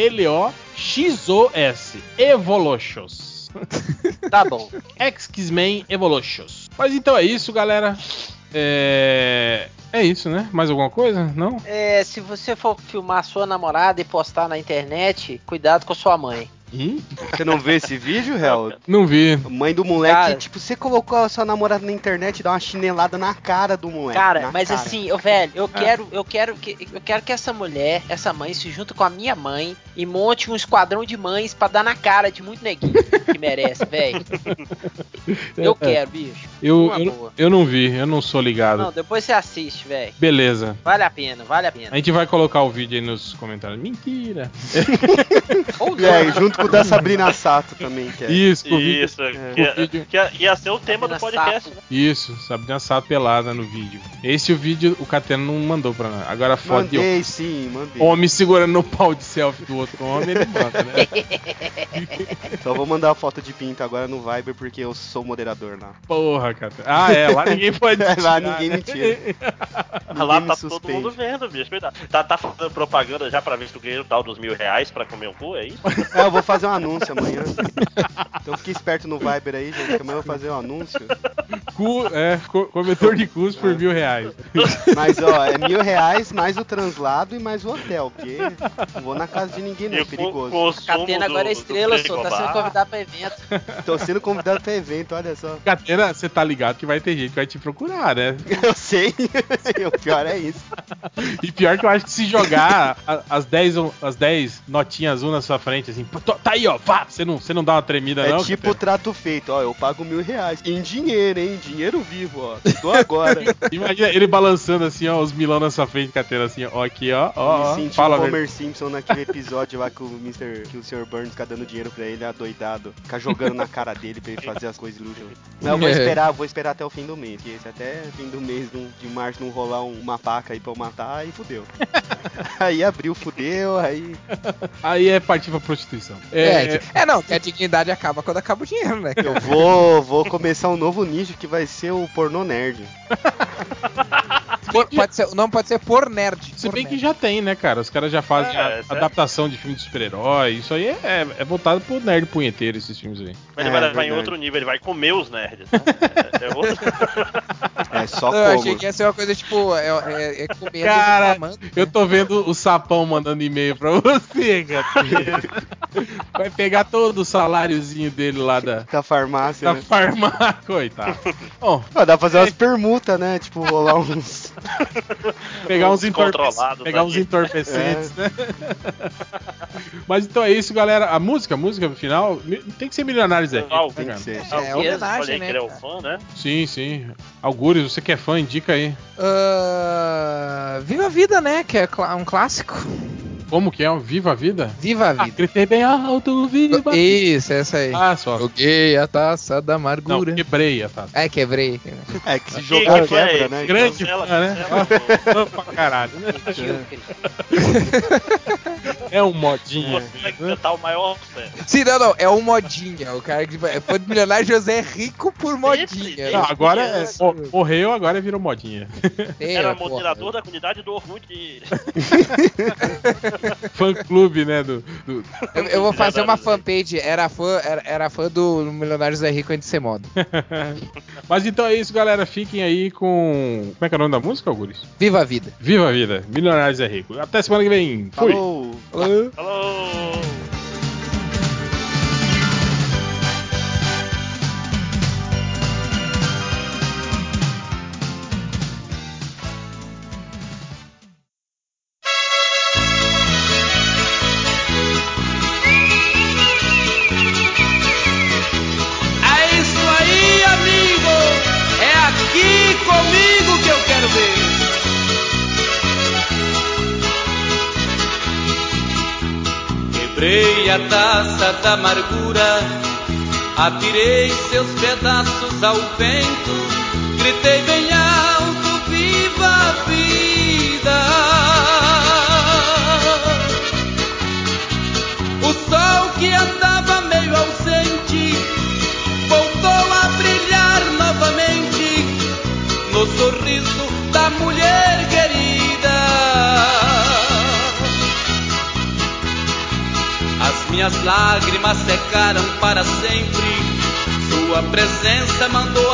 Evolutions. Tá bom. X-Men Evolutions. Mas então é isso, galera. É. É isso, né? Mais alguma coisa? Não? É, se você for filmar sua namorada e postar na internet, cuidado com sua mãe. Hum? Você não vê esse vídeo, Hel? Não vi. Mãe do moleque, Cara. tipo, você colocou a sua namorada na internet e dá uma chinelada na cara do moleque. Cara, mas cara. assim, eu velho, eu quero, eu quero que eu quero que essa mulher, essa mãe se junte com a minha mãe e monte um esquadrão de mães pra dar na cara de muito neguinho que merece, velho. Eu quero, bicho. Eu, eu, eu não vi, eu não sou ligado. Não, depois você assiste, velho. Beleza. Vale a pena, vale a pena. A gente vai colocar o vídeo aí nos comentários. Mentira. Ou não, É, junto com o da Sabrina Sato também, que é. Isso, vídeo. Isso, que, ia- vídeo. que ia- ia ser o tema do Sabrina podcast. Sato. né? Isso, Sabrina Sato pelada no vídeo. Esse o vídeo o Catena não mandou pra nós. Agora foto de Mandei sim, mandei. homem segurando no pau de selfie do outro homem, ele manda, né? Só vou mandar a foto de pinto agora no Viber porque eu sou moderador lá. Porra, Catena. Ah, é, lá ninguém pode Lá tirar, ninguém né? me tira. Ah, Lá Ninguém tá me todo suspende. mundo vendo, bicho. Tá, tá fazendo propaganda já pra ver se tu ganha o tal dos mil reais pra comer um cu, é isso? É, eu vou fazer um anúncio amanhã. Então fique esperto no Viber aí, gente, que amanhã eu vou fazer um anúncio. Cu, é, co- de cus por mil reais. Mas ó, é mil reais mais o translado e mais o hotel, porque não vou na casa de ninguém, não, é perigoso. Catena agora é do- estrela, só tá sendo convidado pra evento. Tô sendo convidado pra evento, olha só. Catena, você tá ligado que vai ter gente que vai te procurar, né? Eu sei, o pior é isso. E pior que eu acho que se jogar as 10, um- as 10 notinhas azul na sua frente, assim, tá aí, ó, vá, você não, você não dá uma tremida, É não? tipo Catena? trato feito, ó, eu pago mil reais. Em dinheiro, hein? Dinheiro vivo, ó. Tô agora. Imagina ele balançando assim, ó, os milão na sua frente, Catena, assim, ó, aqui, ó, ó, ó Me senti fala, o. Homer Simpson naquele episódio lá que o Mr. que o Sr. Burns fica dando dinheiro pra ele, adoidado. Fica jogando na cara dele pra ele fazer as coisas luxo. Mas eu vou É. esperar, vou esperar até o fim do mês. Porque se até fim do mês não- de março não rolar um- uma paca aí pra eu matar, aí fudeu. aí abriu, fudeu, aí. Aí é partir pra prostituição. É, É, é, não, que a dignidade acaba quando acaba o dinheiro, né? Eu vou, vou começar um novo nicho que vai ser o pornô nerd. Por- pode ser, o nome pode ser por nerd. se por bem que nerd. já tem, né, cara? Os caras já fazem É, a- certo. adaptação de filme de super-herói. Isso aí é, é voltado pro nerd punheteiro, esses filmes aí. Mas ele É, vai levar em outro nível, ele vai comer os nerds. né? É, é outro... É só Eu achei que ia ser uma coisa tipo, é, é, é comendo Cara, e né? Eu tô vendo o sapão mandando e-mail pra você, cara. Vai pegar todo o saláriozinho dele lá da, Da farmácia, da né? farmácia. Coitado. Bom, Ah, dá pra fazer umas permutas, né? Tipo, rolar uns. pegar uns, entorpe... Descontrolados pegar uns entorpecentes, né? Mas então é isso, galera. A música, a música final, mi- tem que ser Milionários é Rico, Não, né, tem que ser. É, homenagem, né, é o cara? fã, né? Sim, sim. Algures, você que é fã, indica aí. Ah, Viva a Vida, né? Que é um clássico. Como que é? Viva a Vida? Viva a Ah, Vida. gritei bem alto, viva! Isso, essa aí. Ah, só. Joguei a taça da Não, amargura. quebrei a taça. É, quebrei. É que se Que- jogar que quebra, esse? né? Grande Cancela, fã, né? cancela, pô. Fã pra caralho, né? É um modinha. Você vai cantar o maior. Sim, não, não. É um modinha. O cara que foi milionário José Rico por modinha. Não, né? agora é, mo- morreu, agora virou modinha. É, Era moderador da comunidade do Ormute. Fã clube, né? Do, do- Eu, eu vou fazer uma Milionários, fanpage. Era fã, era, era fã do Milionário José Rico antes de ser modo. Mas então é isso, galera. Fiquem aí com. Como é que é o nome da música, Auguris? Viva a vida. Viva a vida! Milionários é rico. Até semana que vem. Fui! Falou! Falou. Falou! Quebrei a taça da amargura, atirei seus pedaços ao vento, gritei bem alto: Viva a sempre. Sua presença mandou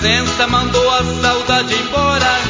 Presença mandou a saudade embora.